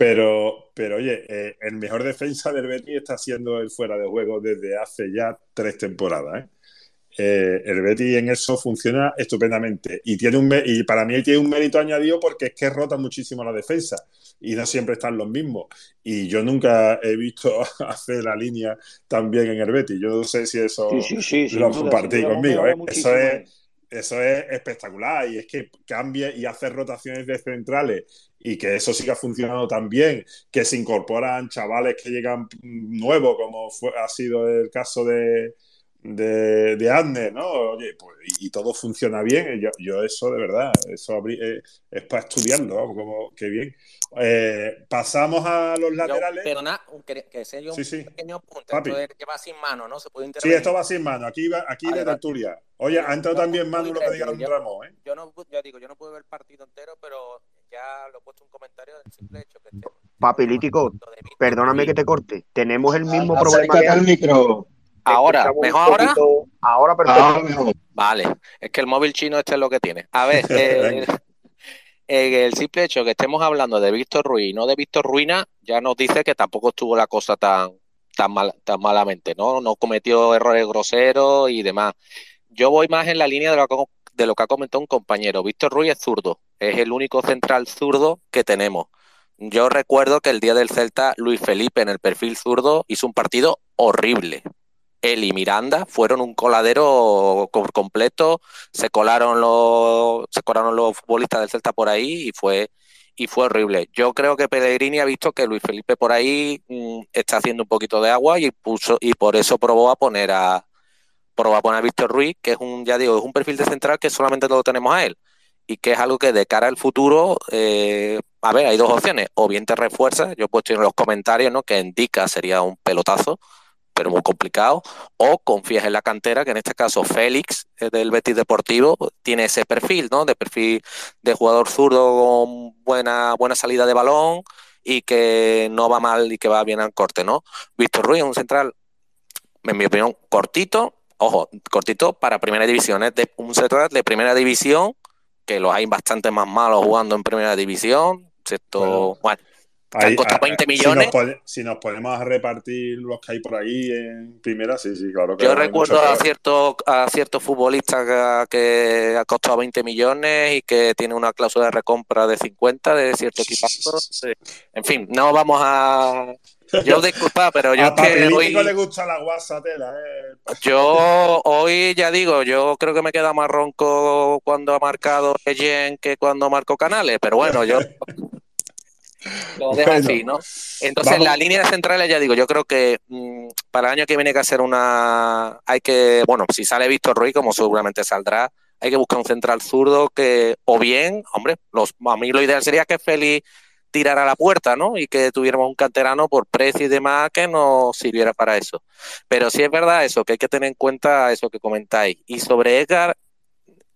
Pero, pero oye, eh, el mejor defensa del Betis está siendo el fuera de juego desde hace ya tres temporadas, ¿eh? Eh, el Betis en eso funciona estupendamente y tiene un y para mí tiene un mérito añadido porque es que rota muchísimo la defensa y no siempre están los mismos y yo nunca he visto [LAUGHS] hacer la línea tan bien en el Betis yo no sé si eso Sí, sí, sí, lo hemos conmigo ¿eh? eso es ¿eh? eso es espectacular y es que cambie y hace rotaciones de centrales y que eso siga funcionando tan bien, que se incorporan chavales que llegan nuevos, como fue, ha sido el caso de, de, de Adner, ¿no? Oye, pues, y, y todo funciona bien. Yo, yo eso, de verdad, eso habrí- eh, es para estudiarlo, como, qué bien. Eh, pasamos a los Yo, laterales. perdona, un- que, que sea yo un Sí, sí. pequeño apunte. Papi. Esto de que va sin mano, ¿no? Se puede Sí, intervenir. esto va sin mano. Aquí, va, aquí de tertulia. Oye, ha entrado Yo también muy Manu lo que diga yo- Ramón, ¿eh? Yo no, ya digo, yo no pude ver el partido entero, pero ya lo he puesto un comentario del simple hecho que este Papilítico, perdóname que te corte. Tenemos el mismo Ah, problema que antes. micro. Ahora, ¿mejor ahora? poquito- Ahora perfecto. Ah, mejor. Vale, es que el móvil chino este es lo que tiene. A ver, [LAUGHS] eh, eh, el simple hecho que estemos hablando de Víctor Ruiz y no de Víctor Ruina ya nos dice que tampoco estuvo la cosa tan, tan, mal, tan malamente, ¿no? No cometió errores groseros y demás. Yo voy más en la línea de lo, que, de lo que ha comentado un compañero. Víctor Ruiz es zurdo, es el único central zurdo que tenemos. Yo recuerdo que el día del Celta, Luis Felipe en el perfil zurdo hizo un partido horrible. Él y Miranda fueron un coladero completo, se colaron los, se colaron los futbolistas del Celta por ahí y fue y fue horrible. Yo creo que Pellegrini ha visto que Luis Felipe por ahí mm, está haciendo un poquito de agua y puso y por eso probó a poner a probó a poner a Víctor Ruiz, que es un ya digo, es un perfil de central que solamente lo tenemos a él y que es algo que de cara al futuro, eh, a ver, hay dos opciones, o bien te refuerza, yo he puesto en los comentarios, ¿no? Que indica sería un pelotazo, pero muy complicado, o confías en la cantera, que en este caso Félix eh, del Betis Deportivo tiene ese perfil, ¿no? De perfil de jugador zurdo con buena, buena salida de balón y que no va mal y que va bien al corte, ¿no? Víctor Ruiz, un central, en mi opinión, cortito, ojo, cortito para primera división, es de un central de primera división, que los hay bastante más malos jugando en primera división, esto, bueno Ahí, costado a- 20 si nos millones. pone- Si nos, ponemos a repartir los que hay por ahí en primera, sí, sí, claro que Yo recuerdo a peor. ciertos a ciertos futbolistas que, que ha costado 20 millones y que tiene una cláusula de recompra de 50 de cierto equipazo. Sí. En fin, no vamos a. Yo disculpa, pero yo a es que hoy, le gusta la guasa tela, eh. yo hoy ya digo, yo creo que me queda más ronco cuando ha marcado Ejen que cuando marcó Canales, pero bueno, yo lo dejo Bueno, así, ¿no? Entonces, vamos- la línea central, ya digo, yo creo que mm, para el año que viene hay que hacer una. Hay que, bueno, si sale Víctor Ruiz, como seguramente saldrá, hay que buscar un central zurdo que, o bien, hombre, los, a mí lo ideal sería que Félix tirara a la puerta, ¿no? Y que tuviéramos un canterano por precio y demás que nos sirviera para eso. Pero sí es verdad eso, que hay que tener en cuenta eso que comentáis. Y sobre Edgar,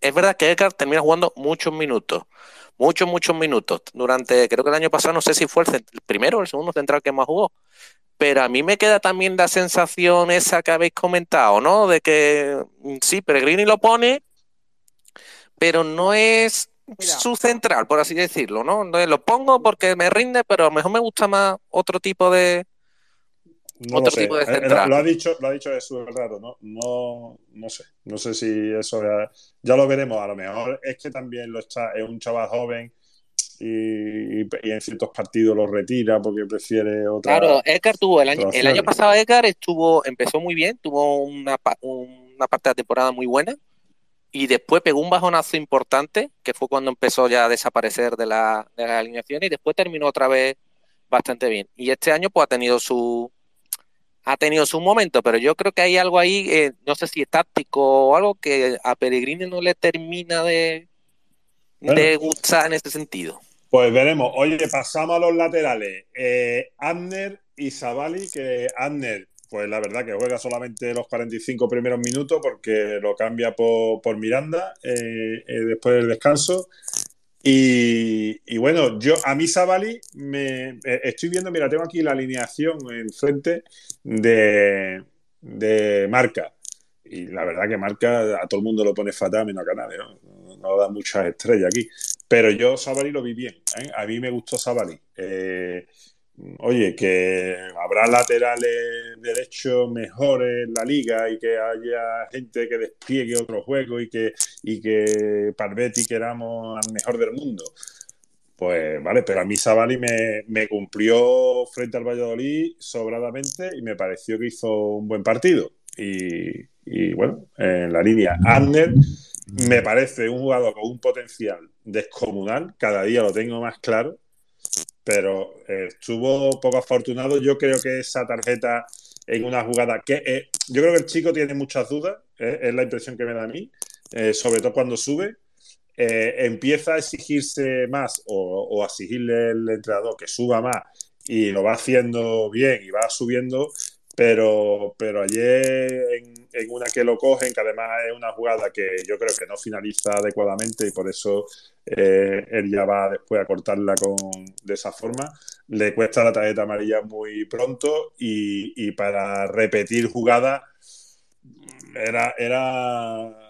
es verdad que Edgar termina jugando muchos minutos, muchos, muchos minutos. Durante, creo que el año pasado, no sé si fue el, el primero o el segundo central que más jugó. Pero a mí me queda también la sensación esa que habéis comentado, ¿no? De que mm, sí, Pellegrini lo pone, pero no es su central, por así decirlo, ¿no? Entonces, lo pongo porque me rinde, pero a lo mejor me gusta más otro tipo de No otro tipo de Eh, eh, central. Lo ha dicho, lo ha dicho Jesús el rato, ¿no? No, no sé. No sé si eso ya, ya lo veremos. A lo mejor es que también lo está, es un chaval joven y, en ciertos partidos lo retira porque prefiere otra. Claro, Edgar tuvo el año, el año pasado Edgar estuvo, empezó muy bien, tuvo una, pa- una parte de la temporada muy buena y después pegó un bajonazo importante, que fue cuando empezó ya a desaparecer de la, de la alineación y después terminó otra vez bastante bien. Y este año pues ha tenido su ha tenido su momento, pero yo creo que hay algo ahí, eh, no sé si es táctico o algo que a Pellegrini no le termina de, de gustar en ese sentido. Pues veremos. Oye, pasamos a los laterales. Eh, Abner y Zavali, que Abner, pues la verdad que juega solamente los 45 primeros minutos porque lo cambia por, por Miranda eh, eh, después del descanso. Y, bueno, yo a mí Zavali me eh, estoy viendo, mira, tengo aquí la alineación enfrente de, de marca. Y la verdad que marca a todo el mundo lo pone fatal, menos a Canales, ¿no? No, da muchas estrellas aquí. Pero yo Savali lo vi bien. A mí me gustó Savali. Eh, oye, que habrá laterales derechos mejores en la liga y que haya gente que despliegue otro juego y que, y que Parvetti queramos al mejor del mundo. Pues vale, pero a mí Savali me, me cumplió frente al Valladolid sobradamente y me pareció que hizo un buen partido. Y, y bueno, en la línea Abner me parece un jugador con un potencial descomunal, cada día lo tengo más claro, pero eh, estuvo poco afortunado. Yo creo que esa tarjeta en una jugada que eh, yo creo que el chico tiene muchas dudas, eh, es la impresión que me da a mí, sobre todo cuando sube. empieza a exigirse más o, o a exigirle el entrenador que suba más y lo va haciendo bien y va subiendo, pero, pero ayer en, una que lo cogen, que además es una jugada que yo creo que no finaliza adecuadamente y por eso eh, él ya va después a cortarla con, de esa forma, le cuesta la tarjeta amarilla muy pronto y, y para repetir jugada era, era,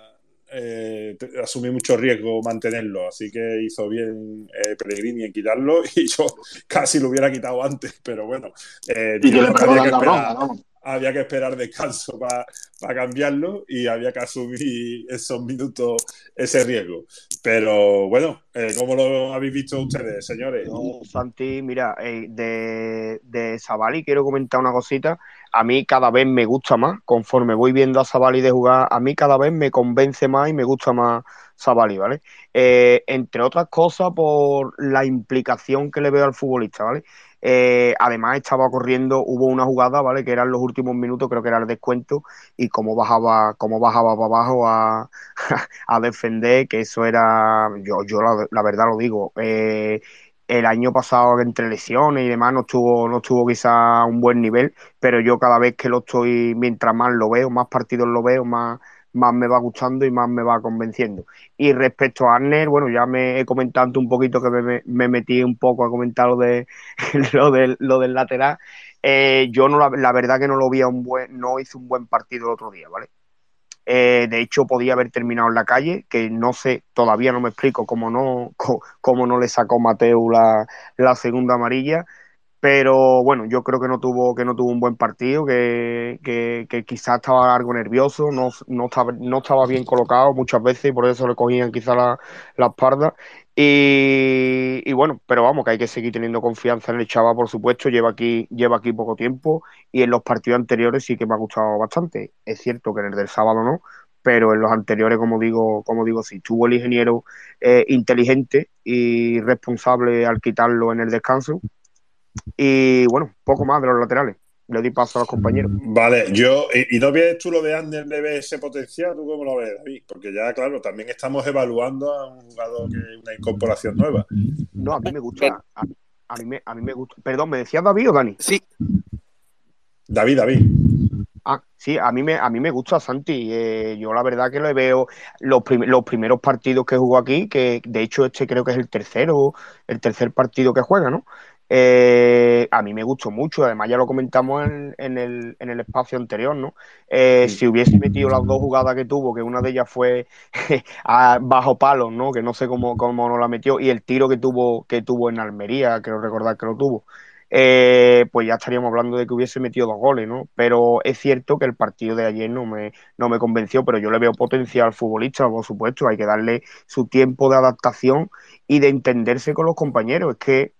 eh, asumí mucho riesgo mantenerlo, así que hizo bien eh, Pellegrini en quitarlo [LAUGHS] y yo casi lo hubiera quitado antes, pero bueno, eh, Y le había, que esperar, había que esperar descanso para cambiarlo y había que asumir esos minutos, ese riesgo. Pero bueno, eh, ¿cómo lo habéis visto ustedes, señores? No, Santi, mira, eh, de, de Sabali quiero comentar una cosita. A mí cada vez me gusta más, conforme voy viendo a Sabali de jugar, a mí cada vez me convence más y me gusta más Sabali, ¿vale? Eh, entre otras cosas por la implicación que le veo al futbolista, ¿vale? Eh, además estaba corriendo, hubo una jugada, ¿vale? Que eran los últimos minutos, creo que era el descuento, y cómo bajaba, cómo bajaba para abajo a, [LAUGHS] defender, que eso era, yo, yo la, la verdad lo digo, eh, el año pasado entre lesiones y demás no estuvo, no estuvo quizá un buen nivel, pero yo cada vez que lo estoy, mientras más lo veo, más partidos lo veo, más, más me va gustando y más me va convenciendo. Y respecto a Arner, bueno, ya me he comentado un poquito que me, me- me metí un poco a comentar lo, de, [LAUGHS] lo, del, lo del lateral. Eh, yo no la, la verdad que no lo vi a un buen, no hizo un buen partido el otro día, ¿vale? Eh, de hecho, podía haber terminado en la calle, que no sé, todavía no me explico cómo no, [LAUGHS] cómo no le sacó Mateu la, la segunda amarilla. Pero bueno, yo creo que no tuvo, que no tuvo un buen partido, que, que, que quizás estaba algo nervioso, no, no, estaba, no estaba bien colocado muchas veces y por eso le cogían quizás la, la espalda. Y, bueno, pero vamos, que hay que seguir teniendo confianza en el chaval, por supuesto. Lleva aquí, lleva aquí poco tiempo y en los partidos anteriores sí que me ha gustado bastante. Es cierto que en el del sábado no, pero en los anteriores, como digo, como digo, sí, tuvo el ingeniero eh, inteligente y responsable al quitarlo en el descanso. Y bueno, poco más de los laterales. Le doy paso a los compañeros. Vale, yo, y, y no ves tú lo de Ander, le ves ese potencial, ¿tú cómo lo ves, David? Porque ya, claro, también estamos evaluando a un jugador que es una incorporación nueva. No, a mí me gusta. A, a mí me, a mí me gusta. Perdón, ¿me decías David o Dani? Sí. David, David. Ah, sí, a mí me, a mí me gusta Santi. Eh, yo la verdad que le veo los, prim- los primeros partidos que jugó aquí, que de hecho este creo que es el tercero, el tercer partido que juega, ¿no? Eh, a mí me gustó mucho, además ya lo comentamos en, en el, en el espacio anterior, ¿no? Eh, Si hubiese metido las dos jugadas que tuvo, que una de ellas fue [LAUGHS] a- bajo palos, ¿no? Que no sé cómo, cómo no la metió, y el tiro que tuvo, que tuvo en Almería, creo recordar que lo tuvo eh, pues ya estaríamos hablando de que hubiese metido dos goles, ¿no? Pero es cierto que el partido de ayer no me, no me convenció, pero yo le veo potencial al futbolista, por supuesto, hay que darle su tiempo de adaptación y de entenderse con los compañeros. Es que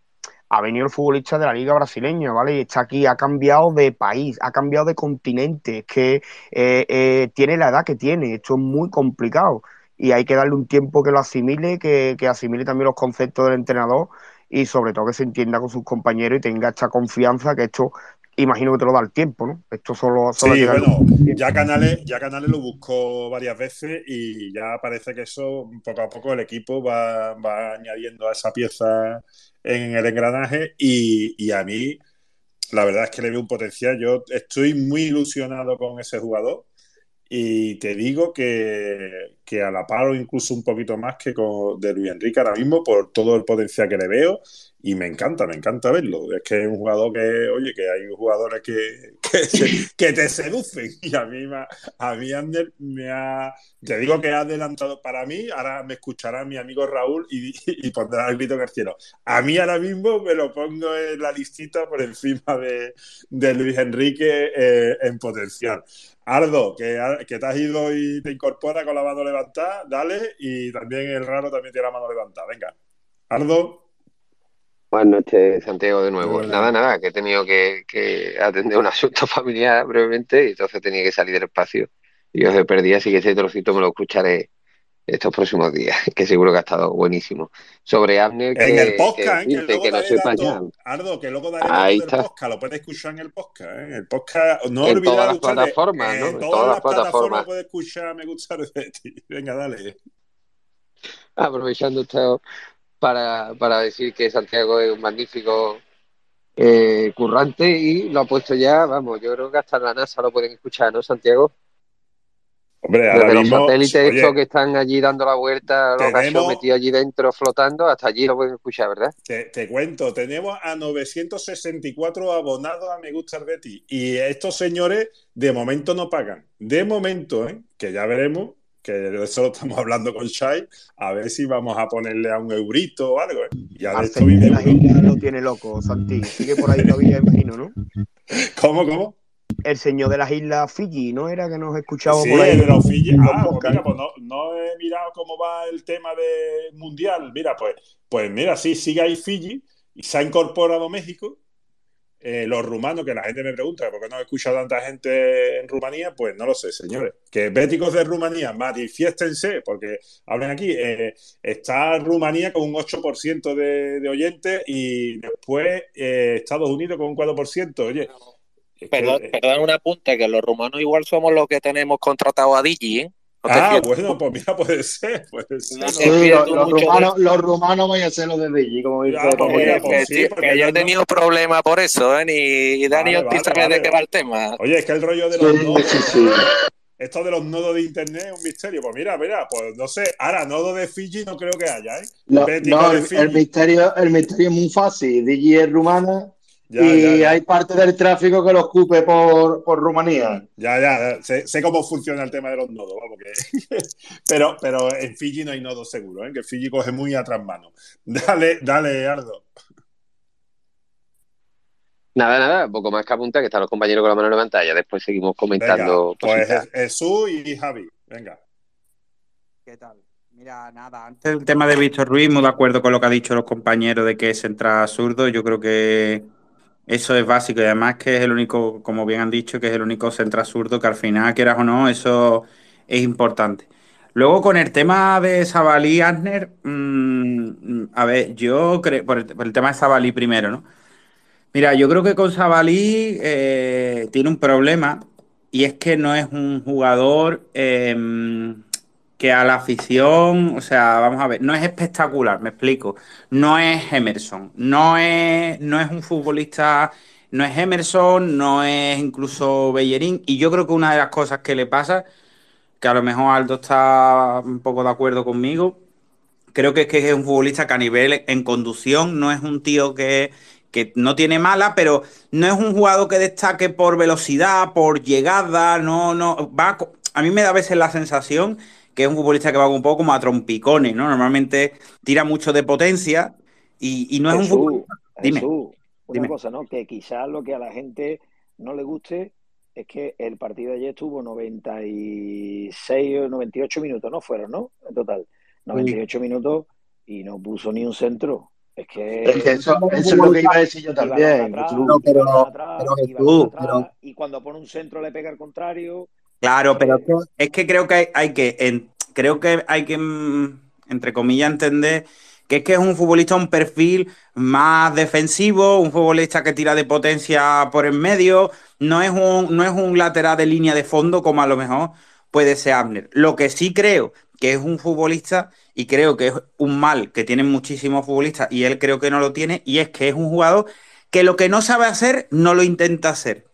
ha venido el futbolista de la liga brasileña, ¿vale? Y está aquí, ha cambiado de país, ha cambiado de continente, es que eh, eh, tiene la edad que tiene, esto es muy complicado y hay que darle un tiempo que lo asimile, que, que asimile también los conceptos del entrenador y sobre todo que se entienda con sus compañeros y tenga esta confianza que esto, imagino que te lo da el tiempo, ¿no? Esto solo, solo Sí, bueno, ya Canales, ya Canales lo buscó varias veces y ya parece que eso poco a poco el equipo va, va añadiendo a esa pieza en el engranaje y, y a mí la verdad es que le veo un potencial. Yo estoy muy ilusionado con ese jugador y te digo que, que a la par o incluso un poquito más que con de Luis Enrique ahora mismo por todo el potencial que le veo y me encanta, me encanta verlo. Es que es un jugador que, oye, que hay jugadores que, [LAUGHS] que, se- que te seducen y a mí, a mí Ander me ha, te digo que ha adelantado para mí, ahora me escuchará mi amigo Raúl y, y pondrá el grito en el cielo. A mí ahora mismo me lo pongo en la listita por encima de, de Luis Enrique eh, en potencial. Ardo, que, que te has ido y te incorpora con la mano levantada, dale, y también el raro también tiene la mano levantada. Venga, Ardo. Bueno, este Santiago de nuevo. Hola. Nada, nada, que he tenido que, que atender un asunto [LAUGHS] familiar brevemente y entonces tenía que salir del espacio y os he perdido, así que ese trocito me lo escucharé estos próximos días, [LAUGHS] que seguro que ha estado buenísimo. Sobre Abner, En el que, podcast, que ¿eh? que que no Ardo, que luego daré está. podcast, lo puedes escuchar en el podcast, ¿eh? En el podcast, no En olvidar todas las plataformas, ¿no? en todas, todas las plataformas plataformas. puedes escuchar Me gusta de ti. [LAUGHS] Venga, dale. Aprovechando esto para, para decir que Santiago es un magnífico eh, currante y lo ha puesto ya, vamos, yo creo que hasta la NASA lo pueden escuchar, ¿no, Santiago? Hombre, ahora Desde los mismo, satélites oye, estos que están allí dando la vuelta, los gallos tenemos, metidos allí dentro flotando, hasta allí lo pueden escuchar, ¿verdad? te, te cuento, tenemos a 964 abonados a Me Gusta el Betis y estos señores de momento no pagan. De momento, ¿eh? que ya veremos que de eso lo estamos hablando con Shai, a ver si vamos a ponerle a un eurito o algo. ¿eh? Ya de esto las islas lo tiene loco, Santi. Sigue por ahí todavía, imagino, ¿no? [LAUGHS] ¿Cómo, cómo? El señor de las islas Fiji, ¿no? Era que nos escuchaba Sí, por ahí. de los Fiji. Ah, pues mira, pues no, no he mirado cómo va el tema de mundial. Mira, pues, pues mira, sí, sigue ahí Fiji y se ha incorporado México. Eh, los rumanos, que la gente me pregunta por qué no he escuchado tanta gente en Rumanía, pues no lo sé, señores. Que béticos de Rumanía, manifiéstense, porque hablen aquí. eh, está Rumanía con un 8% de, de oyentes y después eh, Estados Unidos con un 4%. Oye, que, Perdón, eh, perdón una punta, que los rumanos igual somos los que tenemos contratado a Digi, ¿eh? No Ah, bueno, pues mira, puede ser, puede ser. No te Sí, fíes los, rumanos, los rumanos van a ser los de Digi, como dice Ya, pues mira, pues sí, que, yo ya he no- tenido problemas por eso, ¿eh? Ni Dani Vale, Ortiz vale, sabe vale. de qué va el tema. Oye, es que el rollo de los Sí, nodos, sí, sí. esto de los nodos de internet es un misterio. Pues mira, mira, pues no sé. Ahora, nodo de Fiji no creo que haya, ¿eh? No, el misterio, el misterio es muy fácil. Digi es rumana Ya, y ya, ya. hay parte del tráfico que lo ocupe por, por Rumanía. Ya, ya, sé, sé cómo funciona el tema de los nodos, [LAUGHS] pero, pero en Fiji no hay nodos seguros, ¿eh? que Fiji coge muy atrás mano. Dale, dale, Ardo. Nada, nada, poco más que apunta que están los compañeros con la mano en la pantalla. Después seguimos Venga, comentando pues cositas. Jesús y Javi, venga. ¿Qué tal? Mira, nada, antes del tema de Víctor Ruiz, muy de acuerdo con lo que han dicho los compañeros de que es central zurdo. Yo creo que eso es básico y además que es el único, como bien han dicho, que es el único central zurdo que al final, quieras o no, eso es importante. Luego con el tema de Sabalí Asner, mm, a ver, yo creo, por por el tema de Sabalí primero, ¿no? Mira, yo creo que con Sabalí eh, tiene un problema y es que no es un jugador eh, que a la afición, o sea, vamos a ver, no es espectacular, me explico. No es Emerson, no es, no es un futbolista, no es Emerson, no es incluso Bellerín. Y yo creo que una de las cosas que le pasa, que a lo mejor Aldo está un poco de acuerdo conmigo, creo que es que es un futbolista que a nivel en conducción no es un tío que, que no tiene mala, pero no es un jugador que destaque por velocidad, por llegada, no, no, va, a mí me da a veces la sensación que es un futbolista que va un poco como a trompicones, ¿no? Normalmente tira mucho de potencia y, y no es un futbolista. Dime, Jesús, una dime. cosa, ¿no? Que quizás lo que a la gente no le guste es que el partido de ayer estuvo 96 o 98 minutos, ¿no? Fueron, ¿no? En total, 98 minutos y no puso ni un centro. Es que Es que eso, eso es lo que iba a decir yo también. atrás, pero, balón atrás, pero y balón Jesús, atrás, pero y cuando pone un centro le pega al contrario. Claro, pero es que, creo que hay, que creo que hay que mm, entre comillas entender que es que es un futbolista un perfil más defensivo, un futbolista que tira de potencia por en medio, no es un no es un lateral de línea de fondo como a lo mejor puede ser Abner. Lo que sí creo que es un futbolista y creo que es un mal que tienen muchísimos futbolistas y él creo que no lo tiene y es que es un jugador que lo que no sabe hacer no lo intenta hacer.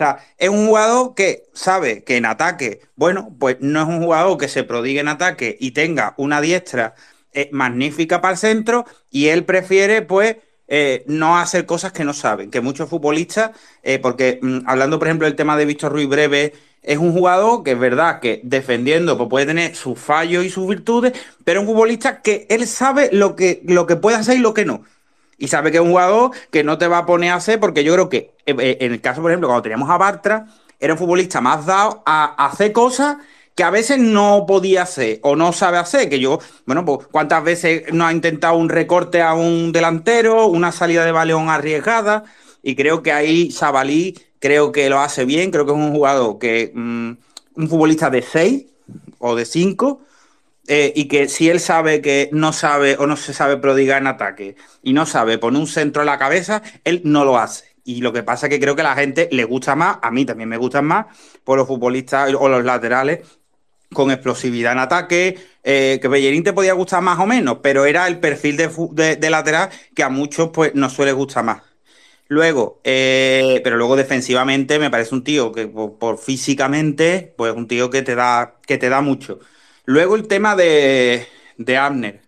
Sea, es un jugador que sabe que en ataque, bueno, pues no es un jugador que se prodigue en ataque y tenga una diestra eh, magnífica para el centro y él prefiere, pues, eh, no hacer cosas que no saben. Que muchos futbolistas, eh, porque mm, hablando, por ejemplo, del tema de Víctor Ruiz Breve, es un jugador que es verdad que defendiendo pues puede tener sus fallos y sus virtudes, pero es un futbolista que él sabe lo que, lo que puede hacer y lo que no. Y sabe que es un jugador que no te va a poner a hacer, porque yo creo que eh, eh, en el caso, por ejemplo, cuando teníamos a Bartra, era un futbolista más dado a hacer cosas que a veces no podía hacer o no sabe hacer. Que yo, bueno, pues cuántas veces no ha intentado un recorte a un delantero, una salida de balón arriesgada, y creo que ahí Sabalí creo que lo hace bien, creo que es un jugador que, mm, un futbolista de 6 o de 5, eh, y que si él sabe que no sabe o no se sabe prodigar en ataque y no sabe poner un centro en la cabeza, él no lo hace. Y lo que pasa es que creo que a la gente le gusta más, a mí también me gustan más, por los futbolistas o los laterales con explosividad en ataque, eh, que Bellerín te podía gustar más o menos, pero era el perfil de, lateral que a muchos pues nos suele gustar más. Luego, eh, pero luego defensivamente me parece un tío que por, por físicamente, pues un tío que te da, que te da mucho. Luego el tema de, de Abner.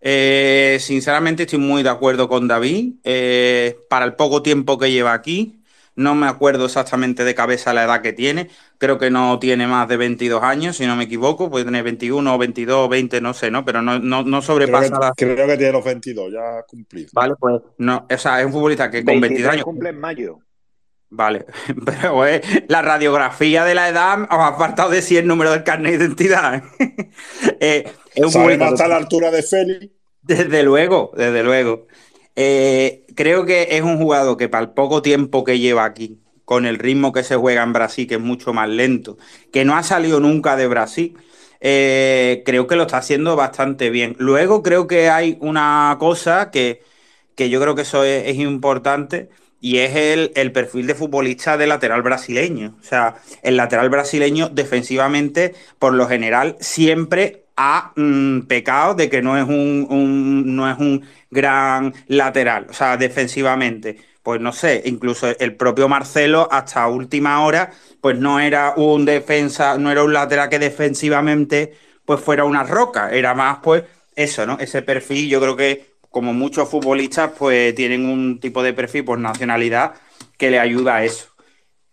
Eh, sinceramente estoy muy de acuerdo con David. Eh, para el poco tiempo que lleva aquí, no me acuerdo exactamente de cabeza la edad que tiene, creo que no tiene más de 22 años, si no me equivoco, puede tener 21, 22, 20, no sé, ¿no? Pero no, no, no sobrepasa creo que, la... creo que tiene los 22, ya cumplido. Vale, pues no, o sea, es un futbolista que con 22 años... cumple en mayo. Vale, [LAUGHS] pero eh, la radiografía de la edad os ha apartado de si el número del carnet de identidad. eh, [LAUGHS] es un ¿Sabemos hasta la altura de Félix? Desde luego, desde luego. Eh, creo que es un jugador que para el poco tiempo que lleva aquí, con el ritmo que se juega en Brasil, que es mucho más lento, que no ha salido nunca de Brasil, eh, creo que lo está haciendo bastante bien. Luego creo que hay una cosa que, que yo creo que eso es, es importante y es el, el, perfil de futbolista de lateral brasileño. O sea, el lateral brasileño defensivamente, por lo general, siempre ha mmm, pecado de que no es un, un, no es un gran lateral, o sea, defensivamente. Pues no sé, incluso el propio Marcelo hasta última hora, pues no era un defensa, no era un lateral que defensivamente pues fuera una roca, era más pues eso, ¿no? Ese perfil, yo creo que como muchos futbolistas, pues tienen un tipo de perfil por nacionalidad que le ayuda a eso.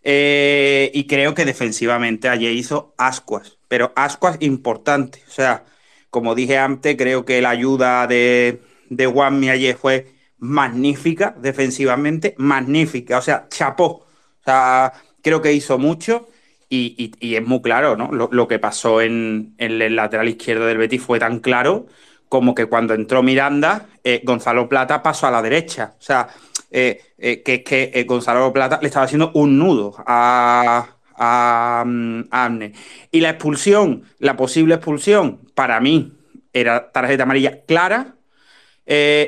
Eh, y creo que defensivamente ayer hizo ascuas, pero ascuas importantes. O sea, como dije antes, creo que la ayuda de, de Juanmi ayer fue magnífica defensivamente, magnífica. O sea, chapó. O sea, creo que hizo mucho. Y, y, y es muy claro, ¿no? Lo, lo que pasó en, en, el lateral izquierdo del Betis fue tan claro como que cuando entró Miranda, eh, Gonzalo Plata pasó a la derecha. O sea, eh, eh, que es que Gonzalo Plata le estaba haciendo un nudo a, a, a Amne. Y la expulsión, la posible expulsión, para mí era tarjeta amarilla clara.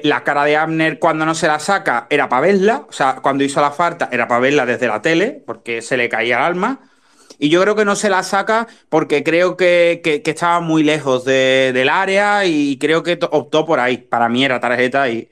La cara de Abner cuando no se la saca era para verla, o sea, cuando hizo la falta era para verla desde la tele, porque se le caía el alma. Y yo creo que no se la saca porque creo que, que, estaba muy lejos de, del área y creo que optó por ahí. Para mí era tarjeta y,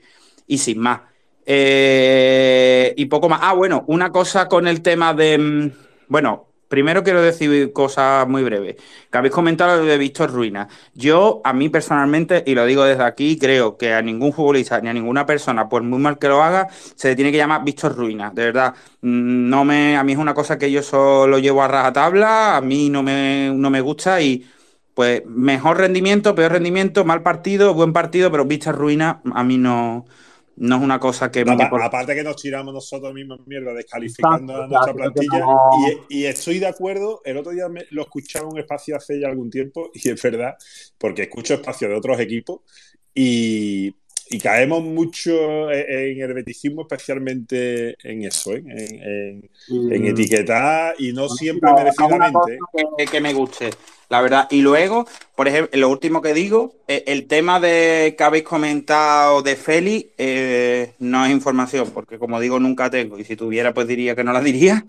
y sin más. Eh, y poco más. Ah, bueno, una cosa con el tema de. Bueno, primero quiero decir cosas muy breves. Que habéis comentado lo de Víctor Ruina. Yo, a mí personalmente, y lo digo desde aquí, creo que a ningún futbolista ni a ninguna persona, por muy mal que lo haga, se le tiene que llamar Víctor Ruina. De verdad, no me, a mí es una cosa que yo solo llevo a rajatabla, a mí no me, no me gusta y. Pues mejor rendimiento, peor rendimiento, mal partido, buen partido, pero Víctor Ruina a mí no, no es una cosa que... No, aparte, aparte que nos tiramos nosotros mismos mierda descalificando a nuestra plantilla. no... y, y, estoy de acuerdo, el otro día me, lo escuchaba en un espacio hace ya algún tiempo y es verdad, porque escucho espacio de otros equipos y, y caemos mucho en el beticismo, especialmente en eso, ¿eh? en, en, en, etiquetar y no siempre merecidamente. Que, que, me guste, la verdad. Y luego, por ejemplo, lo último que digo, eh, el tema de que habéis comentado de Feli eh, no es información, porque como digo, nunca tengo. Y si tuviera, pues diría que no la diría.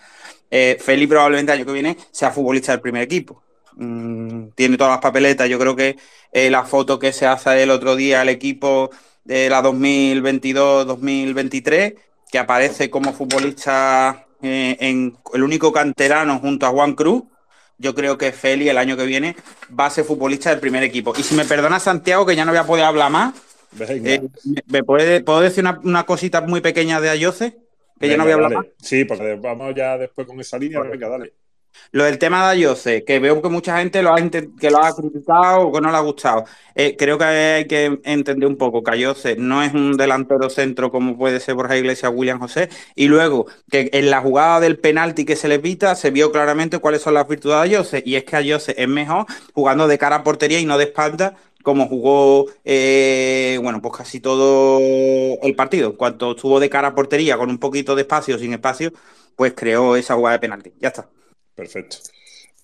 Eh, Feli probablemente el año que viene sea futbolista del primer equipo. Mm, tiene todas las papeletas. Yo creo que la foto que se hace el otro día al equipo de la 2022-2023, que aparece como futbolista eh, en el único canterano junto a Juan Cruz. Yo creo que Feli el año que viene va a ser futbolista del primer equipo. Y si me perdona Santiago, que ya no voy a poder hablar más, eh, ¿me puede, ¿puedo decir una, una, cosita muy pequeña de Ayoce? Que venga, ya no voy a hablar dale. más. Sí, porque vamos ya después con esa línea. Venga, dale. Lo del tema de Ayose, que veo que mucha gente lo ha, que lo ha criticado o que no le ha gustado. Eh, creo que hay que entender un poco que Ayose no es un delantero centro como puede ser Borja Iglesias, William José. Y luego, que en la jugada del penalti que se le pita, se vio claramente cuáles son las virtudes de Ayose. Y es que Ayose es mejor jugando de cara a portería y no de espalda, como jugó, eh, bueno, pues casi todo el partido. En cuanto estuvo de cara a portería, con un poquito de espacio, sin espacio, pues creó esa jugada de penalti. Ya está. Perfecto.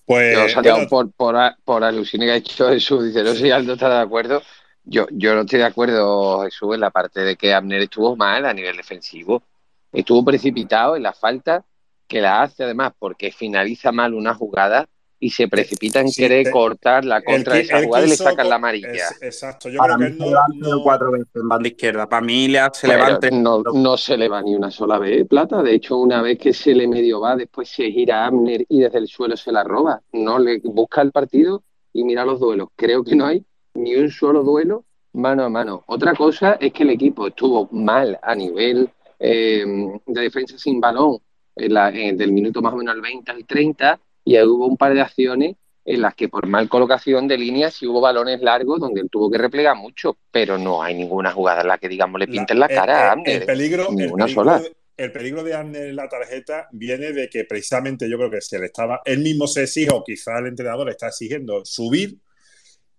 Pues, yo, Santiago, bueno, por, por, por alusión que ha hecho Jesús, dice, no sé si Aldo está de acuerdo. Yo, yo no estoy de acuerdo, Jesús, en la parte de que Abner estuvo mal a nivel defensivo. Estuvo precipitado en la falta que la hace además porque finaliza mal una jugada y se precipita en sí, querer te, cortar la contra de esa jugada y le sacan la amarilla. Es, exacto, yo Para creo mí que se no, no, cuatro veces en banda izquierda. Para mí le se Pero levanta. no, no se le va ni una sola vez, Plata. De hecho, una vez que se le medio va, después se gira a Abner y desde el suelo se la roba. No le busca el partido y mira los duelos. Creo que no hay ni un solo duelo mano a mano. Otra cosa es que el equipo estuvo mal a nivel eh, de defensa sin balón en la- en- del minuto más o menos al 20 al 30, y ahí hubo un par de acciones en las que por mal colocación de líneas sí hubo balones largos donde él tuvo que replegar mucho, pero no hay ninguna jugada en la que, digamos, le pinten la el- cara el- a el Abner, ¿eh? peligro, el ninguna peligro sola. de- el peligro de Arne en la tarjeta viene de que precisamente yo creo que se le estaba, él mismo se exige, o quizá el entrenador le está exigiendo subir,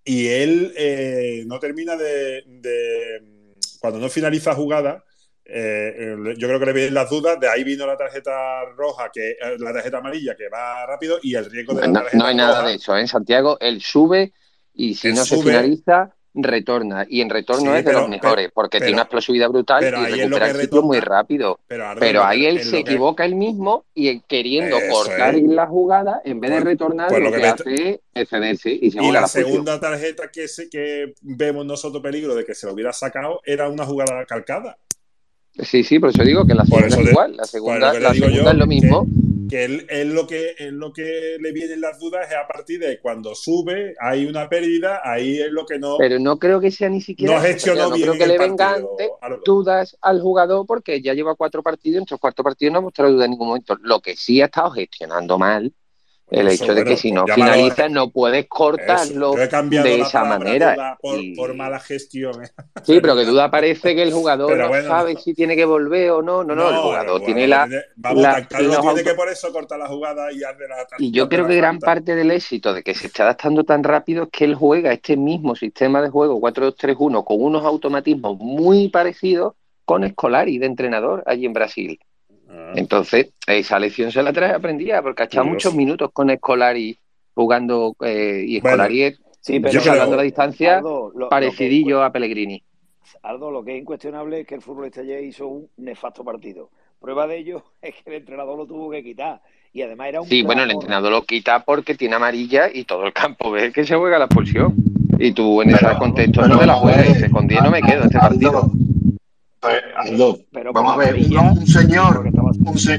y él eh, no termina de, de- Cuando no finaliza jugada, eh, el- yo creo que le vienen las dudas, de ahí vino la tarjeta roja, que eh, la tarjeta amarilla, que va rápido, y el riesgo de la No, tarjeta no hay nada de eso, ¿eh? Santiago, él sube y si no se finaliza, retorna. Y en retorno Sí, es de pero- los mejores, porque pero- tiene una explosividad brutal y recupera el ciclo muy rápido. Pero, ahí él se equivoca él mismo y queriendo Eso cortar es. la jugada, en vez de Pues- retornar, pues lo lo que, que me- hace es excederse y se Y la segunda tarjeta que, se, que vemos nosotros peligro de que se lo hubiera sacado era una jugada calcada. Sí, sí, por eso digo que la segunda es igual. La segunda, que la segunda es lo mismo. Que él, él lo que él lo que le vienen las dudas es a partir de cuando sube, hay una pérdida, ahí es lo que no. Pero no creo que sea ni siquiera No gestionó no bien creo que le vengan dudas al jugador porque ya lleva cuatro partidos, en estos cuatro partidos no ha mostrado duda en ningún momento. Lo que sí ha estado gestionando mal el Eso, hecho de bueno, que si no pues llámalo- finaliza no puedes cortarlo de esa manera. por, Y- por mala gestión. ¿eh? Sí, pero que duda parece que el jugador Pero no bueno, sabe si tiene que volver o no. No, no, el jugador tiene la... Vamos, la- Tan Carlos los tiene auto- que por eso cortar la jugada y hacer la Y yo creo que gran falta. parte del éxito de que se esté adaptando tan rápido es que él juega este mismo sistema de juego 4-2-3-1 con unos automatismos muy parecidos con Scolari de entrenador allí en Brasil. Ah. Entonces, esa lección se la trae aprendida porque ha estado Curioso. muchos minutos con Scolari jugando eh, y Bueno, Scolari es, Sí, pero yo creo- salvando la distancia, Aldo, lo- lo parecidillo a Pellegrini. Aldo, lo que es incuestionable es que el futbolista ayer hizo un nefasto partido. Prueba de ello [LAUGHS] es que el entrenador lo tuvo que quitar. Y además era un Sí, bueno, el entrenador lo quita porque tiene amarilla y todo el campo ve que se juega la expulsión. Y tú en ese Pero- contexto pero no te la juegas y dices, con 10 no me quedo en este partido. Aldo, Pero vamos a ver, un señor, un se...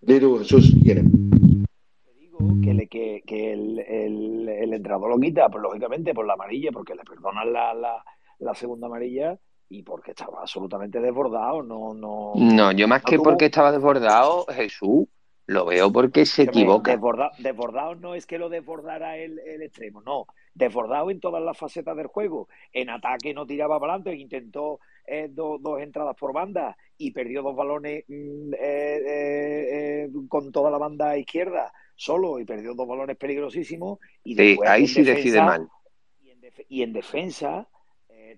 Di tú, Jesús, si quieres. te digo que, le- que, que el, el- el entrenador lo quita, pues lógicamente por la amarilla, porque le perdonan la, la, la segunda amarilla y porque estaba absolutamente desbordado. No, no, No, yo más no que tuvo- porque estaba desbordado, Jesús, lo veo porque se equivoca. desborda- desbordado no es que lo desbordara el, el extremo, no. Desbordado en todas las facetas del juego. En ataque no tiraba para adelante, intentó eh, do- dos entradas por banda y perdió dos balones mm, eh, eh, con toda la banda izquierda solo y perdió dos balones peligrosísimos. Y Sí, después ahí sí decide mal. Y en, def- y en defensa,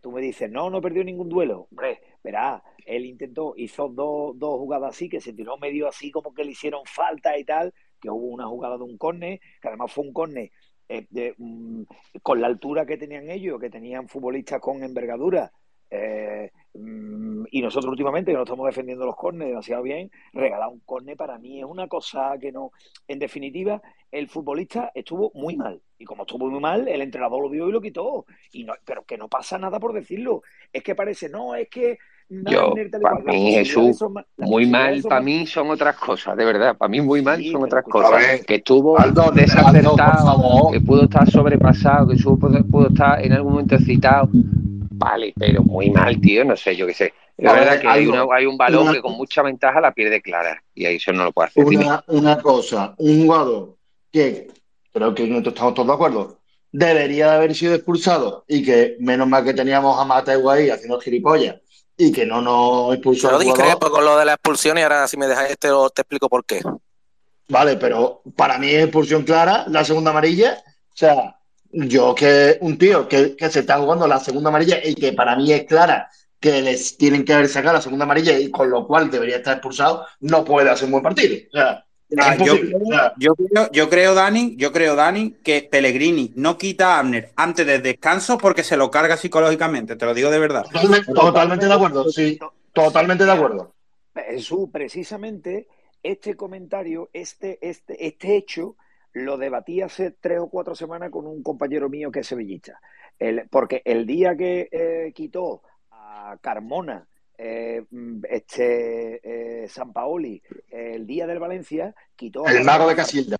tú me dices, no, no perdió ningún duelo. Hombre, verá, él intentó, hizo dos, dos jugadas así, que se tiró medio así, como que le hicieron falta y tal, que hubo una jugada de un córner, que además fue un eh, de, mm, con la altura que tenían ellos, que tenían futbolistas con envergadura. eh, y nosotros últimamente, que no estamos defendiendo los córneres demasiado bien, regalar un córner para mí es una cosa que no. En definitiva, el futbolista estuvo muy mal. Y como estuvo muy mal, el entrenador lo vio y lo quitó. Y no, pero que no pasa nada por decirlo. Es que parece, no, es que. Yo, para mí, Jesús, son muy mal son para mí son otras cosas, de verdad. Para mí muy mal Sí, son otras cosas. ver, Que estuvo Aldo, desacertado, que pudo estar sobrepasado, que pudo, pudo estar en algún momento excitado. Vale, pero muy mal, tío, no sé, yo qué sé. Es A verdad ver, que hay, una- hay un balón una- que con mucha ventaja la pierde clara. Y ahí eso no lo puede hacer. Una, una cosa, un jugador que creo que nosotros estamos todos de acuerdo, debería de haber sido expulsado y que menos mal que teníamos a Mateo ahí haciendo gilipollas y que no nos expulsó Yo discrepo con lo de la expulsión y ahora si me dejáis te, lo- te explico por qué. Vale, pero para mí es expulsión clara, la segunda amarilla. O sea, yo que un tío que, que se está jugando la segunda amarilla y que para mí es clara que les tienen que haber sacado la segunda amarilla y con lo cual debería estar expulsado, no puede hacer un buen partido. O sea, Ah, yo, creo, yo creo, Dani, yo creo, Dani, que Pellegrini no quita a Abner antes del descanso porque se lo carga psicológicamente, te lo digo de verdad. totalmente, totalmente de acuerdo, sí, totalmente de acuerdo. Jesús, precisamente este comentario, este, este, este hecho, lo debatí hace tres o cuatro semanas con un compañero mío que es sevillista. El- porque el día que eh, quitó a Carmona, eh, mm, este eh, San Paoli, el día del Valencia, quitó a El mago de. Casilda.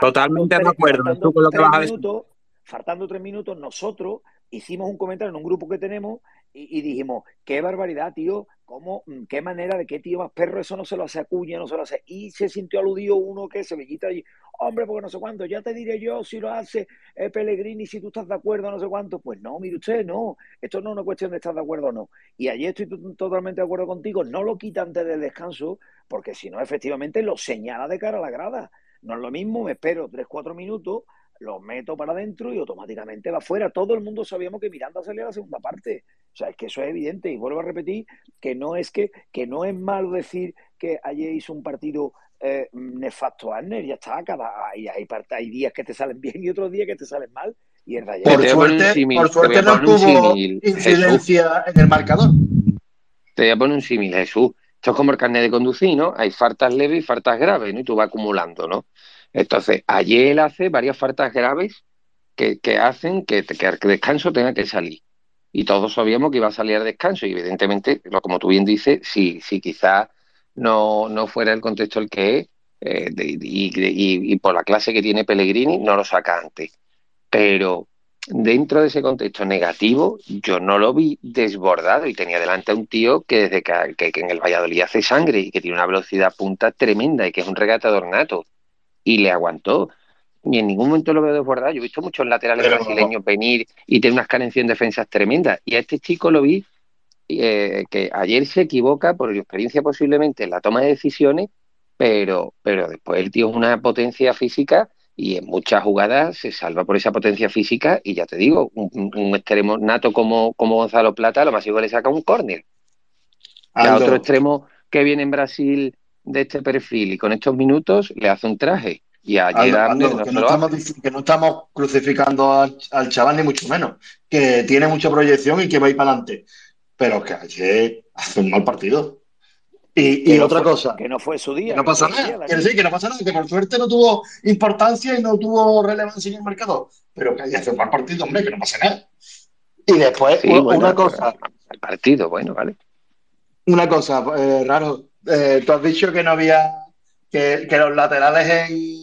Totalmente de acuerdo faltando tú con lo que tres vas a decir. minutos, faltando tres minutos, nosotros hicimos un comentario en un grupo que tenemos y, dijimos, qué barbaridad, tío, cómo, mm, qué manera, de qué tío más perro, eso no se lo hace a Cuña, no se lo hace. Y se sintió aludido uno que se veillita allí, hombre, porque no sé cuánto, ya te diré yo si lo hace eh, Pellegrini, si tú estás de acuerdo, no sé cuánto. Pues no, mire usted, no, esto no es una cuestión de estar de acuerdo o no. Y allí estoy totalmente de acuerdo contigo, no lo quita antes del descanso, porque si no, efectivamente lo señala de cara a la grada. No es lo mismo, me espero 3-4 minutos, lo meto para adentro y automáticamente va fuera. Todo el mundo sabíamos que Miranda salía a la segunda parte. O sea, es que eso es evidente. Y vuelvo a repetir que no es que, que no es malo decir que ayer hizo un partido eh, nefasto a Arner, ya está, cada hay, hay, hay días que te salen bien y otros días que te salen mal. Y el Te Por suerte, símil, por suerte no tuvo Jesús. incidencia en el marcador. Te voy a poner un símil, Jesús. Esto es como el carnet de conducir, ¿no? Hay faltas leves y faltas graves, ¿no? Y tú vas acumulando, ¿no? Entonces, ayer él hace varias faltas graves que, que hacen que, que descanso tenga que salir. Y todos sabíamos que iba a salir al descanso. Y evidentemente, como tú bien dices, si, si quizás no, no fuera el contexto el que es, eh, y- y por la clase que tiene Pellegrini, no lo saca antes. Pero dentro de ese contexto negativo, yo no lo vi desbordado y tenía delante a un tío que desde que, que- que en el Valladolid hace sangre y que tiene una velocidad punta tremenda y que es un regatador nato y le aguantó. Y en ningún momento lo veo desbordado. Yo he visto muchos laterales Pero- brasileños venir y tener unas carencias en defensas tremendas. Y a este chico lo vi eh, que ayer se equivoca por experiencia posiblemente en la toma de decisiones, pero, pero después el tío es una potencia física y en muchas jugadas se salva por esa potencia física y ya te digo, un, un- extremo nato como, como Gonzalo Plata, lo más igual le saca un córner. A otro extremo que viene en Brasil de este perfil y con estos minutos le hace un traje. Y no que, no estamos, hace. dic- que no estamos crucificando al, al chaval ni mucho menos, que tiene mucha proyección y que va a ir para adelante, pero que ayer hace un mal partido. Y, Que y no otra fue, cosa, que no fue su día, no que no pasa día, nada, quiero decir Dani. que no pasa nada, que por suerte no tuvo importancia y no tuvo relevancia en el mercado, pero que ayer hace un mal partido, hombre, que no pasa nada. Y después, Sí, una, bueno, una pero cosa, el partido, bueno, vale. una cosa, eh, raro, eh, tú has dicho que no había, que, que los laterales en,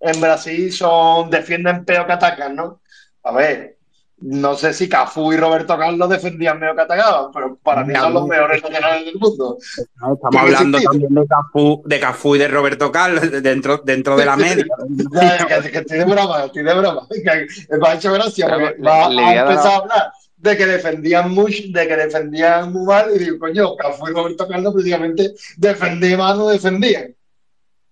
en Brasil son, defienden peor que atacan, ¿no? A ver, no sé si Cafú y Roberto Carlos defendían mejor que atacaban, pero para mí son los mejores laterales del mundo. No, estamos ¿Qué hablando existir? también de Cafú, de Cafú y de Roberto Carlos dentro, dentro de la [LAUGHS] media. Ya, que, que estoy de broma, estoy de broma. [LAUGHS] Que me ha hecho gracia porque le, va le a voy a empezar a hablar de que defendían mucho, de que defendían muy mal, y digo, coño, Cafú y Roberto Carlos precisamente defendían más, no defendían.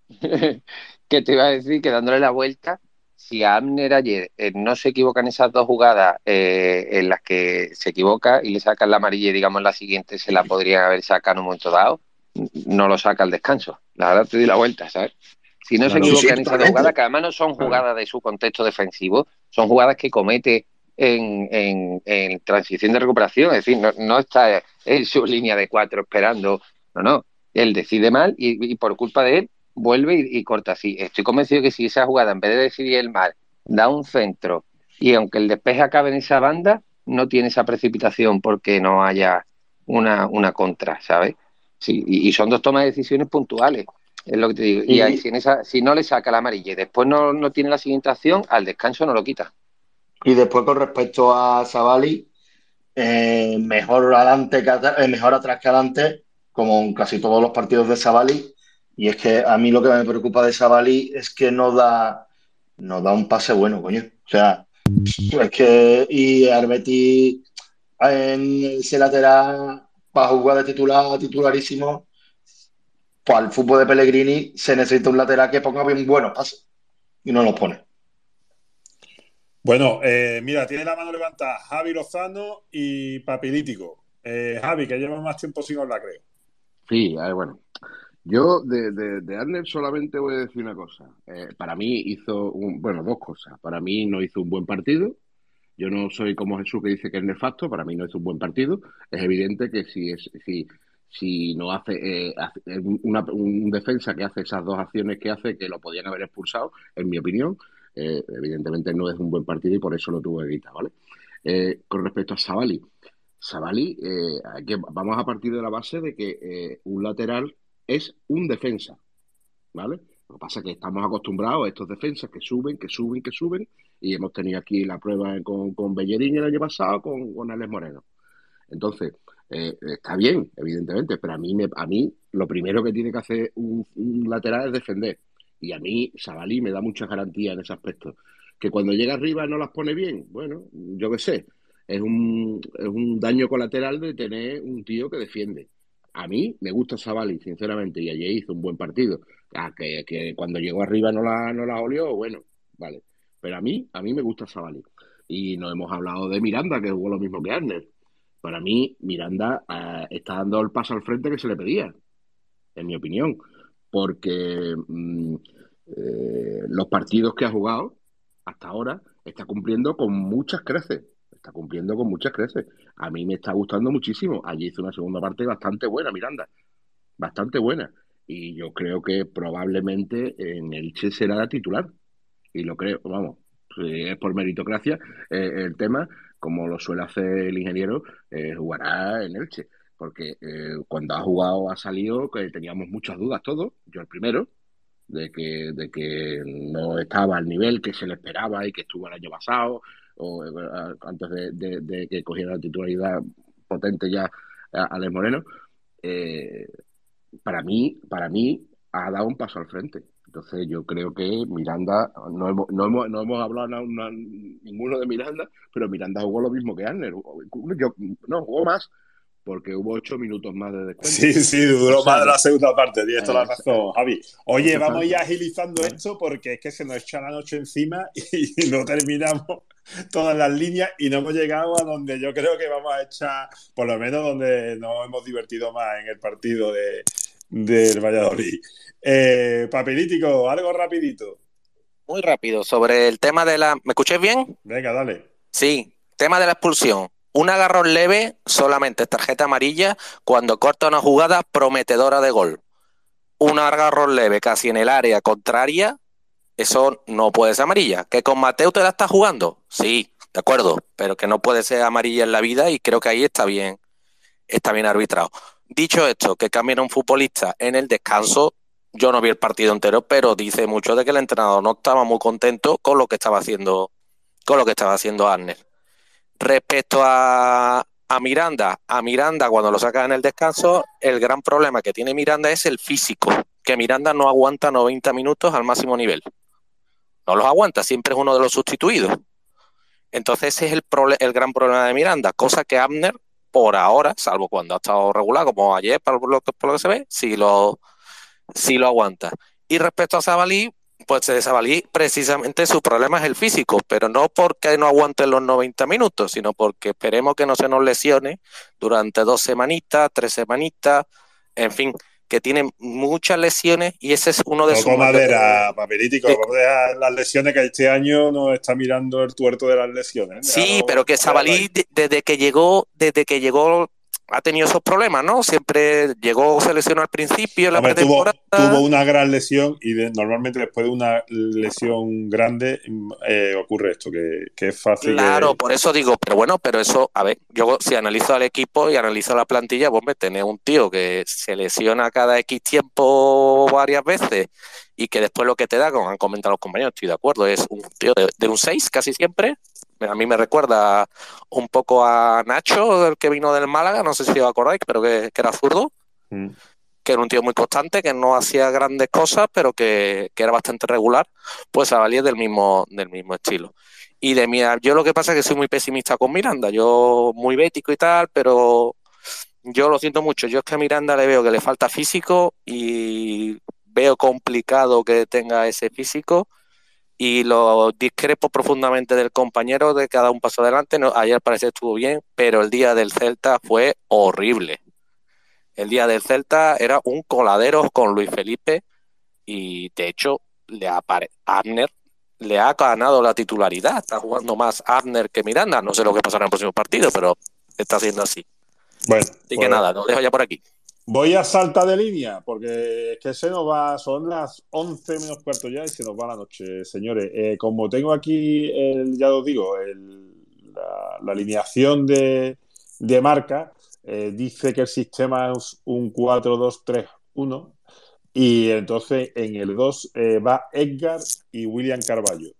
[LAUGHS] que te iba a decir que dándole la vuelta, si Abner ayer eh, no se equivoca en esas dos jugadas eh, en las que se equivoca y le sacan la amarilla y digamos la siguiente se la podrían haber sacado en un momento dado, no lo saca al descanso. La verdad te di la vuelta, ¿sabes? Si no se Claro. Sí, sí, equivoca en esas dos jugadas, que además no son jugadas de su contexto defensivo, son jugadas que comete en, en- en transición de recuperación, es decir, no, no está en su línea de cuatro esperando, no, no, él decide mal y, y por culpa de él vuelve y, y corta así. Estoy convencido que si esa jugada, en vez de decidir el mal, da un centro y aunque el despeje acabe en esa banda, no tiene esa precipitación porque no haya una, una contra, ¿sabes? Sí, y, y son dos tomas de decisiones puntuales, es lo que te digo. Y ahí, si, en esa, si no le saca la amarilla y después no, no tiene la siguiente acción, al descanso no lo quita. Y después con respecto a Savali, eh, mejor adelante que atra- eh, mejor atrás que adelante, como en casi todos los partidos de Savali. Y es que a mí lo que me preocupa de Savali es que no da, no da un pase bueno, coño. O sea, es que y Arbeti en ese lateral para jugar de titular titularísimo, para el fútbol de Pellegrini se necesita un lateral que ponga bien buenos pases y no los pone. Bueno, eh, mira, tiene la mano levantada Javi Lozano y Papilítico. Eh, Javi, que lleva más tiempo sin hablar, creo. Sí, bueno. Yo de, de, de Arner solamente voy a decir una cosa. Eh, para mí hizo, un, bueno, dos cosas. Para mí no hizo un buen partido. Yo no soy como Jesús que dice que es nefasto. Para mí no hizo un buen partido. Es evidente que si es, si, si no hace, eh, hace- una, un defensa que hace esas dos acciones que hace, que lo podían haber expulsado, en mi opinión, eh, evidentemente no es un buen partido y por eso lo tuvo que quitar, ¿vale? Eh, con respecto a Savali, Savali, eh, vamos a partir de la base de que eh, un lateral es un defensa, ¿vale? Lo que pasa es que estamos acostumbrados a estos defensas que suben, que suben, que suben, y hemos tenido aquí la prueba con, con Bellerín el año pasado, con, con Alex Moreno. Entonces, está bien, evidentemente, pero a mí, me, a mí lo primero que tiene que hacer un lateral es defender. Y a mí, Sabalí me da muchas garantías en ese aspecto. Que cuando llega arriba no las pone bien, bueno, yo qué sé, es un, es un daño colateral de tener un tío que defiende. A mí me gusta Sabalí, sinceramente, y ayer hizo un buen partido. Ah, que, que cuando llegó arriba no la, no la olió, bueno, vale. Pero a mí, a mí me gusta Sabalí. Y no hemos hablado de Miranda, que jugó lo mismo que Arner. Para mí, Miranda eh, está dando el paso al frente que se le pedía, en mi opinión. Porque mm, eh, los partidos que ha jugado hasta ahora está cumpliendo con muchas creces. Está cumpliendo con muchas creces. A mí me está gustando muchísimo. Allí hizo una segunda parte bastante buena, Miranda. Bastante buena. Y yo creo que probablemente en Elche será la titular. Y lo creo, vamos, es por meritocracia eh, el tema, como lo suele hacer el ingeniero, eh, jugará en Elche. Porque eh, cuando ha jugado ha salido que teníamos muchas dudas todos, yo el primero, de que, de que no estaba al nivel que se le esperaba y que estuvo el año pasado, o eh, antes de, que cogiera la titularidad potente ya Alex Moreno. Eh, para mí, para mí ha dado un paso al frente. Entonces yo creo que Miranda, no hemos, no hemos, no hemos hablado ninguno de Miranda, pero Miranda jugó lo mismo que Arner. Yo, no, jugó más porque hubo ocho minutos más de descuento. Sí, sí, duró O sea, más de la segunda parte, tienes toda la razón, Javi. Oye, vamos a ir agilizando esto porque es que se nos echa la noche encima [LAUGHS] y no terminamos todas las líneas y no hemos llegado a donde yo creo que vamos a echar, por lo menos donde nos hemos divertido más en el partido de, del Valladolid. Eh, papelítico, algo rapidito. Muy rápido, sobre el tema de la... ¿Me escucháis bien? Venga, dale. Sí, tema de la expulsión. Un agarrón leve, solamente es tarjeta amarilla, cuando corta una jugada prometedora de gol. Un agarrón leve casi en el área contraria, eso no puede ser amarilla. ¿Que con Mateo te la estás jugando? Sí, de acuerdo, pero que no puede ser amarilla en la vida y creo que ahí está bien, está bien arbitrado. Dicho esto, que cambien a un futbolista en el descanso, yo no vi el partido entero, pero dice mucho de que el entrenador no estaba muy contento con lo que estaba haciendo, con lo que estaba haciendo Arner. Respecto a, a Miranda, a Miranda cuando lo saca en el descanso, el gran problema que tiene Miranda es el físico, que Miranda no aguanta 90 minutos al máximo nivel. No los aguanta, siempre es uno de los sustituidos. Entonces ese es el, el gran problema de Miranda, cosa que Abner, por ahora, salvo cuando ha estado regular, como ayer, por lo que, por lo que se ve, sí lo, sí lo aguanta. Y respecto a Sabalí, pues de Sabalí precisamente su problema es el físico, pero no porque no aguante los 90 minutos, sino porque esperemos que no se nos lesione durante dos semanitas, tres semanitas, en fin, que tiene muchas lesiones y ese es uno de sus Toco mayores- madera, papelítico. Las lesiones que este año nos está mirando el tuerto de las lesiones. Sí, Déjalo- pero que Sabalí de- desde que llegó, desde que llegó ha tenido esos problemas, ¿no? Siempre llegó, se lesionó al principio, la Hombre, tuvo, una gran lesión y de- normalmente después de una lesión grande eh, ocurre esto, que, que es fácil. Claro, que- por eso digo, pero bueno, pero eso, a ver, yo si analizo al equipo y analizo la plantilla, pues me tenés un tío que se lesiona cada X tiempo varias veces y que después lo que te da, como han comentado los compañeros, estoy de acuerdo, es un tío de, de un 6 casi siempre. A mí me recuerda un poco a Nacho, el que vino del Málaga, no sé si os acordáis, pero que, que era zurdo Mm. que era un tío muy constante, que no hacía grandes cosas, pero que, que era bastante regular, pues Sabalí es del mismo, del mismo estilo. Y de mí, yo lo que pasa es que soy muy pesimista con Miranda, yo muy bético y tal, pero yo lo siento mucho. Yo es que a Miranda le veo que le falta físico y veo complicado que tenga ese físico y lo discrepo profundamente del compañero de cada un paso adelante. No, ayer parece que estuvo bien, pero el día del Celta fue horrible. El día del Celta era un coladero con Luis Felipe y de hecho le apare Abner le ha ganado la titularidad. Está jugando más Abner que Miranda. No sé lo que pasará en el próximo partido, pero está siendo así. Bueno, Así que pues nada, lo dejo ya por aquí. Voy a saltar de línea porque es que se nos va, son las 11 menos cuarto ya y se nos va la noche, señores. Eh, como tengo aquí, el, ya os digo, el- la, la alineación de, de marca, eh, dice que el sistema es un 4-2-3-1 y entonces en el 2 eh, va Edgar y William Carballo.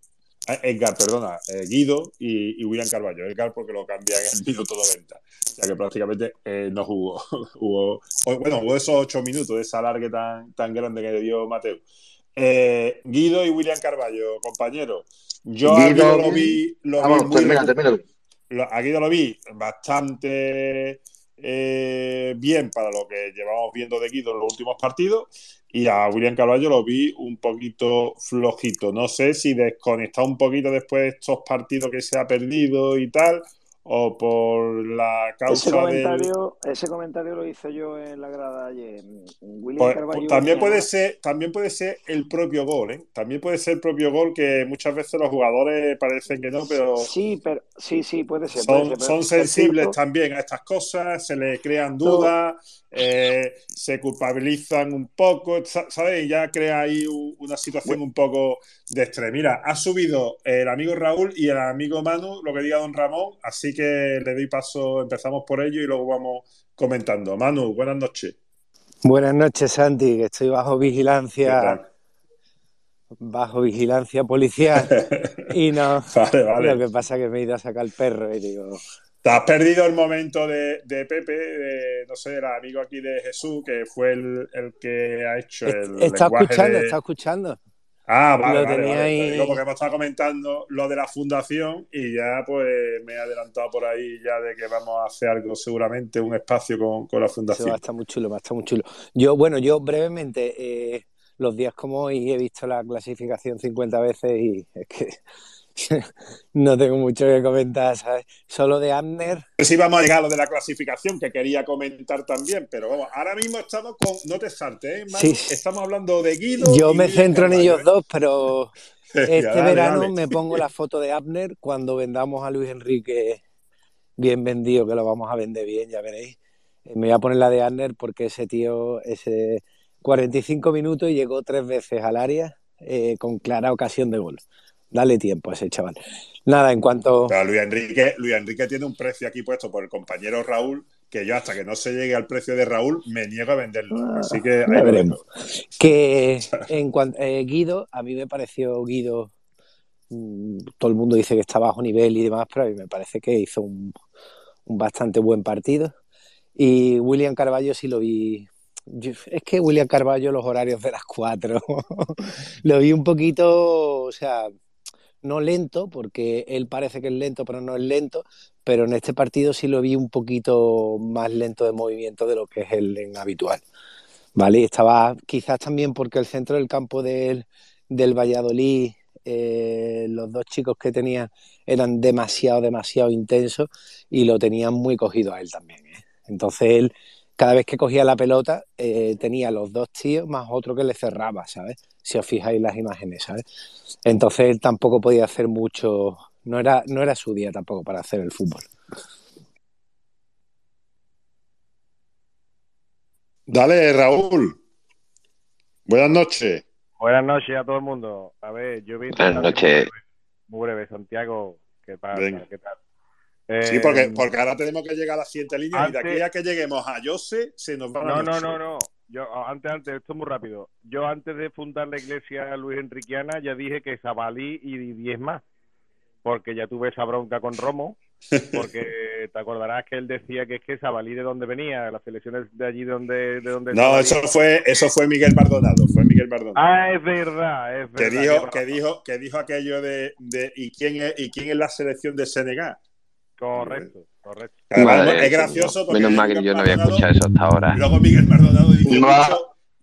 Eh, Edgar, perdona, eh, Guido y, y William Carballo. Edgar porque lo cambian en el minuto 90. O sea que prácticamente eh, no jugó. [LAUGHS] O- bueno, hubo esos ocho minutos de esa alargue tan, tan grande que le dio Mateo. Eh, Guido y William Carballo, compañeros. Yo a Guido, lo vi, lo Ah, vi muy termina, termina. lo- a Guido lo vi bastante bien para lo que llevamos viendo de Guido en los últimos partidos y a William Carvalho lo vi un poquito flojito. No sé si desconectado un poquito después de estos partidos que se ha perdido y tal o por la Ese causa del... comentario, ese comentario lo hice yo en la grada ayer. William Pues, Carvalho pues, también puede ser, también puede ser el propio gol, ¿eh? También puede ser el propio gol que muchas veces los jugadores parecen que no, pero Sí, pero sí, sí, puede ser. puede son, ser, sensibles cierto- también a estas cosas, se les crean dudas, eh, se culpabilizan un poco, sa- ¿sabes? Y ya crea ahí una situación un poco de estrés. Mira, ha subido el amigo Raúl y el amigo Manu, lo que diga don Ramón, así que le doy paso, empezamos por ello y luego vamos comentando. Manu, buenas noches. Buenas noches, Santi, que estoy bajo ¿Qué vigilancia, bajo vigilancia policial [LAUGHS] y no, Vale, vale. lo que pasa es que me he ido a sacar el perro y digo, Te has perdido el momento de, de Pepe, de, no sé, el amigo aquí de Jesús, que fue el, el que ha hecho el está lenguaje escuchando, de- está escuchando. Ah, vale, Lo vale, tenía vale. ahí- digo porque hemos estado comentando lo de la fundación y ya pues me he adelantado por ahí ya de que vamos a hacer algo seguramente, un espacio con, con la Eso va a fundación. estar muy chulo, va a estar muy chulo. Yo, bueno, yo brevemente, eh, los días como hoy he visto la clasificación 50 veces y es que [LAUGHS] no tengo mucho que comentar, ¿sabes? Solo de Abner, No sé si vamos a llegar a lo de la clasificación que quería comentar también, pero vamos, ahora mismo estamos con, no te saltes, ¿eh? Sí. Estamos hablando de Guido yo me centro en ellos ¿eh? dos, pero [LAUGHS] este dale, verano dale. me pongo la foto de Abner cuando vendamos a Luis Enrique bien vendido, que lo vamos a vender bien, ya veréis. Eh, Me voy a poner la de Abner porque ese tío, ese 45 minutos y llegó tres veces al área eh, con clara ocasión de gol. Dale tiempo a ese chaval. Nada, en cuanto... Pero Luis Enrique, Luis Enrique tiene un precio aquí puesto por el compañero Raúl, que yo hasta que no se llegue al precio de Raúl me niego a venderlo. Así que ahí veremos. Que [LAUGHS] en cuanto eh, Guido, a mí me pareció Guido, mm, todo el mundo dice que está bajo nivel y demás, pero a mí me parece que hizo un, un bastante buen partido. Y William Carballo sí lo vi. yo- es que William Carballo, los horarios de las cuatro, [LAUGHS] lo vi un poquito, o sea, no lento, porque él parece que es lento, pero no es lento, pero en este partido sí lo vi un poquito más lento de movimiento de lo que es el en habitual. ¿vale? Estaba quizás también porque el centro del campo del, del Valladolid, eh, los dos chicos que tenía eran demasiado, demasiado intensos y lo tenían muy cogido a él también. ¿eh? Entonces él, cada vez que cogía la pelota, eh, tenía los dos tíos más otro que le cerraba, ¿sabes? Si os fijáis las imágenes, ¿sabes? Entonces él tampoco podía hacer mucho, no era, no era su día tampoco para hacer el fútbol. Dale, Raúl. Buenas noches. Buenas noches a todo el mundo. A ver, yo vi Buenas noches. muy breve, Santiago. ¿Qué pasa? ¿Qué tal? Sí, Eh, porque, porque ahora tenemos que llegar a la siguiente línea y de aquí a que lleguemos a Jose se nos va No, no, no, no. Yo antes, antes, esto es muy rápido. Yo antes de fundar la iglesia Luis Enriquiana ya dije que Zabalí y 10 más, porque ya tuve esa bronca con Romo, porque [LAUGHS] te acordarás que él decía que es que Zabalí de dónde venía, las selecciones de allí de donde, de donde No, eso fue, eso fue Miguel Maldonado, fue Miguel Maldonado. Ah, es verdad, es que verdad. dijo, lleva que dijo, que dijo aquello de, de ¿y quién es, y quién es la selección de Senegal. Correcto, correcto. Además, Madre es gracioso porque Menos mal que yo no había escuchado eso hasta ahora. Luego Miguel Maldonado dice No.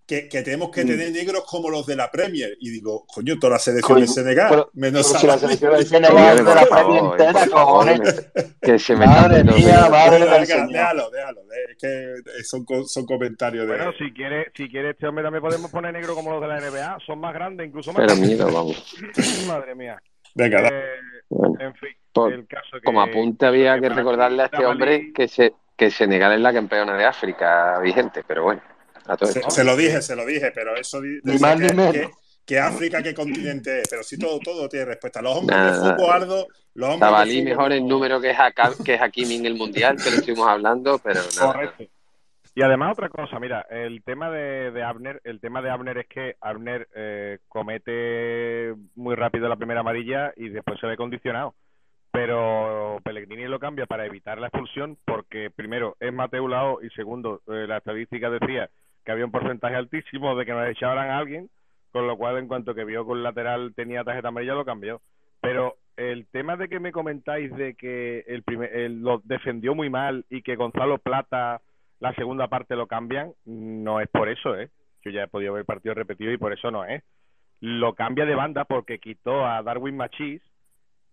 que, que tenemos que tener negros como los de la Premier. Y digo, coño, toda la selección de Coño, Senegal, pero- menos pero si la selección de Senegal es de la Premier entera, cojones. que se me Madre mía, madre déjalo, déjalo. Es que son, co- son comentarios de. Bueno, si quiere, si quiere este hombre también podemos poner negro como los de la NBA, son más grandes, incluso más. Pero miedo, vamos. [LAUGHS] Madre mía. Venga, Eh, Bueno, en fin, por- el caso que como apunte había que recordarle a este hombre que, se, que Senegal es la campeona de África vigente, pero bueno, a todo se, lo dije, se lo dije, pero eso Ni más ni que, menos. que- que África, qué continente es. Pero sí, todo, todo tiene respuesta. Los hombres de Nada, fútbol, Aldo, los hombres Zabalí de fútbol. mejor en número que, Haka- que Hakimi en el Mundial, que lo estuvimos hablando, pero nada. Correcto. Y además otra cosa, mira, el tema de, de Abner, el tema de Abner es que Abner eh, comete muy rápido la primera amarilla y después se ve condicionado. Pero Pellegrini lo cambia para evitar la expulsión porque primero es Mateo Lao y segundo eh, la estadística decía que había un porcentaje altísimo de que nos echaran a alguien, con lo cual en cuanto que vio que el lateral tenía tarjeta amarilla lo cambió. Pero el tema de que me comentáis de que el primer, lo defendió muy mal y que Gonzalo Plata la segunda parte lo cambian, no es por eso, ¿eh? Yo ya he podido ver partidos repetidos y por eso no es. Lo cambia de banda porque quitó a Darwin Machís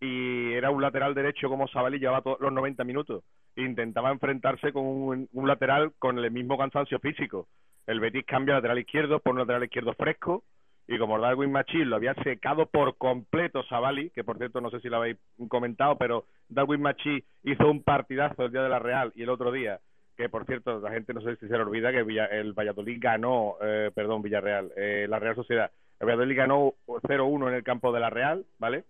y era un lateral derecho como Sabali llevaba todos los 90 minutos. Intentaba enfrentarse con un, lateral con el mismo cansancio físico. El Betis cambia lateral izquierdo por un lateral izquierdo fresco y como Darwin Machís lo había secado por completo Sabali, que por cierto no sé si lo habéis comentado, pero Darwin Machís hizo un partidazo el día de la Real y el otro día, que por cierto la gente no sé si se le olvida que el Valladolid ganó, eh, perdón, Villarreal, eh, la Real Sociedad, el Valladolid ganó 0-1 en el campo de la Real, ¿vale?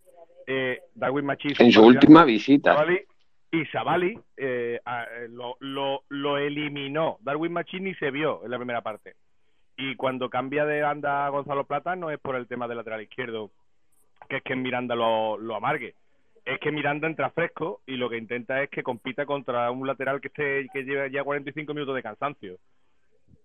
Eh, Darwin Machís hizo En su última visita. Y Sabali eh, eh, lo, lo, lo eliminó. Darwin Machís ni se vio en la primera parte. Y cuando cambia de banda a Gonzalo Plata no es por el tema del lateral izquierdo, que es que Miranda lo, lo amargue. Es que Miranda entra fresco y lo que intenta es que compita contra un lateral que esté que lleva ya 45 minutos de cansancio.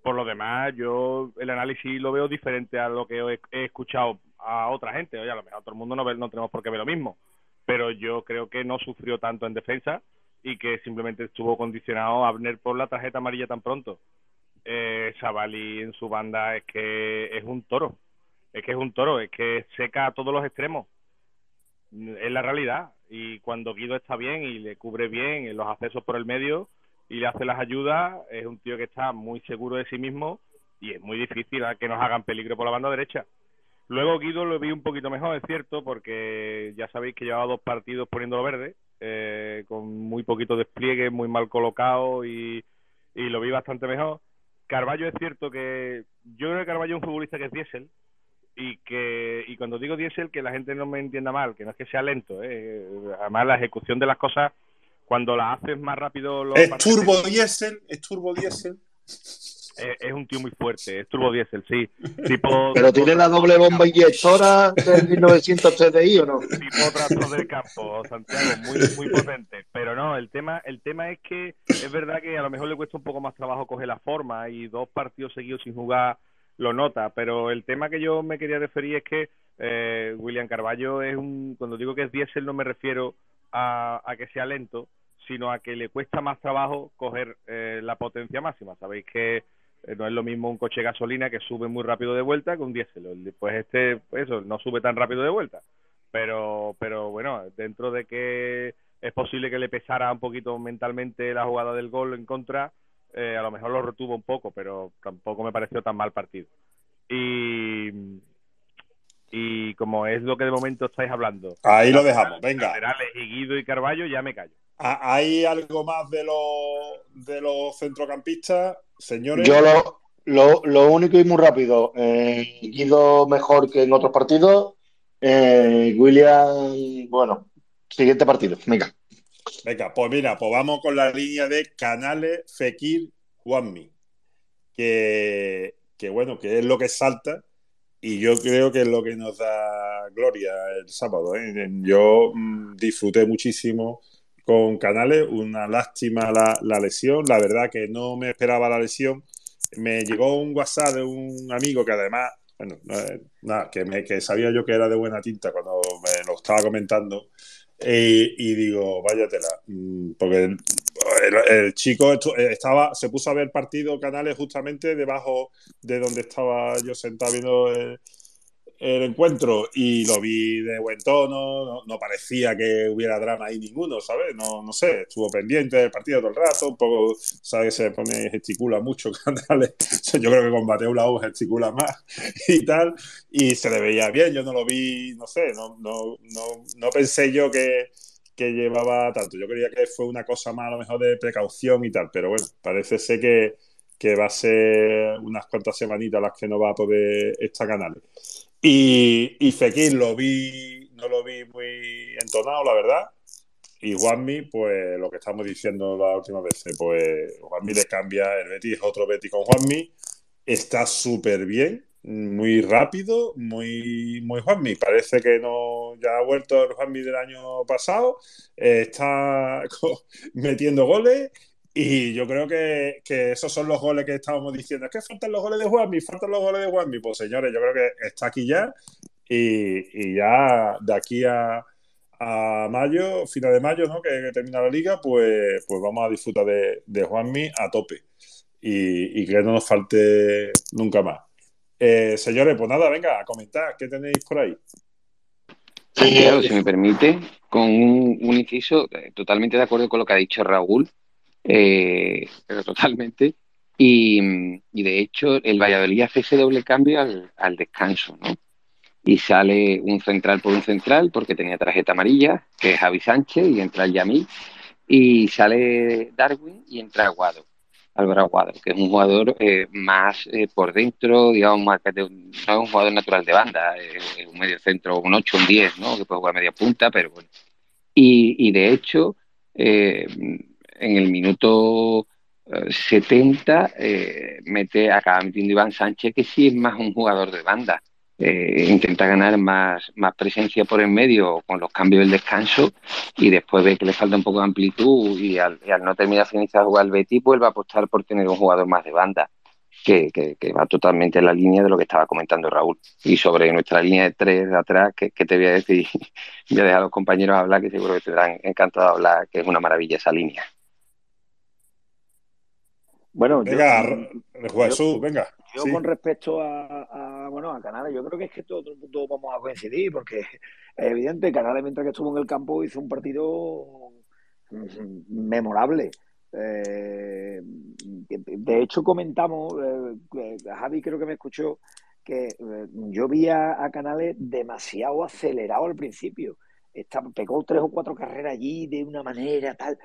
Por lo demás, yo el análisis lo veo diferente a lo que he escuchado a otra gente. Oye, a lo mejor todo el mundo no, ve- no tenemos por qué ver lo mismo. Pero yo creo que no sufrió tanto en defensa y que simplemente estuvo condicionado a Abner por la tarjeta amarilla tan pronto. Eh, en su banda es que es un toro. Es que es un toro, es que seca a todos los extremos. Es la realidad. Y cuando Guido está bien y le cubre bien en los accesos por el medio y le hace las ayudas, es un tío que está muy seguro de sí mismo y es muy difícil que nos hagan peligro por la banda derecha. Luego Guido lo vi un poquito mejor, es cierto, porque ya sabéis que llevaba dos partidos poniéndolo verde, eh, con muy poquito despliegue, muy mal colocado y, y lo vi bastante mejor. Carballo es cierto que yo creo que Carballo es un futbolista que es diésel y que y cuando digo diésel que la gente no me entienda mal, que no es que sea lento, eh, además la ejecución de las cosas cuando las haces más rápido los Es turbo diésel, es turbo diésel. Es, es un tío muy fuerte, es turbo diésel, sí. Tipo, [LAUGHS] ¿Pero tiene la doble bomba inyectora del 1900 TDI o no? tipo tractor del campo, Santiago, muy, muy potente. Pero no, el tema, el tema es que es verdad que a lo mejor le cuesta un poco más trabajo coger la forma y dos partidos seguidos sin jugar lo nota. Pero el tema que yo me quería referir es que eh, William Carballo es un, cuando digo que es diésel no me refiero a, a que sea lento, sino a que le cuesta más trabajo coger eh, la potencia máxima. Sabéis que no es lo mismo un coche de gasolina que sube muy rápido de vuelta que un diésel. El- Pues este, pues eso, no sube tan rápido de vuelta. Pero, pero bueno, dentro de que es posible que le pesara un poquito mentalmente la jugada del gol en contra, eh, a lo mejor lo retuvo un poco, pero tampoco me pareció tan mal partido. Y, y como es lo que de momento estáis hablando, Ahí lo dejamos, venga. laterales y Guido y Carballo, ya me callo. ¿Ha- ¿Hay algo más de los, de los centrocampistas, señores? Yo lo, lo, lo único y muy rápido, eh, Guido mejor que en otros partidos. eh, William, bueno, siguiente partido, venga. Venga, pues mira, pues vamos con la línea de Canales, Fekir, Juanmi. Que, que bueno, que es lo que salta y yo creo que es lo que nos da gloria el sábado. ¿eh? Yo mm, disfruté muchísimo con Canales, una lástima la, la lesión, la verdad que no me esperaba la lesión. Me llegó un WhatsApp de un amigo que además, bueno, no, eh, nada, que, me, que sabía yo que era de buena tinta cuando me lo estaba comentando. Eh, y digo, váyatela, mm, porque el, chico eh, estaba, se puso a ver partido canales justamente debajo de donde estaba yo sentado viendo el, el encuentro y lo vi de buen tono, no, no parecía que hubiera drama ahí ninguno, ¿sabes? No, no sé, estuvo pendiente del partido todo el rato, un poco, ¿sabes? Se pone, gesticula mucho [LAUGHS] Canales, yo creo que con Mateo Lau gesticula más y tal, y se le veía bien, yo no lo vi, no sé, no, no, no, no pensé yo que, que llevaba tanto, yo creía que fue una cosa más a lo mejor de precaución y tal, pero bueno, parece ser que, que va a ser unas cuantas semanitas las que no va a poder estar Canales. Y, y lo vi, no lo vi muy entonado, la verdad. Y Juanmi, pues lo que estamos diciendo la última vez, pues Juanmi le cambia, el Betis otro Betis con Juanmi, está súper bien, muy rápido, muy, muy Juanmi. Parece que no ya ha vuelto el Juanmi del año pasado, eh, está [LAUGHS] metiendo goles y yo creo que, que, esos son los goles que estábamos diciendo. Es que faltan los goles de Juanmi, faltan los goles de Juanmi. Pues señores, yo creo que está aquí ya y, y ya de aquí a, a, mayo, final de mayo, ¿no? Que, que, termina la liga, pues, pues vamos a disfrutar de, de Juanmi a tope y, y, que no nos falte nunca más. Eh, señores, pues nada, venga, a comentar, ¿qué tenéis por ahí? Santiago, si me permite, con un, un inciso, eh, totalmente de acuerdo con lo que ha dicho Raúl, eh, pero totalmente. Y, de hecho, el Valladolid hace ese doble cambio al, descanso, ¿no? Y sale un central por un central, porque tenía tarjeta amarilla, que es Javi Sánchez, y entra el Yamil, y sale Darwin y entra Aguado, Álvaro Aguado, que es un jugador eh, más eh, por dentro, digamos, más que no es un jugador natural de banda, es un medio centro, un 8, un 10, ¿no? Que puede jugar media punta, pero bueno. Y, y de hecho, eh, en el minuto 70 eh, mete, acaba metiendo Iván Sánchez, que sí es más un jugador de banda. Eh, intenta ganar más, más presencia por el medio con los cambios del descanso y después ve que le falta un poco de amplitud y al, no terminar finalizar jugar el Betis vuelve a apostar por tener un jugador más de banda que, que, que, va totalmente en la línea de lo que estaba comentando Raúl y sobre nuestra línea de tres de atrás que, que te voy a decir [LAUGHS] voy a dejar a los compañeros hablar que seguro que te darán encantado de hablar que es una maravilla esa línea bueno, venga, yo, Jesús, yo, venga. Yo sí. con respecto a, a, bueno, a Canales, yo creo que es que todo el mundo vamos a coincidir, porque es evidente, Canales mientras que estuvo en el campo hizo un partido memorable. Eh, de hecho, comentamos, eh, Javi creo que me escuchó, que eh, yo vi a, a, Canales demasiado acelerado al principio. Está, pegó tres o cuatro carreras allí de una manera tal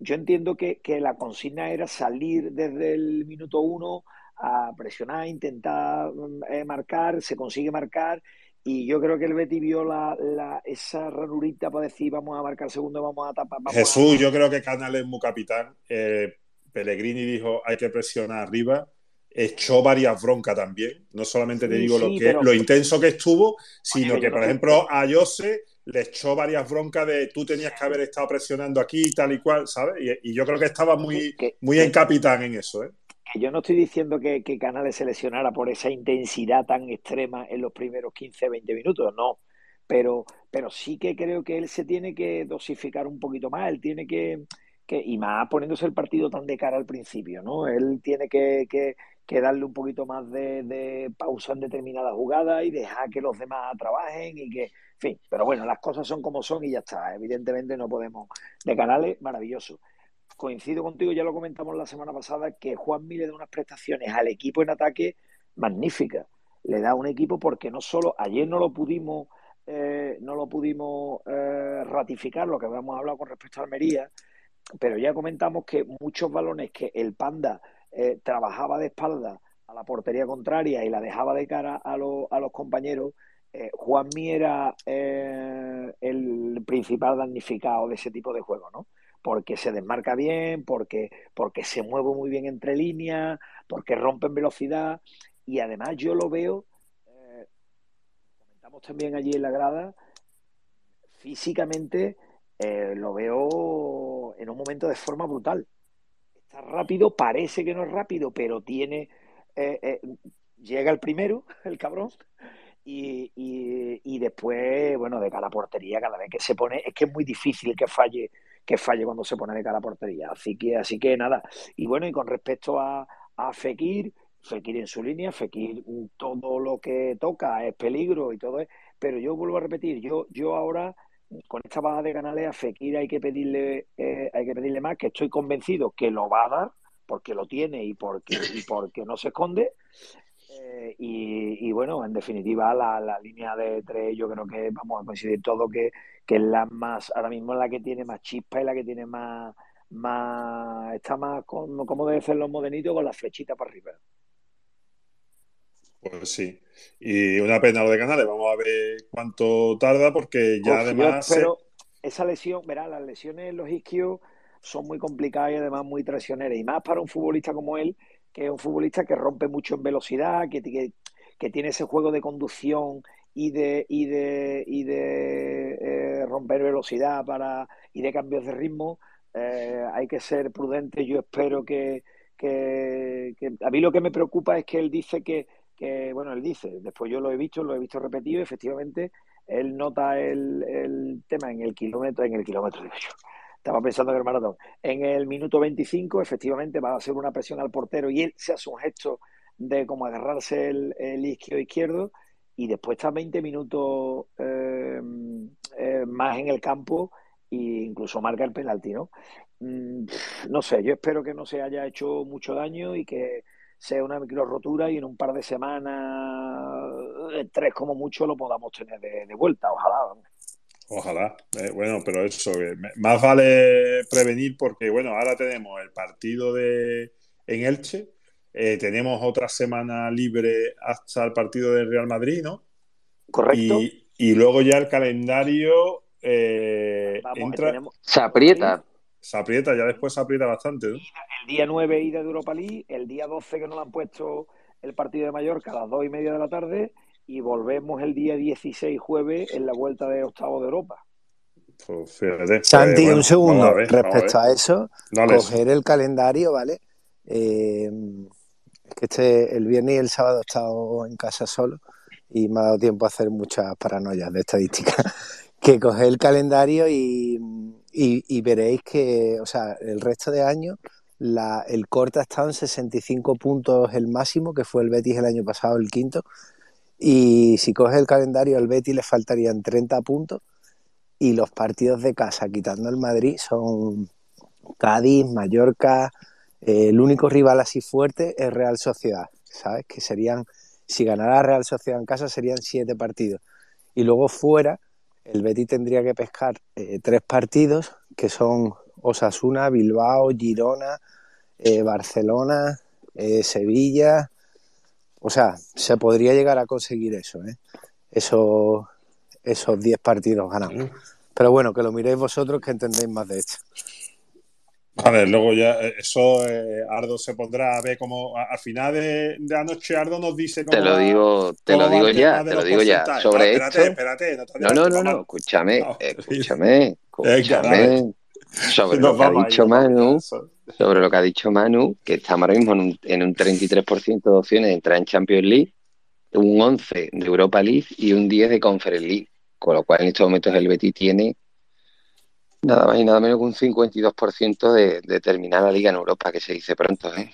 yo entiendo que, que, la consigna era salir desde el minuto uno a presionar, intentar eh, marcar, se consigue marcar y yo creo que el Betty vio la, la, esa ranurita para decir vamos a marcar segundo, vamos a tapar. Vamos Jesús, a... yo creo que Canales es muy capitán. Eh, Pellegrini dijo hay que presionar arriba. Echó varias broncas también. No solamente te digo sí, lo, que, pero... lo intenso que estuvo, sino Oye, que, por ejemplo, a Jose le echó varias broncas de tú tenías que haber estado presionando aquí y tal y cual, ¿sabes? Y, y yo creo que estaba muy, muy en capitán en eso, ¿eh? Yo no estoy diciendo que, que, Canales se lesionara por esa intensidad tan extrema en los primeros 15, 20 minutos, no. Pero, pero sí que creo que él se tiene que dosificar un poquito más, él tiene que, que y más poniéndose el partido tan de cara al principio, ¿no? Él tiene que, que, que darle un poquito más de, de pausa en determinada jugada y dejar que los demás trabajen y que, fin, pero bueno, las cosas son como son y ya está. Evidentemente no podemos. De canales, maravilloso. Coincido contigo, ya lo comentamos la semana pasada, que Juan le da unas prestaciones al equipo en ataque magníficas. Le da un equipo porque no solo ayer no lo pudimos, eh, no lo pudimos eh, ratificar, lo que habíamos hablado con respecto a Almería, pero ya comentamos que muchos balones que el Panda eh, trabajaba de espalda a la portería contraria y la dejaba de cara a, lo, a los compañeros, eh, Juanmi era eh, el principal damnificado de ese tipo de juego, ¿no? Porque se desmarca bien, porque, porque se mueve muy bien entre líneas, porque rompe en velocidad y además yo lo veo, eh, comentamos también allí en la grada, físicamente eh, lo veo en un momento de forma brutal. Está rápido, parece que no es rápido, pero tiene... Llega el primero, [LAUGHS] el cabrón, y, y, después, bueno, de cara a portería, cada vez que se pone, es que es muy difícil que falle, que falle cuando se pone de cara a portería. Así que, así que nada. Y bueno, y con respecto a, a Fekir, Fekir en su línea, Fekir todo lo que toca es peligro y todo es, pero yo vuelvo a repetir, yo, yo ahora con esta baja de canales a Fekir hay que pedirle, eh, hay que pedirle más, que estoy convencido que lo va a dar, porque lo tiene y porque, y porque no se esconde. Eh, y, y, bueno, en definitiva, la, la, línea de tres, yo creo que vamos a coincidir todo que, que es la más, ahora mismo la que tiene más chispa y la que tiene más, más está más, como, como debe ser los modenitos, con la flechita para arriba. Pues sí. Y una pena lo de Canales. Vamos a ver cuánto tarda, porque ya pues además. Yo espero, esa lesión, verá, las lesiones en los isquios son muy complicadas y además muy traicioneras. Y más para un futbolista como él, que es un futbolista que rompe mucho en velocidad, que, que, tiene ese juego de conducción y de, y de, y de eh, romper velocidad para, y de cambios de ritmo. Eh, hay que ser prudente. Yo espero que, que, que, A mí lo que me preocupa es que él dice que, que, bueno, él dice, después yo lo he visto, lo he visto repetido, efectivamente, él nota el, el tema en el kilómetro, en el kilómetro, digo yo, estaba pensando en el maratón, en el minuto 25, efectivamente, va a hacer una presión al portero y él se hace un gesto de como agarrarse el, el isquio izquierdo y después está 20 minutos eh, eh, más en el campo e incluso marca el penalti, ¿no? Mm, no sé, yo espero que no se haya hecho mucho daño y que sea una micro rotura y en un par de semanas, eh, tres como mucho, lo podamos tener de, de vuelta, ojalá. Ojalá. Eh, bueno, pero eso, eh, más vale prevenir porque, bueno, ahora tenemos el partido de en Elche, eh, tenemos otra semana libre hasta el partido del Real Madrid, ¿no? Correcto. Y, y luego ya el calendario eh, Vamos, entra. tenemos Se aprieta. Se aprieta, ya después se aprieta bastante, ¿no? el día 9 ida de Europa League, el día 12 que nos lo han puesto el partido de Mallorca a las 2 y media de la tarde y volvemos el día 16 jueves en la vuelta de octavo de Europa. Pues fíjate. pues, Santi, bueno, un segundo. vamos a ver, vamos a Respecto a eso, Dale. coger el calendario, ¿vale? Eh, es que este, el viernes y el sábado he estado en casa solo y me ha dado tiempo a hacer muchas paranoias de estadística. [LAUGHS] que coger el calendario y, y- y veréis que, o sea, el resto de años la, el corte ha estado en 65 puntos el máximo, que fue el Betis el año pasado, el quinto. Y si coges el calendario, al Betis le faltarían 30 puntos y los partidos de casa, quitando el Madrid, son Cádiz, Mallorca. eh, el único rival así fuerte es Real Sociedad, ¿sabes? Que serían, si ganara Real Sociedad en casa, serían siete partidos. Y luego fuera, el Betis tendría que pescar eh, tres partidos, que son Osasuna, Bilbao, Girona, eh, Barcelona, Sevilla. O sea, se podría llegar a conseguir eso, ¿eh? Esos, esos 10 partidos ganados. Pero bueno, que lo miréis vosotros que entendéis más de esto. Vale, luego ya eh, eso eh, Ardo se pondrá a ver cómo a- al final de, de anoche Ardo nos dice cómo Te lo va- digo, te lo digo ya, te lo digo ya. Sobre No, espérate, esto. espérate, no te No, vayas, no, no, no, escúchame, No, escúchame, escúchame. dale. Sobre Nos lo que ha dicho Manu, eso. Sobre lo que ha dicho Manu, que estamos ahora mismo en un, en un 33% de opciones de entrar en Champions League, un 11 de Europa League y un 10 de Conference League. Con lo cual en estos momentos el Betis tiene nada más y nada menos que un 52% de, de terminar la liga en Europa, que se dice pronto, ¿eh?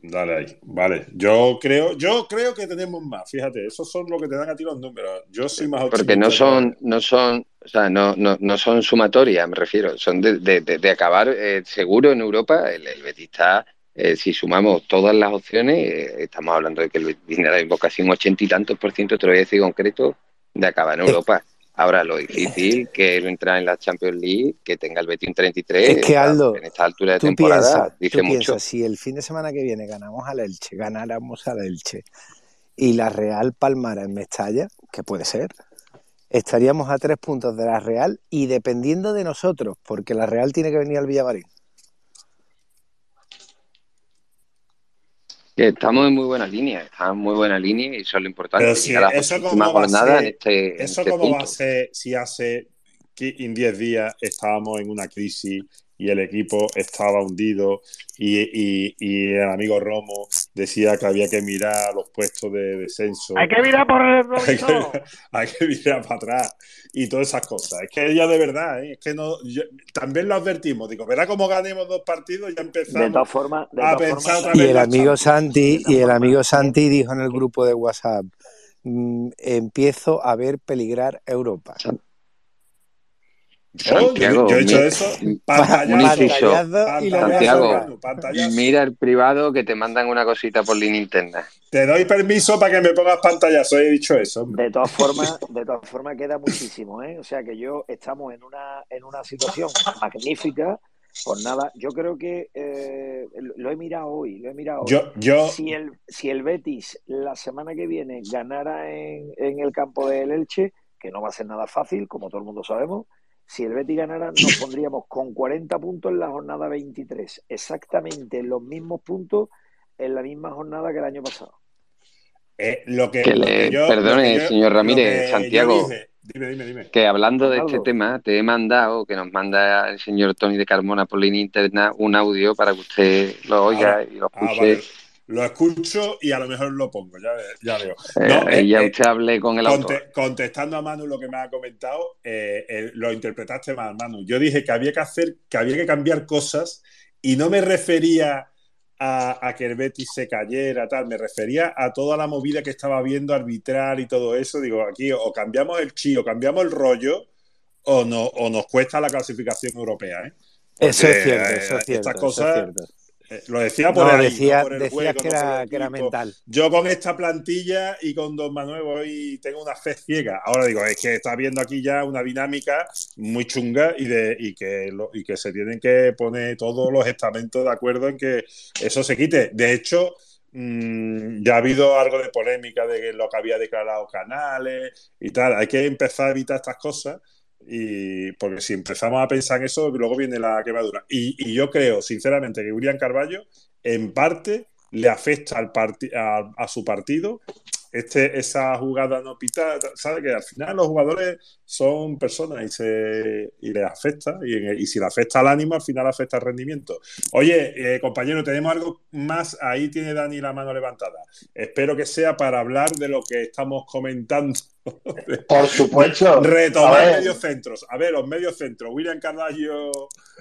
Dale ahí. Vale. Yo creo, yo creo que tenemos más. Fíjate, esos son lo que te dan a ti los números. Yo soy más Porque no optimista son, no son, o sea, no, no, no son sumatorias, me refiero, son de, de- acabar eh, seguro en Europa. El, el Betis está, eh, si sumamos todas las opciones, eh, estamos hablando de que el Betis casi un ochenta y tantos por ciento, te lo voy a decir concreto, de acabar en Europa. Ahora, lo difícil que es entrar en la Champions League, que tenga el Betis un 33, Es que a- Aldo, en esta altura de temporada, dice tú mucho. si el fin de semana que viene ganamos al Elche, ganáramos al Elche y la Real palmara en Mestalla, que puede ser, estaríamos a tres puntos de la Real y dependiendo de nosotros, porque la Real tiene que venir al Villamarín. Que estamos en muy buena línea, estamos en muy buena línea y eso es lo importante, Pero si llegar a las eso cómo va a jornadas en ser, este, en eso este cómo va a punto. ser si hace que en 10 días estábamos en una crisis y el equipo estaba hundido y, y- y el amigo Romo decía que había que mirar los puestos de descenso. Hay que mirar por el Hay que, [LAUGHS] hay que mirar para atrás y todas esas cosas. Es que ya de verdad, ¿eh? es que no, yo- también lo advertimos. Digo, verá cómo ganemos dos partidos, ya De empezamos todas formas, de a todas pensar formas, otra Y el amigo. Santi, y el amigo Santi dijo en el grupo de WhatsApp, mm, empiezo a ver peligrar Europa. Oh, yo, Santiago, yo he hecho mi- eso. [LAUGHS] un Pantallazo. y Santiago, pantallazo. mira el privado que te mandan una cosita por línea interna. Te doy permiso para que me pongas pantallazo. He dicho eso, hombre. De todas formas, de todas formas queda muchísimo, ¿eh? O sea que yo estamos en una, en una situación magnífica. Pues nada, yo creo que eh, lo he mirado hoy, lo he mirado hoy. Yo, yo, Si el, si el Betis la semana que viene ganara en, en el campo del Elche, que no va a ser nada fácil, como todo el mundo sabemos, si el Betis ganara, nos [CLEARS THROAT] pondríamos con 40 puntos en la jornada 23, exactamente los mismos puntos en la misma jornada que el año pasado. Eh, lo que, Que lo le- que yo- perdone, lo que yo- señor Ramírez, Santiago. dije- dime, dime, dime. Que hablando de este tema, te he mandado, que nos manda el señor Tony de Carmona por línea interna, un audio para que usted lo oiga Ahora- y lo ah, escuche. vale. Lo escucho y a lo mejor lo pongo, ya, ve- ya veo. Eh, No, eh, ya eh, usted hable con el conte- autor. contestando a Manu lo que me ha comentado, eh, eh, lo interpretaste mal, Manu. Yo dije que había que hacer, que había que cambiar cosas y no me refería a, a que el Betis se cayera, tal, me refería a toda la movida que estaba viendo arbitrar y todo eso. Digo, aquí o cambiamos el chi o cambiamos el rollo o, no, o nos cuesta la clasificación europea. ¿eh? Eso es cierto, eso es cierto. Estas eso es cosas, cierto. Eh, lo decía por No, ahí, decía- no por el decías juego, que era- que era mental. Yo con esta plantilla y con Don Manuel voy, tengo una fe ciega. Ahora digo, es que está viendo aquí ya una dinámica muy chunga y, de, y, que, lo- y que se tienen que poner todos los estamentos de acuerdo en que eso se quite. De hecho, mm, ya ha habido algo de polémica de lo que había declarado Canales y tal. Hay que empezar a evitar estas cosas. Y porque si empezamos a pensar en eso, luego viene la quemadura. Y, y yo creo, sinceramente, que William Carballo, en parte, le afecta al a, a su partido este, esa jugada no pitada. ¿Sabe? Que al final los jugadores son personas y, se, y les afecta. Y, y si le afecta al ánimo, al final afecta al rendimiento. Oye, eh, compañero, tenemos algo más. Ahí tiene Dani la mano levantada. Espero que sea para hablar de lo que estamos comentando. [LAUGHS] Por supuesto. Retomar medios centros. A ver, los medios centros. William Carballo.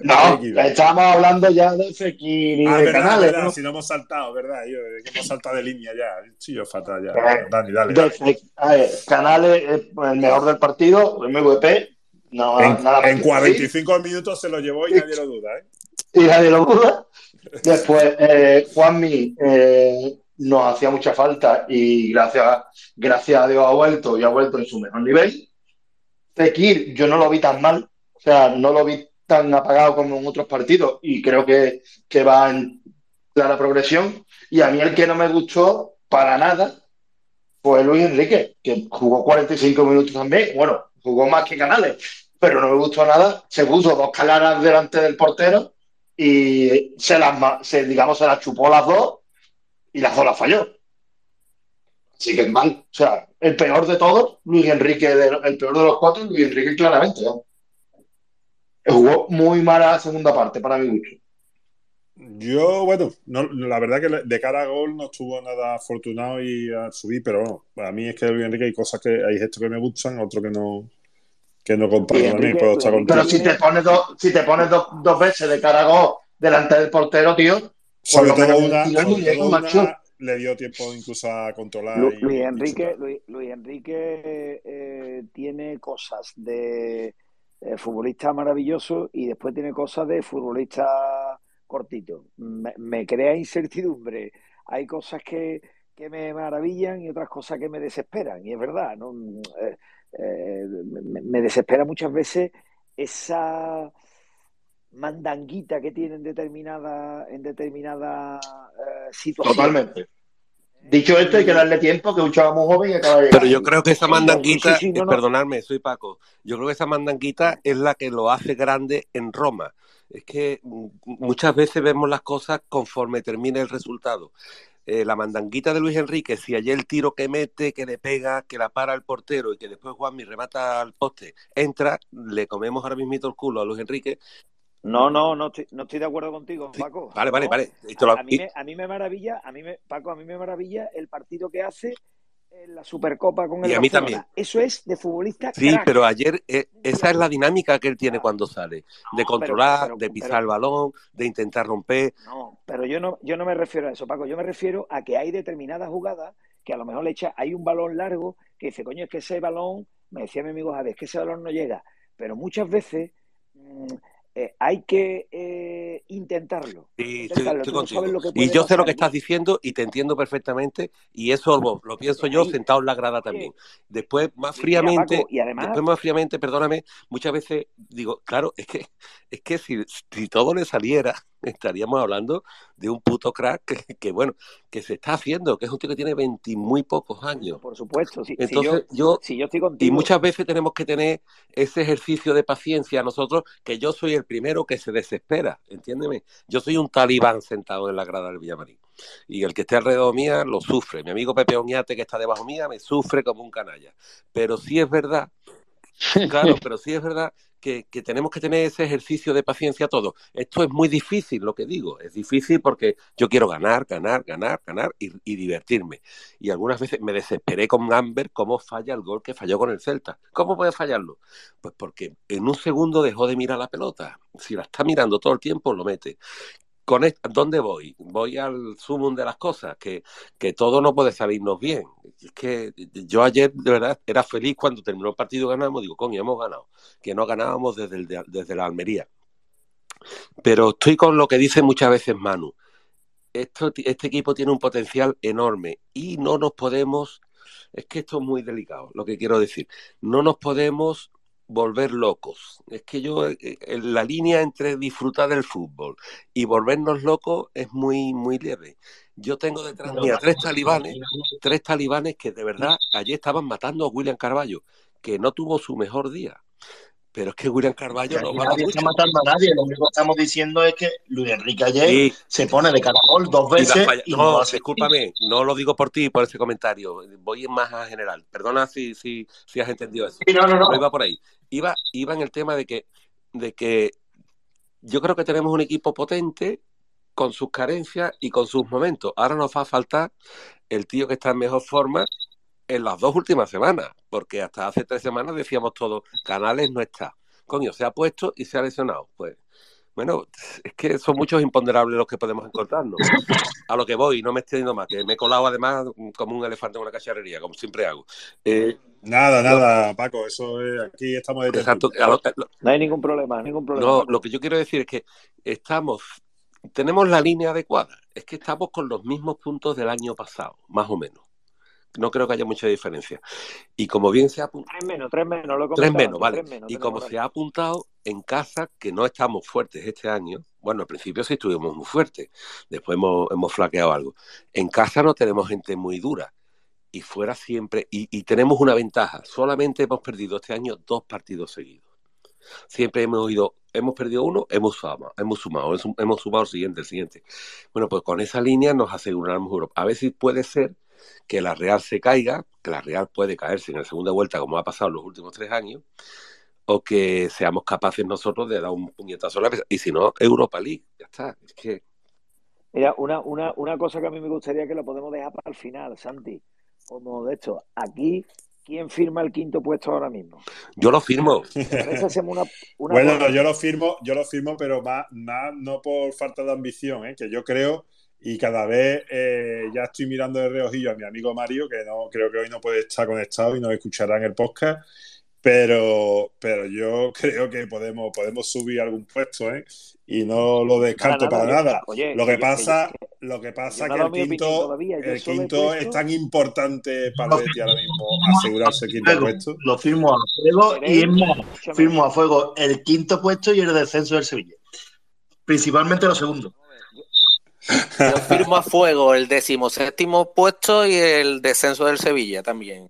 No, estábamos hablando ya de Fekir y Ah, de verdad, canales. verdad, ¿no? si no hemos saltado, ¿verdad? Yo, eh, hemos saltado de línea ya. Sí, yo fatal ya. Eh, Dani, dale. Dale. A ver, canales es el mejor del partido, MVP. No, En, nada más en que 45 minutos se lo llevó y nadie lo duda, ¿eh? y nadie lo duda. Después, eh, Juanmi eh, nos hacía mucha falta y gracias, gracias a Dios ha vuelto y ha vuelto en su mejor nivel. Fekir, yo no lo vi tan mal, o sea, no lo vi tan apagado como en otros partidos y creo que, que va en clara progresión. Y a mí el que no me gustó para nada fue Luis Enrique, que jugó 45 minutos también. Bueno, jugó más que Canales, pero no me gustó nada. Se puso dos calaras delante del portero y se las, se, digamos, se las chupó las dos y las dos las falló. Así que es mal. O sea, el peor de todos, Luis Enrique, de- el peor de los cuatro, Luis Enrique claramente. ¿no? Jugó muy mala la segunda parte, para mi gusto. Yo, bueno, no, la verdad que de cara a gol no estuvo nada afortunado y a subir, pero bueno, para mí es que Luis Enrique hay cosas que hay gestos que me gustan, otros que no que no comparto puedo estar Pero si te pones dos, si te pones dos, dos veces de cara a gol delante del portero, tío, Sobre todo una, sobre todo le dio tiempo incluso a controlar Lu- y- Luis y Enrique, chutar. Luis, Luis Enrique eh, tiene cosas de eh, futbolista maravilloso y después tiene cosas de futbolista cortito. Me, me crea incertidumbre. Hay cosas que, que me maravillan y otras cosas que me desesperan. Y es verdad, ¿no? Eh, eh, me, me desespera muchas veces esa mandanguita que tiene en determinada, en determinada eh, situación. Totalmente. Dicho esto, hay que darle tiempo, que es un chaval muy joven y acaba de llegar. Pero yo creo que esa Sí, sí, mandanguita, sí, no, eh, no. perdonadme, soy Paco, yo creo que esa mandanguita es la que lo hace grande en Roma. Es que mm, muchas veces vemos las cosas conforme termina el resultado. Eh, la mandanguita de Luis Enrique, si ayer el tiro que mete, que le pega, que la para el portero y que después Juanmi remata al poste, entra, le comemos ahora mismito el culo a Luis Enrique. No, no, no estoy, no estoy de acuerdo contigo, Paco. Vale, vale, vale. A, a mí me, a mí me maravilla, a mí me, Paco, a mí me maravilla el partido que hace en la Supercopa con el Y a mí Barcelona. también. Eso es de futbolista Sí, crack. pero ayer eh, esa es la dinámica que él tiene cuando sale, de controlar, pero- de pisar pero- el balón, de intentar romper. No, pero yo no, yo no me refiero a eso, Paco. Yo me refiero a que hay determinadas jugadas que a lo mejor le echa, hay un balón largo que dice, coño, es que ese balón, me decía mi amigo Javier, es que ese balón no llega. Pero muchas veces mm, eh, hay que eh, intentarlo. Sí, estoy, Intentarlo. estoy Tú no contigo. sabes lo que Y yo sé lo que estás diciendo y te entiendo perfectamente y eso lo, lo [LAUGHS] pienso yo sentado en la grada también. Después, más fríamente, Paco, y además- después más fríamente, perdóname, muchas veces digo, claro, es que, es que si, si todo le saliera, [LAUGHS] estaríamos hablando de un puto crack que, que, bueno, que se está haciendo, que es un tío que tiene 20 muy pocos años. Por supuesto, si, si Entonces, yo, yo, si yo estoy y contigo, muchas veces tenemos que tener ese ejercicio de paciencia nosotros, que yo soy el primero que se desespera, entiéndeme. Yo soy un talibán sentado en la grada del Villamarín. Y el que esté alrededor mía lo sufre. Mi amigo Pepe Oñate, que está debajo mía, me sufre como un canalla. Pero sí es verdad, [LAUGHS] claro, pero sí es verdad que, tenemos que tener ese ejercicio de paciencia todos. Esto es muy difícil, lo que digo. Es difícil porque yo quiero ganar, ganar, ganar, ganar y, y divertirme. Y algunas veces me desesperé con Amber cómo falla el gol que falló con el Celta. ¿Cómo puede fallarlo? Pues porque en un segundo dejó de mirar la pelota. Si la está mirando todo el tiempo, lo mete. Con esto, ¿Dónde voy? Voy al sumum de las cosas, que, que todo no puede salirnos bien. Es que yo ayer, de verdad, era feliz cuando terminó el partido ganamos. Digo, coño, hemos ganado. Que no ganábamos desde, desde la Almería. Pero estoy con lo que dice muchas veces Manu. Este equipo tiene un potencial enorme y no nos podemos, es que esto es muy delicado, lo que quiero decir, no nos podemos volver locos. Es que yo, eh, eh, la línea entre disfrutar del fútbol y volvernos locos es muy, muy leve. Yo tengo detrás mía tres talibanes, tres talibanes que de verdad ayer estaban matando a William Carballo, que no tuvo su mejor día. Pero es que William Carballo no vale nadie está matando a nadie. Lo único que estamos diciendo es que Luis Enrique ayer Sí. se pone de caracol dos veces y no, No, hace. discúlpame, no lo digo por ti, por ese comentario. Voy más a general. Perdona si, si, si has entendido eso. Sí, no, no, no. No iba por ahí. Iba, iba en el tema de que, de que yo creo que tenemos un equipo potente con sus carencias y con sus momentos. Ahora nos va a faltar el tío que está en mejor forma en las dos últimas semanas, porque hasta hace tres semanas decíamos todos, Canales no está. Coño, se ha puesto y se ha lesionado. Pues, bueno, es que son muchos imponderables los que podemos encontrarnos. A lo que voy, no me estoy yendo más, que me he colado además como un elefante en una cacharrería, como siempre hago. Eh, Nada, nada, Paco, eso es, aquí estamos de exacto, lo- lo- no hay ningún problema, ningún problema. no, lo que yo quiero decir es que estamos, tenemos la línea adecuada. Es que estamos con los mismos puntos del año pasado, más o menos. No creo que haya mucha diferencia. Y como bien se ha apuntado, Tres menos, tres menos, lo he tres menos, vale. tres menos Y como se ha apuntado en casa, que no estamos fuertes este año, bueno, al principio sí estuvimos muy fuertes, después hemos, hemos flaqueado algo. En casa no tenemos gente muy dura. Y fuera siempre, y, y tenemos una ventaja, solamente hemos perdido este año dos partidos seguidos. Siempre hemos ido, hemos perdido uno, hemos sumado, hemos sumado, hemos hemos sumado el siguiente, el siguiente. Bueno, pues con esa línea nos aseguramos Europa. A ver si puede ser que la Real se caiga, que la Real puede caerse en la segunda vuelta, como ha pasado en los últimos tres años, o que seamos capaces nosotros de dar un puñetazo a la mesa. Y si no, Europa League, ya está. Es que Mira, una, una, una cosa que a mí me gustaría que lo podemos dejar para el final, Santi. Como de esto, aquí, ¿quién firma el quinto puesto ahora mismo? yo lo firmo. ¿Te parece hacemos una, una Bueno, porra? yo lo firmo, yo lo firmo, pero más, más no por falta de ambición, ¿eh? que yo creo y cada vez eh, ya estoy mirando de reojillo a mi amigo Mario, que no creo que hoy no puede estar conectado y nos escuchará en el podcast, pero, pero yo [LAUGHS] creo que podemos, podemos subir algún puesto, ¿eh? Y no lo descarto Nada, para nada, oye, Lo que pasa, que lo que pasa no que el quinto, todavía, el quinto es tan importante para el Betis ahora mismo asegurarse el quinto puesto. Lo firmo a fuego y es firmo a fuego el quinto puesto y el descenso del Sevilla. Principalmente los segundos. Yo firmo a fuego el decimoséptimo puesto y el descenso del Sevilla también.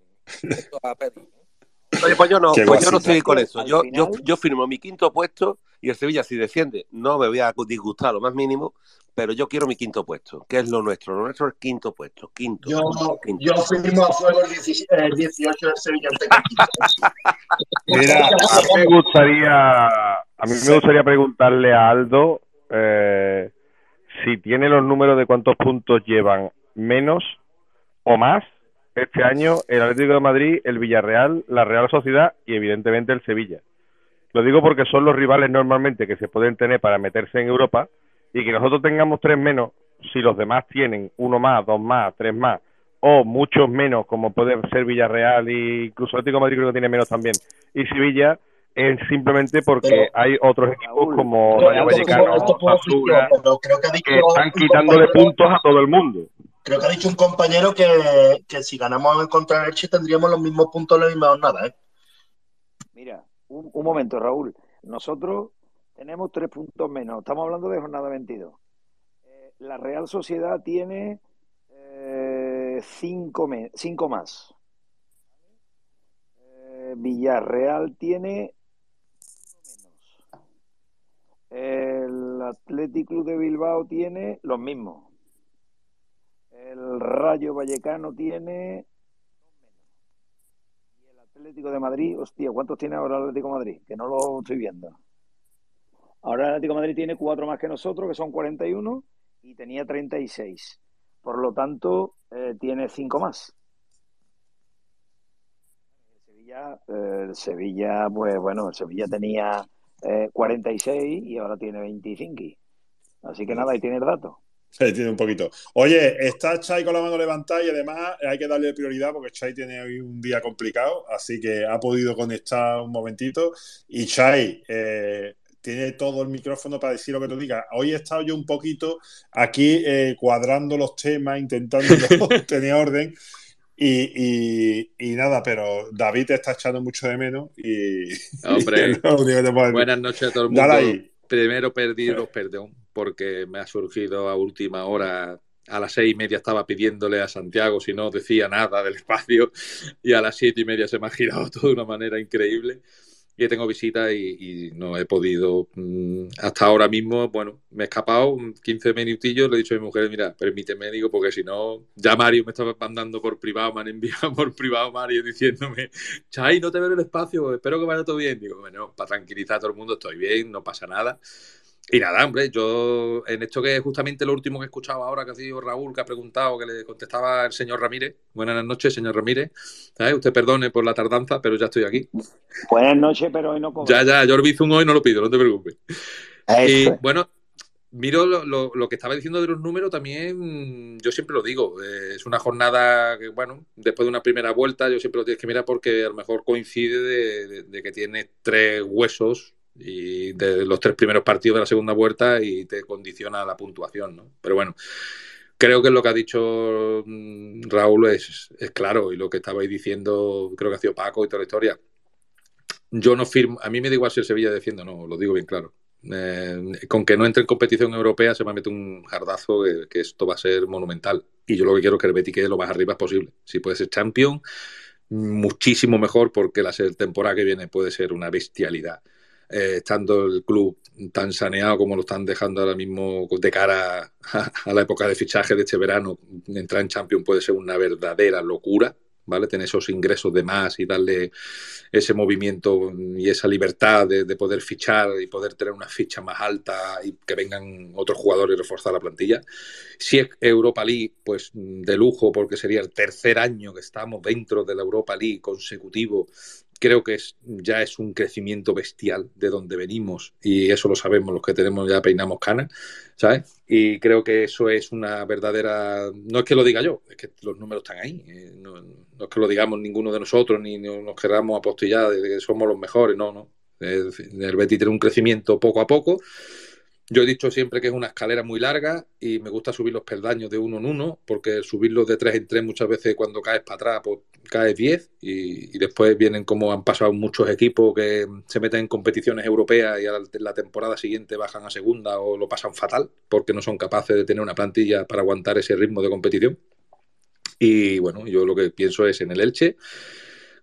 Oye, pues yo no, pues yo no estoy con eso. Yo, yo, yo firmo mi quinto puesto y el Sevilla, si desciende, no me voy a disgustar lo más mínimo, pero yo quiero mi quinto puesto, que es lo nuestro. Lo nuestro es quinto puesto, quinto. Yo, quinto. yo firmo a fuego el 17 el 18 del Sevilla. [LAUGHS] Mira, A mí me gustaría, a mí me gustaría preguntarle a Aldo eh, si tiene los números de cuántos puntos llevan menos o más este año el Atlético de Madrid, el Villarreal, la Real Sociedad y evidentemente el Sevilla. Lo digo porque son los rivales normalmente que se pueden tener para meterse en Europa y que nosotros tengamos tres menos, si los demás tienen uno más, dos más, tres más o muchos menos, como puede ser Villarreal e incluso Atlético de Madrid creo que tiene menos también, y Sevilla es simplemente porque Pero- hay otros equipos como Rayo Vallecano, que están quitándole puntos a todo el mundo. Creo que ha dicho un compañero que, que si ganamos en contra del Elche tendríamos los mismos puntos en la misma jornada, ¿eh? Mira, un, un momento, Raúl. Nosotros tenemos tres puntos menos. Estamos hablando de jornada 22. Eh, la Real Sociedad tiene eh, cinco, cinco más. Eh, Villarreal tiene El Athletic Club de Bilbao tiene los mismos. El Rayo Vallecano tiene. Y el Atlético de Madrid, hostia, ¿cuántos tiene ahora el Atlético Madrid? Que no lo estoy viendo. Ahora el Atlético Madrid tiene cuatro más que nosotros, que son 41, y tenía 36. Por lo tanto, eh, tiene cinco más. El Sevilla, eh, el Sevilla, pues bueno, el Sevilla tenía eh, 46 y ahora tiene 25. Así que nada, ahí tiene el dato. [LAUGHS] Sí, tiene un poquito. Oye, está Chai con la mano levantada y además hay que darle prioridad porque Chai tiene hoy un día complicado, así que ha podido conectar un momentito. Y Chai, eh, tiene todo el micrófono para decir lo que tú digas. Hoy he estado yo un poquito aquí eh, cuadrando los temas, intentando [LAUGHS] [LAUGHS] tener orden. Y, y- y nada, pero David te está echando mucho de menos y, [LAUGHS] Hombre, [LAUGHS] y decir. buenas noches a todo el mundo. ahí. Primero pediros perdón porque me ha surgido a última hora. A las seis y media estaba pidiéndole a Santiago si no decía nada del espacio y a las siete y media se me ha girado [LAUGHS] todo de una manera increíble. Y tengo visita y, no he podido. mm, Hasta ahora mismo, bueno, me he escapado mm, 15 minutillos. Le he dicho a mi mujer, mira, permíteme, digo, porque si no, ya Mario me estaba mandando por privado, me han enviado [LAUGHS] por privado Mario diciéndome, Chay, no te veo en el espacio, espero que vaya todo bien. Digo, bueno, para tranquilizar a todo el mundo, estoy bien, no pasa nada. Y nada, hombre, yo en esto que es justamente lo último que he escuchado ahora, que ha sido Raúl, que ha preguntado, que le contestaba el señor Ramírez. Buenas noches, señor Ramírez. ¿Sabes? Usted perdone por la tardanza, pero ya estoy aquí. Buenas noches, pero hoy no cobra. Ya, ya, yo Orbizum hoy no lo pido, no te preocupes. Y bueno, miro lo, lo- lo que estaba diciendo de los números también, yo siempre lo digo, eh, es una jornada que, bueno, después de una primera vuelta, yo siempre lo tienes que mirar porque a lo mejor coincide de, de- de que tienes tres huesos y de los tres primeros partidos de la segunda vuelta y te condiciona la puntuación, ¿no? Pero bueno, creo que lo que ha dicho mm, Raúl es, es claro y lo que estabais diciendo, creo que ha sido Paco y toda la historia. Yo no firmo, a mí me da igual si el Sevilla defiende o no, lo digo bien claro. Eh, con que no entre en competición europea se me mete un jardazo que, esto va a ser monumental. Y yo lo que quiero es que el Betis quede lo más arriba posible. Si puede ser champion, muchísimo mejor porque la temporada que viene puede ser una bestialidad. Eh, estando el club tan saneado como lo están dejando ahora mismo de cara a, la época de fichaje de este verano, entrar en Champions puede ser una verdadera locura, ¿vale? Tener esos ingresos de más y darle ese movimiento y esa libertad de, de poder fichar y poder tener una ficha más alta y que vengan otros jugadores y reforzar la plantilla. Si es Europa League, pues de lujo, porque sería el tercer año que estamos dentro de la Europa League consecutivo. Creo que es, ya es un crecimiento bestial de donde venimos y eso lo sabemos los que tenemos ya peinamos canas, ¿sabes? Y creo que eso es una verdadera... No es que lo diga yo, es que los números están ahí. eh, No, es que lo digamos ninguno de nosotros ni no- nos queramos apostillar de que somos los mejores, no, no. El, el Betis tiene un crecimiento poco a poco. Yo he dicho siempre que es una escalera muy larga y me gusta subir los peldaños de uno en uno, porque subirlos de tres en tres muchas veces cuando caes para atrás, pues caes diez y, después vienen como han pasado muchos equipos que se meten en competiciones europeas y a la, la temporada siguiente bajan a segunda o lo pasan fatal porque no son capaces de tener una plantilla para aguantar ese ritmo de competición. Y bueno, yo lo que pienso es en el Elche.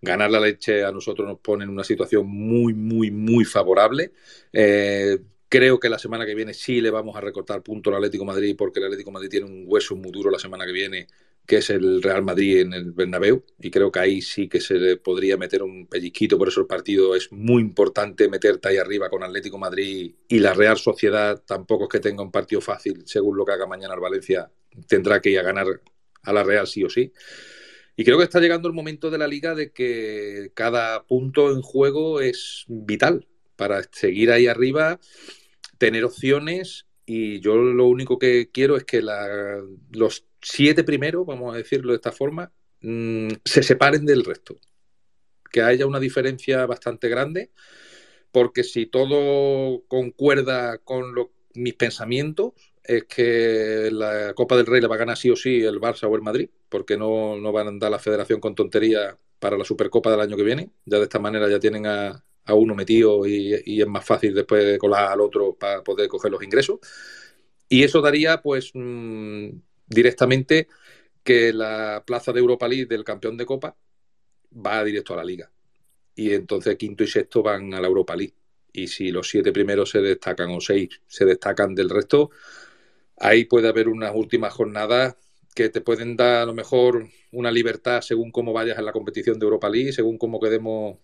Ganar la leche a nosotros nos pone en una situación muy, muy, muy favorable. Eh, creo que la semana que viene sí le vamos a recortar punto al Atlético Madrid porque el Atlético Madrid tiene un hueso muy duro la semana que viene, que es el Real Madrid en el Bernabéu. Y creo que ahí sí que se le podría meter un pellizquito. Por eso el partido es muy importante meterte ahí arriba con Atlético Madrid y la Real Sociedad tampoco es que tenga un partido fácil. Según lo que haga mañana el Valencia, tendrá que ir a ganar a la Real sí o sí. Y creo que está llegando el momento de la liga de que cada punto en juego es vital para seguir ahí arriba, tener opciones y yo lo único que quiero es que la- los siete primeros, vamos a decirlo de esta forma, mm, se separen del resto. Que haya una diferencia bastante grande, porque si todo concuerda con lo- mis pensamientos, es que la Copa del Rey la va a ganar sí o sí el Barça o el Madrid, porque no, no van a andar la federación con tonterías para la Supercopa del año que viene. Ya de esta manera ya tienen a, a uno metido y, es más fácil después de colar al otro para poder coger los ingresos. Y eso daría, pues, mm, directamente que la plaza de Europa League del campeón de Copa va directo a la Liga. Y entonces quinto y sexto van a la Europa League. Y si los siete primeros se destacan o seis se destacan del resto, ahí puede haber unas últimas jornadas que te pueden dar a lo mejor una libertad según cómo vayas en la competición de Europa League, según cómo quedemos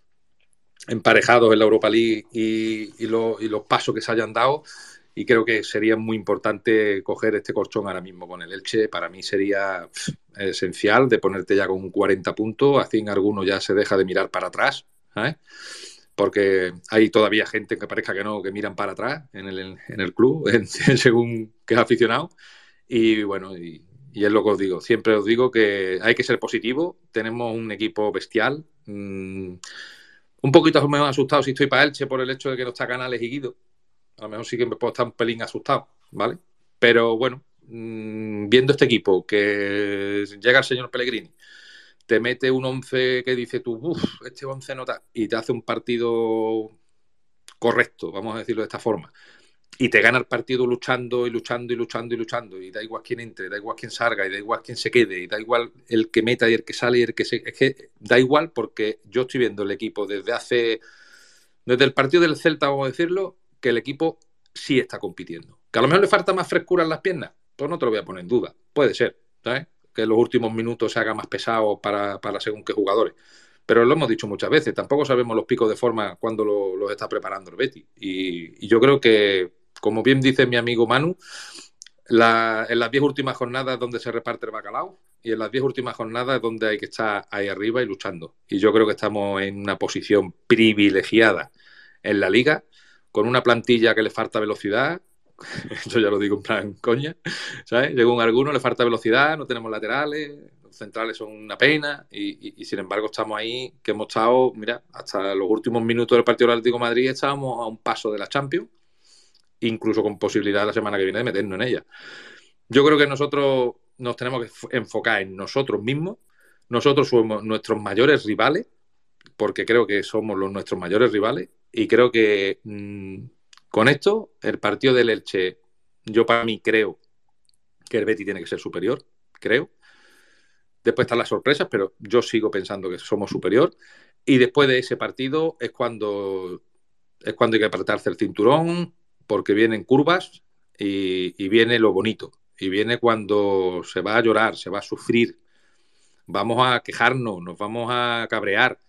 emparejados en la Europa League y, lo- y los pasos que se hayan dado. Y creo que sería muy importante coger este colchón ahora mismo con el Elche. Para mí sería esencial de ponerte ya con 40 puntos. Así en alguno ya se deja de mirar para atrás. Porque hay todavía gente que parezca que no, que miran para atrás en el, en el club, en- [LAUGHS] según que es aficionado. Y bueno, y, y es lo que os digo. Siempre os digo que hay que ser positivo. Tenemos un equipo bestial. Mm, un poquito me he asustado si estoy para Elche por el hecho de que no está Canales y Guido. A lo mejor sí que me puedo estar un pelín asustado, ¿vale? Pero bueno, mm, viendo este equipo que llega el señor Pellegrini, te mete un 11 que dice tú, uff, este 11 nota, y te hace un partido correcto, vamos a decirlo de esta forma, y te gana el partido luchando y luchando y luchando y luchando, y da igual quién entre, da igual quién salga, y da igual quién se quede, y da igual el que meta y el que sale y el que se... Es que da igual porque yo estoy viendo el equipo desde hace... Desde el partido del Celta, vamos a decirlo, que el equipo sí está compitiendo. Que a lo mejor le falta más frescura en las piernas, pues no te lo voy a poner en duda. Puede ser, ¿sabes? Que en los últimos minutos se haga más pesado para, para según qué jugadores. Pero lo hemos dicho muchas veces, tampoco sabemos los picos de forma cuando lo- los está preparando el Betty. Y yo creo que, como bien dice mi amigo Manu, en las 10 últimas jornadas es donde se reparte el bacalao y en las 10 últimas jornadas es donde hay que estar ahí arriba y luchando. Y yo creo que estamos en una posición privilegiada en la liga, con una plantilla que le falta velocidad. [LAUGHS] Eso ya lo digo en plan coña, ¿sabes? Según algunos le falta velocidad, no tenemos laterales, los centrales son una pena y, sin embargo estamos ahí, que hemos estado, mira, hasta los últimos minutos del partido del Atlético Madrid estábamos a un paso de la Champions, incluso con posibilidad la semana que viene de meternos en ella. Yo creo que nosotros nos tenemos que enfocar en nosotros mismos. Nosotros somos nuestros mayores rivales, porque creo que somos nuestros mayores rivales. Y creo que mm, con esto, el partido del Elche, yo para mí creo que el Betty tiene que ser superior, creo. Después están las sorpresas, pero yo sigo pensando que somos superior. Y después de ese partido es cuando es cuando hay que apretarse el cinturón, porque vienen curvas y, viene lo bonito. Y viene cuando se va a llorar, se va a sufrir, vamos a quejarnos, nos vamos a cabrear,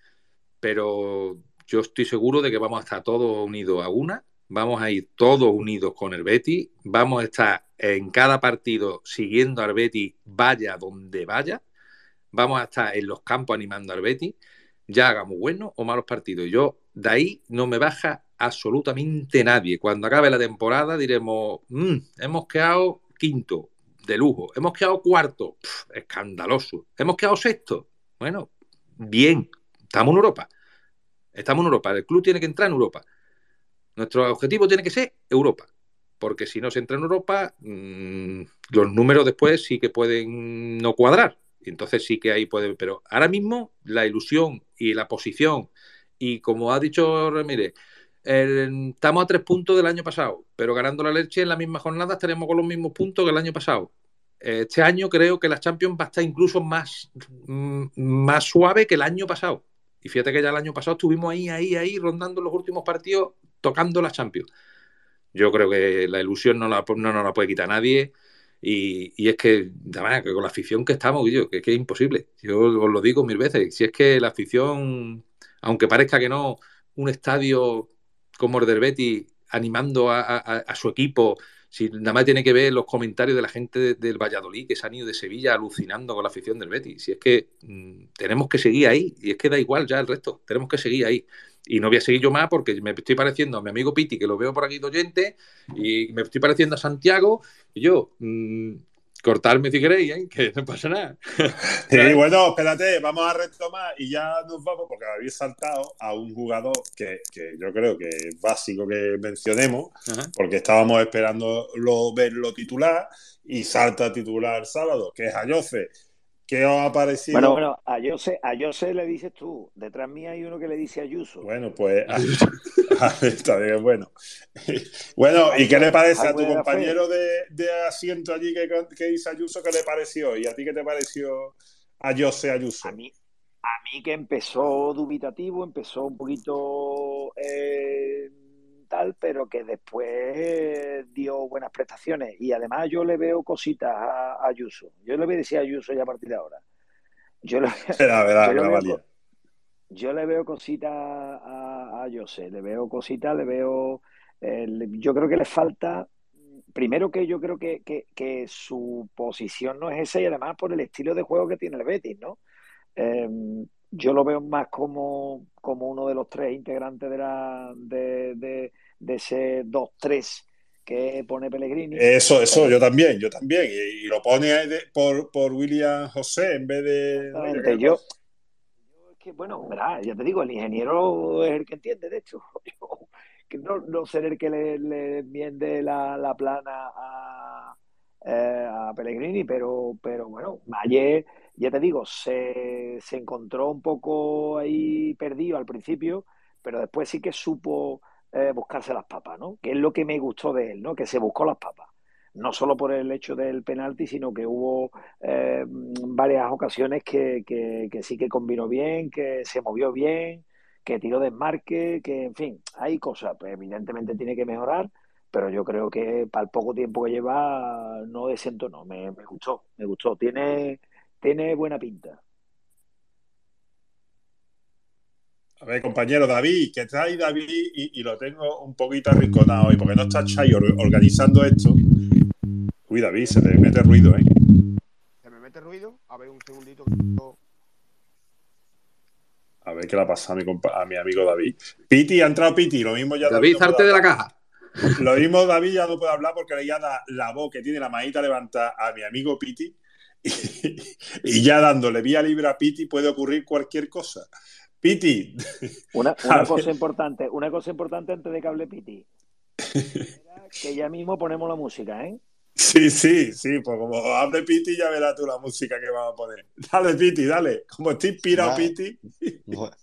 pero yo estoy seguro de que vamos a estar todos unidos a una, vamos a ir todos unidos con el Betty, vamos a estar en cada partido siguiendo al Betty, vaya donde vaya, vamos a estar en los campos animando al Betty, ya hagamos buenos o malos partidos. Yo de ahí no me baja absolutamente nadie. Cuando acabe la temporada diremos, "Mm, hemos quedado quinto, de lujo, hemos quedado cuarto, escandaloso, hemos quedado sexto. Bueno, bien, estamos en Europa. Estamos en Europa. El club tiene que entrar en Europa. Nuestro objetivo tiene que ser Europa. Porque si no se entra en Europa, mmm, los números después sí que pueden no cuadrar. Entonces sí que ahí puede. Pero ahora mismo la ilusión y la posición, y como ha dicho Ramírez, estamos a tres puntos del año pasado, pero ganando la leche en la misma jornada estaremos con los mismos puntos que el año pasado. Este año creo que la Champions va a estar incluso más, mm, más suave que el año pasado. Y fíjate que ya el año pasado estuvimos ahí, ahí, ahí, rondando los últimos partidos, tocando la Champions. Yo creo que la ilusión no, la, no nos la puede quitar nadie. Y, y es que, además, que con la afición que estamos, que es imposible. Yo os lo digo mil veces. Si es que la afición, aunque parezca que no, un estadio del Betty animando a, a, su equipo, si nada más tiene que ver los comentarios de la gente de, del Valladolid que se han ido de Sevilla alucinando con la afición del Betty. Si es que mmm, tenemos que seguir ahí, y es que da igual ya el resto, tenemos que seguir ahí. Y no voy a seguir yo más porque me estoy pareciendo a mi amigo Piti, que lo veo por aquí de y me estoy pareciendo a Santiago, y yo, mmm, cortarme si queréis, ¿eh? que no pasa nada. [LAUGHS] Sí, bueno, espérate, vamos a retomar y ya nos vamos porque habéis saltado a un jugador que, que yo creo que es básico que mencionemos, Ajá. porque estábamos esperando lo, verlo titular y salta a titular el sábado, que es Ayoce, ¿Qué os ha parecido? Bueno, bueno, a Jose, a Jose le dices tú. Detrás mía hay uno que le dice Ayuso. Bueno, pues [LAUGHS] está bien, bueno. [LAUGHS] Bueno, ¿y qué le parece a tu compañero de, de asiento allí que, que dice Ayuso? ¿Qué le pareció? ¿Y a ti qué te pareció a José Ayuso? A mí, a mí que empezó dubitativo, empezó un poquito eh, tal, pero que después dio buenas prestaciones. Y además yo le veo cositas a, Ayuso. Yo le voy a decir a Ayuso ya a partir de ahora. Yo le, [LAUGHS] yo le veo, yo le veo cositas a, a José, le veo cositas, le veo... yo creo que le falta primero que yo creo que, que, que, su posición no es esa y además por el estilo de juego que tiene el Betis, ¿no? Em, yo lo veo más como, como uno de los tres integrantes de, la, de, de, de ese 2-3 que pone Pellegrini. Eso, eso, yo también, yo también. Y, lo pone por, por William José en vez de. yo, yo, es que, bueno, verá, ya te digo, el ingeniero es el que entiende, de hecho. [LAUGHS] que no, no ser el que le, le enmiende la, la plana a, eh, a Pellegrini, pero, pero bueno, ayer ya te digo, se, se encontró un poco ahí perdido al principio, pero después sí que supo eh, buscarse las papas, ¿no? Que es lo que me gustó de él, ¿no? Que se buscó las papas. No solo por el hecho del penalti, sino que hubo eh, varias ocasiones que, que, sí que combinó bien, que se movió bien, que tiró desmarque, que en fin, hay cosas. Pues evidentemente tiene que mejorar, pero yo creo que para el poco tiempo que lleva no desentonó. Me, me gustó, me gustó. Tiene tiene buena pinta. A ver, compañero David, que trae David y, lo tengo un poquito arrinconado hoy, porque no está Chay organizando esto. Uy, David, se te mete ruido, ¿eh? ¿Se me mete ruido? A ver, un segundito. A ver qué le ha pasado a mi, a mi amigo David. Piti, ha entrado Piti, lo mismo ya. David, salte de la caja. Lo mismo David ya no puede hablar porque le ya da la voz que tiene la manita levantada a mi amigo Piti [LAUGHS] y, ya dándole vía libre a Piti puede ocurrir cualquier cosa. Piti. [LAUGHS] Una, una cosa importante, una cosa importante antes de que hable Piti. [LAUGHS] que ya mismo ponemos la música, ¿eh? Sí, sí, sí, pues como hable Piti ya verás tú la música que vamos a poner. Dale, Piti, dale. Como estoy inspirado, Piti.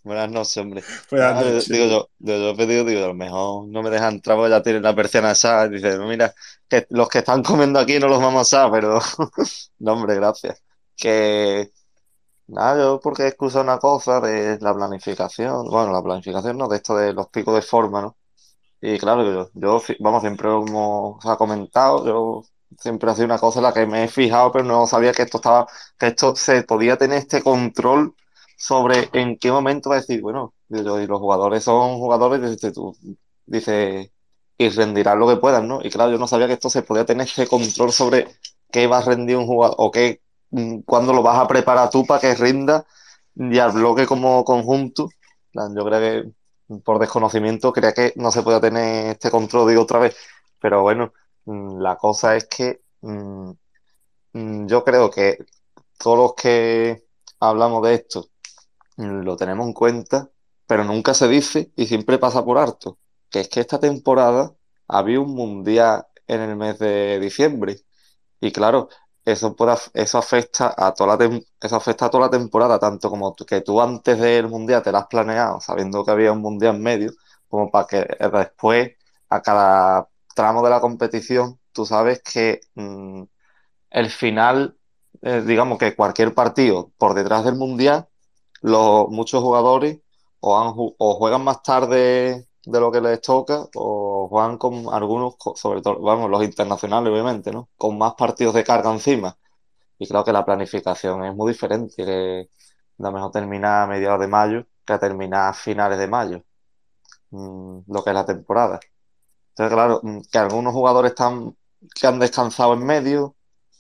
Buenas noches, hombre. Buenas noches. Digo yo, yo, pedido, digo, a lo mejor no me dejan entrar porque ya tienen la persiana esa. Dice, mira, que los que están comiendo aquí no los vamos a, pero [LAUGHS] no, hombre, gracias. Que nada, yo porque excusa una cosa de la planificación, bueno, la planificación no, de esto de los picos de forma, ¿no? Y claro, yo, yo vamos, siempre como se ha comentado, yo siempre ha sido una cosa en la que me he fijado, pero no sabía que esto estaba, que esto se podía tener este control sobre en qué momento va a decir, bueno, y los jugadores son jugadores, dice tú, dice, y rendirán lo que puedan, ¿no? Y claro, yo no sabía que esto se podía tener este control sobre qué va a rendir un jugador, o qué, mm, cuándo lo vas a preparar tú para que rinda y al bloque como conjunto. Yo creo que por desconocimiento creía que no se podía tener este control, digo otra vez, pero bueno, la cosa es que mm, mm, yo creo que todos los que hablamos de esto lo tenemos en cuenta, pero nunca se dice y siempre pasa por harto, que es que esta temporada había un mundial en el mes de diciembre. Y claro, eso, puede, eso, afecta a toda la eso afecta a toda la temporada, tanto como que tú antes del mundial te lo has planeado, sabiendo que había un mundial en medio, como para que después a cada tramo de la competición, tú sabes que mm, el final, eh, digamos que cualquier partido por detrás del Mundial, los, muchos jugadores o, han, o juegan más tarde de lo que les toca o juegan con algunos, sobre todo, vamos, los internacionales obviamente, ¿no? Con más partidos de carga encima. Y creo que la planificación es muy diferente, que lo mejor termina a mediados de mayo que a terminar a finales de mayo, mm, lo que es la temporada. Entonces, claro, mm, que algunos jugadores están, que han descansado en medio,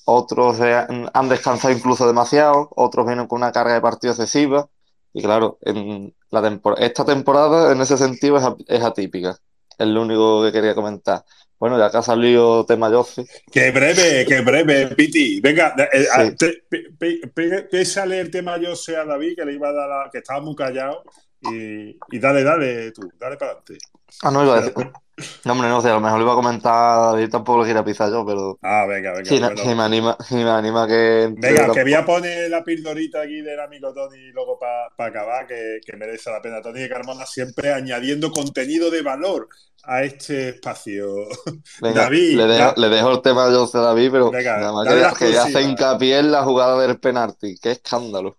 otros han descansado incluso demasiado, otros vienen con una carga de partido excesiva. Y claro, en la esta temporada en ese sentido es, atípica. Es lo único que quería comentar. Bueno, ya que ha salido tema José. Que breve, que breve, Piti. Venga, eh, sale el tema José a David, que le iba a dar que estaba muy callado. Y, y dale, dale tú, dale para adelante. Ah, no, iba a decir. No, hombre, no sé, a lo mejor lo iba a comentar, David tampoco lo quiero pisar yo, pero. Ah, venga, venga. Bueno. sí me anima, sí me anima que. Venga, que voy a poner la pildorita aquí del amigo Tony luego para acabar, que, que merece la pena. Tony de Carmona siempre añadiendo contenido de valor a este espacio. [LAUGHS] Venga, David, le dejo, ya- le dejo el tema a José David, pero Venga, nada más que, que hace exclusivas. hincapié en la jugada del penalti. Qué escándalo.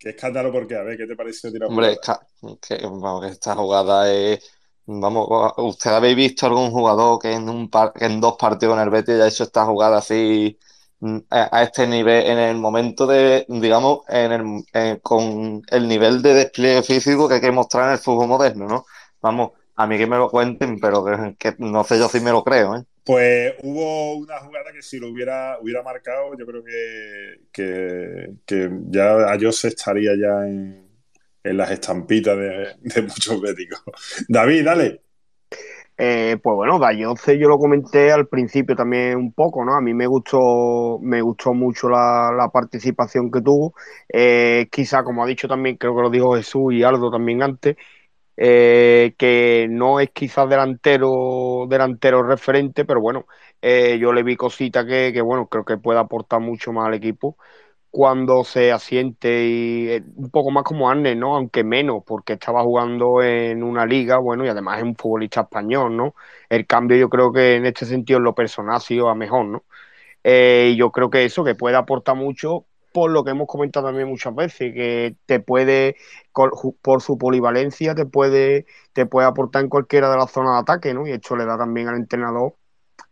Qué escándalo, porque a ver, ¿qué te pareció tirar Hombre, jugada? esca- que, vamos, que esta jugada es. Vamos, ¿usted habéis visto algún jugador que en un par- que en dos partidos con el Betis haya hecho esta jugada así mm, a, a este nivel, en el momento de, digamos, en el, en- con el nivel de despliegue físico que hay que mostrar en el fútbol moderno, ¿no? Vamos, a mí que me lo cuenten, pero que, que no sé yo si me lo creo, ¿eh? Pues hubo una jugada que si lo hubiera, hubiera marcado, yo creo que, que, que ya Ayose estaría ya en, en las estampitas de, muchos béticos. [LAUGHS] David, dale. Eh, pues bueno, Dayose yo lo comenté al principio también un poco, ¿no? A mí me gustó, me gustó mucho la, la participación que tuvo. Eh, quizá, como ha dicho también, creo que lo dijo Jesús y Aldo también antes, eh, que no es quizás delantero, delantero referente, pero bueno, eh, yo le vi cositas que, bueno, creo que puede aportar mucho más al equipo cuando se asiente y eh, un poco más como Arne, ¿no? Aunque menos, porque estaba jugando en una liga, bueno, y además es un futbolista español, ¿no? El cambio yo creo que en este sentido en lo personal ha sido a mejor, ¿no? Eh, yo creo que eso, que puede aportar mucho por lo que hemos comentado también muchas veces, que te puede, por su polivalencia, te puede, te puede aportar en cualquiera de las zonas de ataque, ¿no? Y esto le da también al entrenador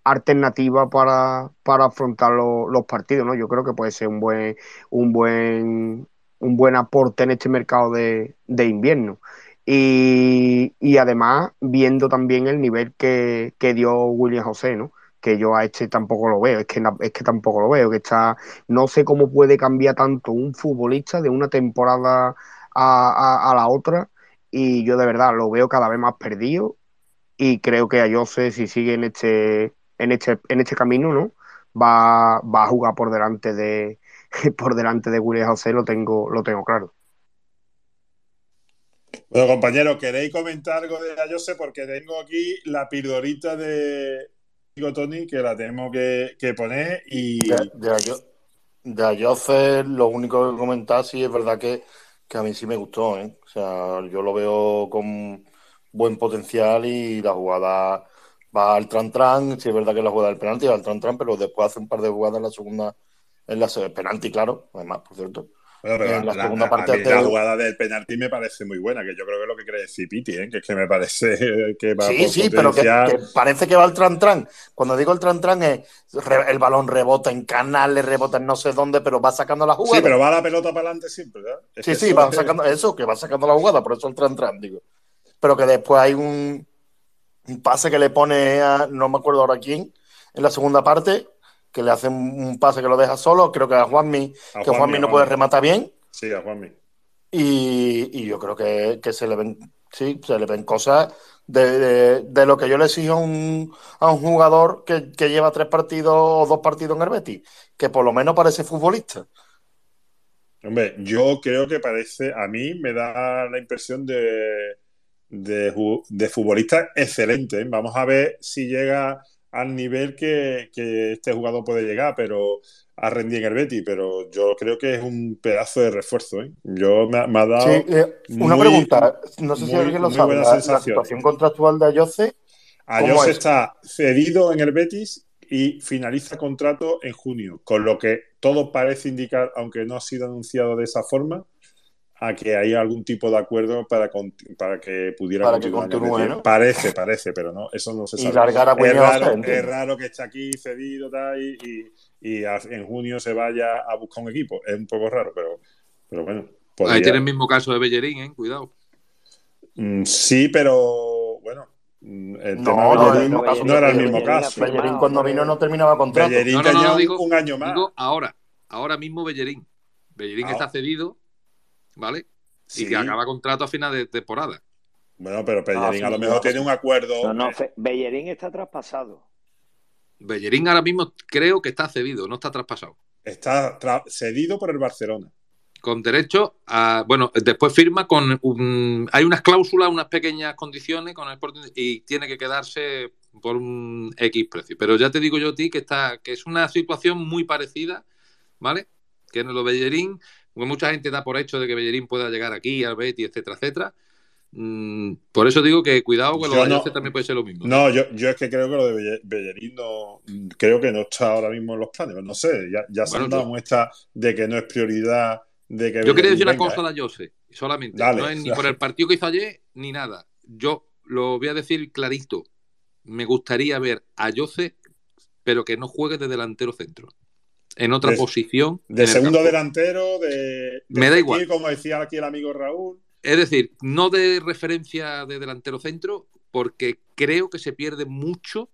alternativa para, para afrontar lo- los partidos, ¿no? Yo creo que puede ser un buen, un buen, un buen aporte en este mercado de, de invierno. Y, y además, viendo también el nivel que, que dio William José, ¿no? Que yo a este tampoco lo veo, es que, es que tampoco lo veo, que está, no sé cómo puede cambiar tanto un futbolista de una temporada a, a- a la otra, y yo de verdad lo veo cada vez más perdido, y creo que Ayose, si sigue en este, en este, en este camino, ¿no? Va, va a jugar por delante de, [LAUGHS] por delante de William José, lo tengo, lo tengo claro. Bueno, compañeros, ¿queréis comentar algo de Ayose? Porque tengo aquí la pildorita de Tony, que la tenemos que, poner y... De, de, Ayo- de Ayoce, lo único que comentar, sí es verdad que, que a mí sí me gustó, ¿eh? O sea, yo lo veo con buen potencial y la jugada va al tran-tran, sí es verdad que la jugada del penalti va al tran-tran, pero después hace un par de jugadas en la segunda, en la penalti, claro, además, por cierto. Bueno, pero en la la, segunda la- parte a mí hace- la jugada del penalti me parece muy buena, que yo creo que es lo que quiere decir Piti, ¿eh? que es que me parece [LAUGHS] que va Sí, sí, pero que, parece que va al tran-tran. Cuando digo el tran-tran es re- el balón rebota en canales, rebota en no sé dónde, pero va sacando la jugada. Sí, pero va la pelota para adelante siempre, ¿verdad? Es Sí, sí, va es- sacando eso, que va sacando la jugada, por eso el tran-tran, digo. Pero que después hay un, un pase que le pone a, no me acuerdo ahora quién, en la segunda parte, que le hace un, pase que lo deja solo, creo que a Juanmi, A que Juanmi, Juanmi no puede rematar bien, Sí, a Juanmi. y, y yo creo que, que se le ven, sí, se le ven cosas de, de- de lo que yo le exijo a un, a un jugador que, que lleva tres partidos o dos partidos en el Betis, que por lo menos parece futbolista. Hombre, yo creo que parece, a mí me da la impresión de, de, de futbolista excelente. ¿eh? Vamos a ver si llega al nivel que, que este jugador puede llegar, pero a rendir en el Betis, pero yo creo que es un pedazo de refuerzo. ¿eh? Yo me, me ha dado Sí, eh, una muy- pregunta, no sé si alguien lo sabe, la, situación contractual de ¿cómo Ayose es? está cedido en el Betis y finaliza contrato en junio, con lo que todo parece indicar, aunque no ha sido anunciado de esa forma, a que hay algún tipo de acuerdo para, con- para que pudiera Para que continuar el continúe. Parece, parece, pero no, eso no se Y sabe. largar a es, raro, es raro que esté aquí cedido tal, y, y- y a- en junio se vaya a buscar un equipo. Es un poco raro, pero, pero bueno. Ahí tiene el mismo caso de Bellerín, ¿eh? Cuidado. Mm, Sí, pero bueno, mm, el No, tema no, de el Bellerín mismo caso no era el que mismo Bellerín, caso. Bellerín cuando vino no terminaba contrato. Bellerín No, no, tenía digo, un año más. digo ahora. Ahora mismo Bellerín. Bellerín Ah. está cedido, ¿vale? Sí. Y que acaba contrato a final de temporada. Bueno, pero Ah, Bellerín sí, a lo mejor no. tiene un acuerdo. No, no, Bellerín está traspasado. Bellerín ahora mismo creo que está cedido, no está traspasado. Está tra- cedido por el Barcelona. con derecho a. Bueno, después firma con. un- hay unas cláusulas, unas pequeñas condiciones con el Sporting y tiene que quedarse por un X precio. Pero ya te digo yo a ti que, está, que es una situación muy parecida, ¿vale? Que en lo Bellerín, porque mucha gente da por hecho de que Bellerín pueda llegar aquí, al Betis, etcétera, etcétera. Mm, por eso digo que cuidado que lo de no- también puede ser lo mismo. No, yo, yo es que creo que lo de Belle- Bellerín no, creo que no está ahora mismo en los planes. No sé, ya, ya se Bueno, han dado yo- muestra de que no es prioridad de que Yo quería decir una cosa ¿eh? de Ayose, solamente. Dale, no es ni dale. por el partido que hizo ayer ni nada. Yo lo voy a decir clarito. Me gustaría ver a Ayose, pero que no juegue de delantero centro. En otra De- posición. De segundo delantero, de, de Me da igual. como decía aquí el amigo Raúl. Es decir, no de referencia de delantero centro, porque creo que se pierde mucho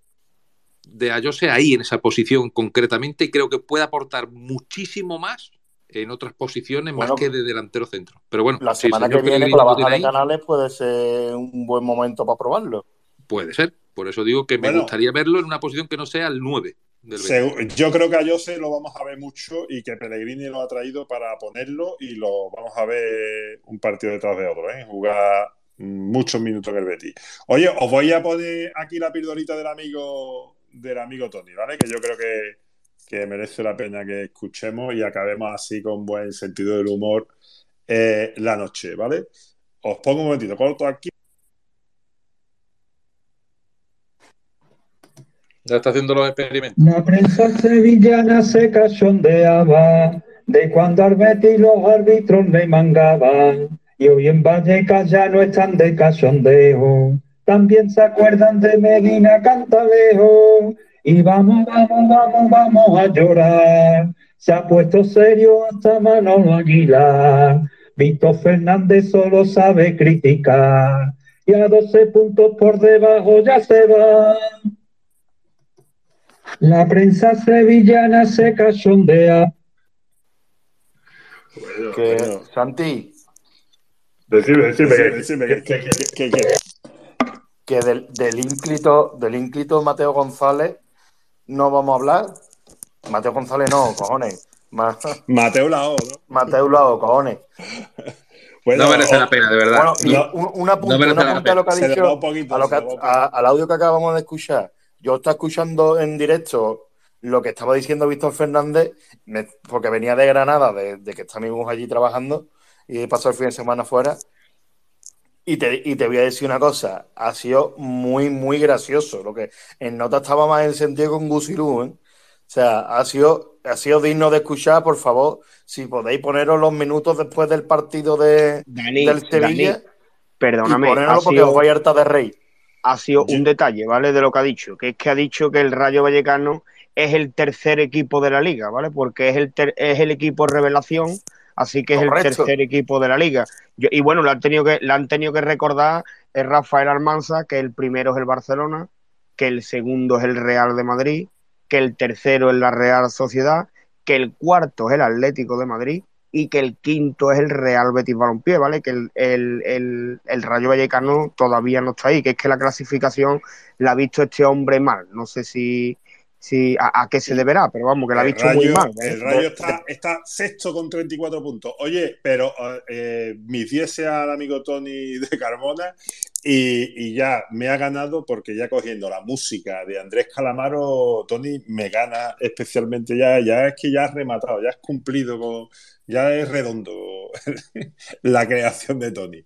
de Ayose ahí en esa posición concretamente y creo que puede aportar muchísimo más en otras posiciones Bueno, más que de delantero centro. Pero bueno, La semana que viene Pellegrini con la baja de ahí, canales puede ser un buen momento para probarlo. puede ser. Por eso digo que me Bueno. gustaría verlo en una posición que no sea el 9 del Yo creo que a Jose lo vamos a ver mucho y que Pellegrini lo ha traído para ponerlo y lo vamos a ver un partido detrás de otro, ¿eh? jugar muchos minutos en el Betis. Oye, os voy a poner aquí la pildorita del amigo del amigo Tony, ¿vale? Que yo creo que, que merece la pena que escuchemos y acabemos así con buen sentido del humor eh, la noche, ¿vale? Os pongo un momentito, corto aquí. Ya está haciendo los experimentos. La prensa sevillana se cachondeaba de cuando al Betis los árbitros le mangaban y hoy en Vallecas ya no están de cachondeo. También se acuerdan de Medina Cantalejo y vamos, vamos, vamos, vamos a llorar. Se ha puesto serio hasta Manolo Aguilar. Víctor Fernández solo sabe criticar y a 12 puntos por debajo ya se va. La prensa sevillana se cachondea. Que, Santi, Decime, decime, decime, que- que, que- del, del ínclito, del ínclito Mateo González no vamos a hablar. Mateo González no, cojones. Ma- Mateo Lao, ¿no? Mateo Lao, cojones. no merece la pena, de verdad. Bueno, No- un, un apunte, no merece un la apunte a lo que ha dicho, poquito, a lo se que- a- al audio que acabamos de escuchar. Yo estaba escuchando en directo lo que estaba diciendo Víctor Fernández, me- porque venía de Granada, de, de que está mi mujer allí trabajando y pasó el fin de semana fuera. Y te, y te voy a decir una cosa, ha sido muy, muy gracioso. Lo que en nota estaba más en sentido con Gusirú, ¿eh? O sea, ha sido, ha sido digno de escuchar, por favor, si podéis poneros los minutos después del partido de, Dani, del Sevilla. Dani, perdóname, y ha porque sido- os vais harta de rey. Ha sido un detalle, ¿vale? De lo que ha dicho, que es que ha dicho que el Rayo Vallecano es el tercer equipo de la liga, ¿vale? Porque es el, ter- es el equipo revelación, así que es el tercer equipo de la liga. Yo- y bueno, le han tenido que, le han tenido que recordar el Rafael Almanza que el primero es el Barcelona, que el segundo es el Real de Madrid, que el tercero es la Real Sociedad, que el cuarto es el Atlético de Madrid y que el quinto es el Real Betis Balompié, ¿vale? Que el, el- el- el Rayo Vallecano todavía no está ahí, que es que la clasificación la ha visto este hombre mal. No sé si, si a, a qué se deberá, pero vamos, que la ha visto muy mal. ¿eh? el Rayo está, está sexto con 34 puntos. Oye, pero eh, mis 10 sea al amigo Tony de Carmona y, y ya me ha ganado porque ya cogiendo la música de Andrés Calamaro, Tony me gana especialmente ya, ya es que ya has rematado, ya has cumplido con, ya es redondo [LAUGHS] la creación de Tony.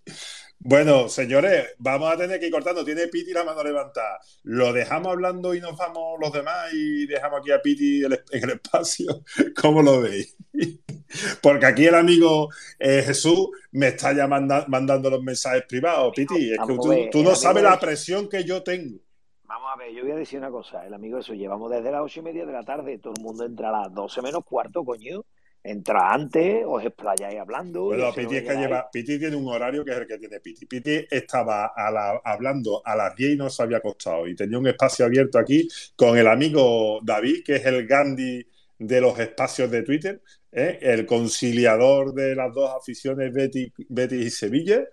Bueno, señores, vamos a tener que ir cortando. Tiene Piti la mano levantada. ¿Lo dejamos hablando y nos vamos los demás y dejamos aquí a Piti en el espacio? [LAUGHS] ¿Cómo lo veis? [LAUGHS] Porque aquí el amigo eh, Jesús me está ya manda- mandando los mensajes privados. Piti, es que tú, tú no sabes la presión que yo tengo. Vamos a ver, yo voy a decir una cosa. El amigo eso, llevamos desde las ocho y media de la tarde. Todo el mundo entra a las doce menos cuarto, coño. Entra antes, os explayáis hablando. Bueno, Piti no es que llegáis. lleva, Piti tiene un horario que es el que tiene Piti. Piti estaba a la- hablando a las 10 y no se había acostado. Y tenía un espacio abierto aquí con el amigo David, que es el Gandhi de los espacios de Twitter, ¿eh? el conciliador de las dos aficiones Betis, Betis y Sevilla.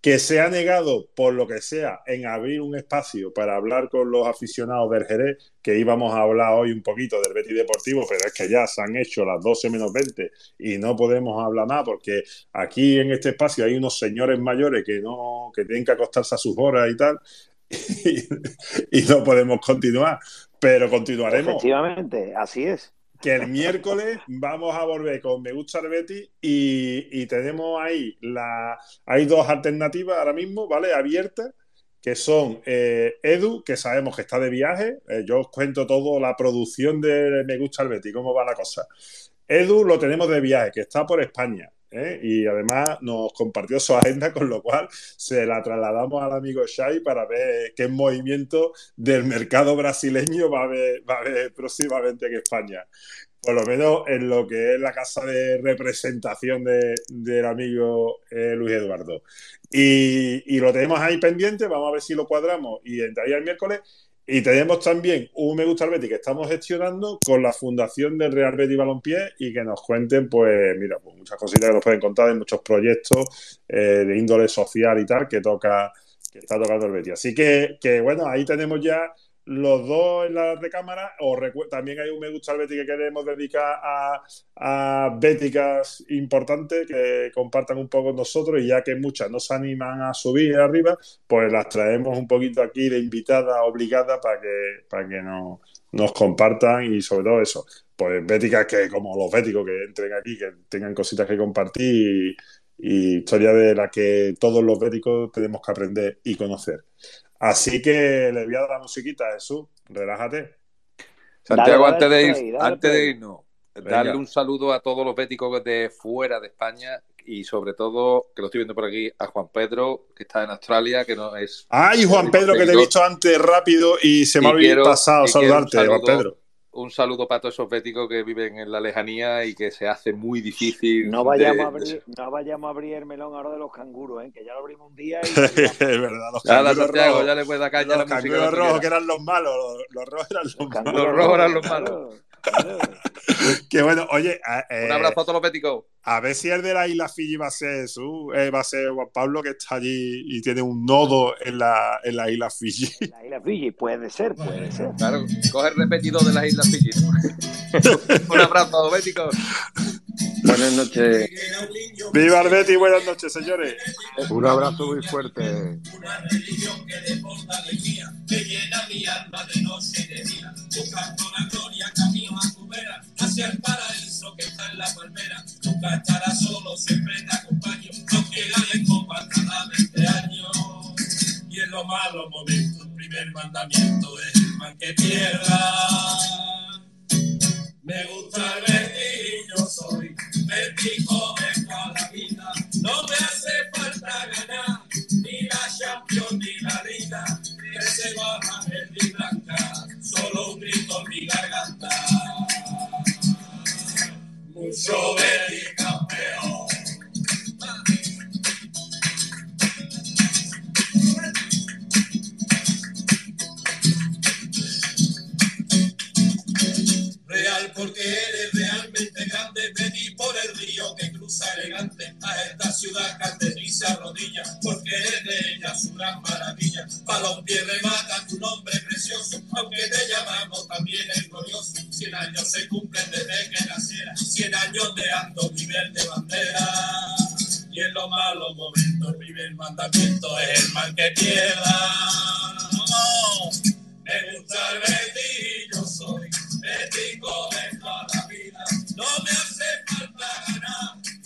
Que se ha negado, por lo que sea, en abrir un espacio para hablar con los aficionados del Jerez, que íbamos a hablar hoy un poquito del Betis Deportivo, pero es que ya se han hecho las 12 menos 20 y no podemos hablar más porque aquí en este espacio hay unos señores mayores que no que tienen que acostarse a sus horas y tal [LAUGHS] y, no podemos continuar, pero continuaremos. Efectivamente, así es que el miércoles vamos a volver con Me gusta el Betis y, tenemos ahí la hay dos alternativas ahora mismo, ¿vale? Abiertas, que son eh, Edu, que sabemos que está de viaje. Eh, yo os cuento todo la producción de Me gusta el Betis, cómo va la cosa. Edu lo tenemos de viaje, que está por España. ¿Eh? y además nos compartió su agenda, con lo cual se la trasladamos al amigo Shai para ver qué movimiento del mercado brasileño va a haber, próximamente en España. Por lo menos en lo que es la casa de representación de, del amigo eh, Luis Eduardo. Y, y, lo tenemos ahí pendiente, vamos a ver si lo cuadramos y entraría el miércoles. Y tenemos también un Me Gusta el Betis que estamos gestionando con la Fundación del Real Betis Balompié y que nos cuenten, pues, mira, pues muchas cositas que nos pueden contar de muchos proyectos eh, de índole social y tal que toca, que está tocando el Betis. Así que, que bueno, ahí tenemos ya los dos en la recámara. O también hay un me gusta al Betty que queremos dedicar a, a béticas importantes que compartan un poco nosotros y ya que muchas no se animan a subir arriba, pues las traemos un poquito aquí de invitada obligada para que, para que nos compartan y sobre todo eso, pues béticas que como los béticos que entren aquí, que tengan cositas que compartir y, y historia de la que todos los béticos tenemos que aprender y conocer. Así que le voy a dar la musiquita a Jesús. Relájate. Santiago, antes, de ir, antes de irnos, darle un saludo a todos los béticos de fuera de España y sobre todo, que lo estoy viendo por aquí, a Juan Pedro, que está en Australia, que no es... Ay, Juan Pedro, que te he visto antes rápido y se me ha pasado saludarte, Juan Pedro un saludo para todos esos béticos que viven en la lejanía y que se hace muy difícil. No vayamos, a, abrir, no vayamos a abrir el melón ahora de los canguros, ¿eh? que ya lo abrimos un día. Y... [LAUGHS] es verdad, los canguros rojos. Ya le puede dar caña los canguros rojos que eran los malos, los, rojos eran los, malos. Los rojos eran los malos. Que bueno, oye. Eh, un abrazo a todos los béticos. A ver si el de la isla Fiji va a ser Jesús, eh, va a ser Juan Pablo que está allí y tiene un nodo en la, en la isla Fiji. La isla Fiji, puede ser, puede ser. Claro, coge repetido de la isla Fiji. ¿no? [LAUGHS] un abrazo, béticos. Buenas noches. Viva el Betty, buenas noches, señores. Un abrazo muy fuerte. Una religión que de alegría, que llena mi alma de noche y de día, buscando la gloria, hacia el paraíso que está en la palmera. Nunca estarás solo, siempre te acompaño, aunque ganes copa cada 20 años. Y en los malos momentos, el primer mandamiento es el man que pierda. Me gusta el Betty, yo soy Betty joven para la vida. No me hace falta ganar ni la Champions ni la Liga. Que se baja verde blanca, solo un Mucho Betty campeón. Real porque eres realmente grande, vení por el río que elegante a esta ciudad carteriza rodilla, porque eres de ella su gran maravilla. Balompié remata tu nombre precioso, aunque te llamamos también el glorioso. Cien años se cumplen desde que naciera, cien años de ando mi verde bandera. Y en los malos momentos el primer mandamiento es el mal que pierda. Me gusta el Betty, yo soy de. No de Betty de toda la vida. No me hace falta ganar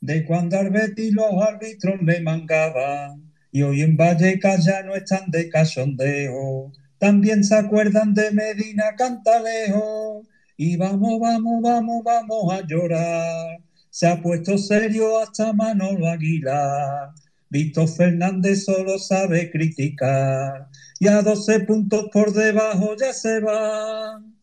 de cuando al Betis los árbitros le mangaban y hoy en Vallecas ya no están de cachondeo. También se acuerdan de Medina Cantalejo y vamos, vamos, vamos, vamos a llorar. Se ha puesto serio hasta Manolo Aguilar. Víctor Fernández solo sabe criticar y a 12 puntos por debajo ya se van.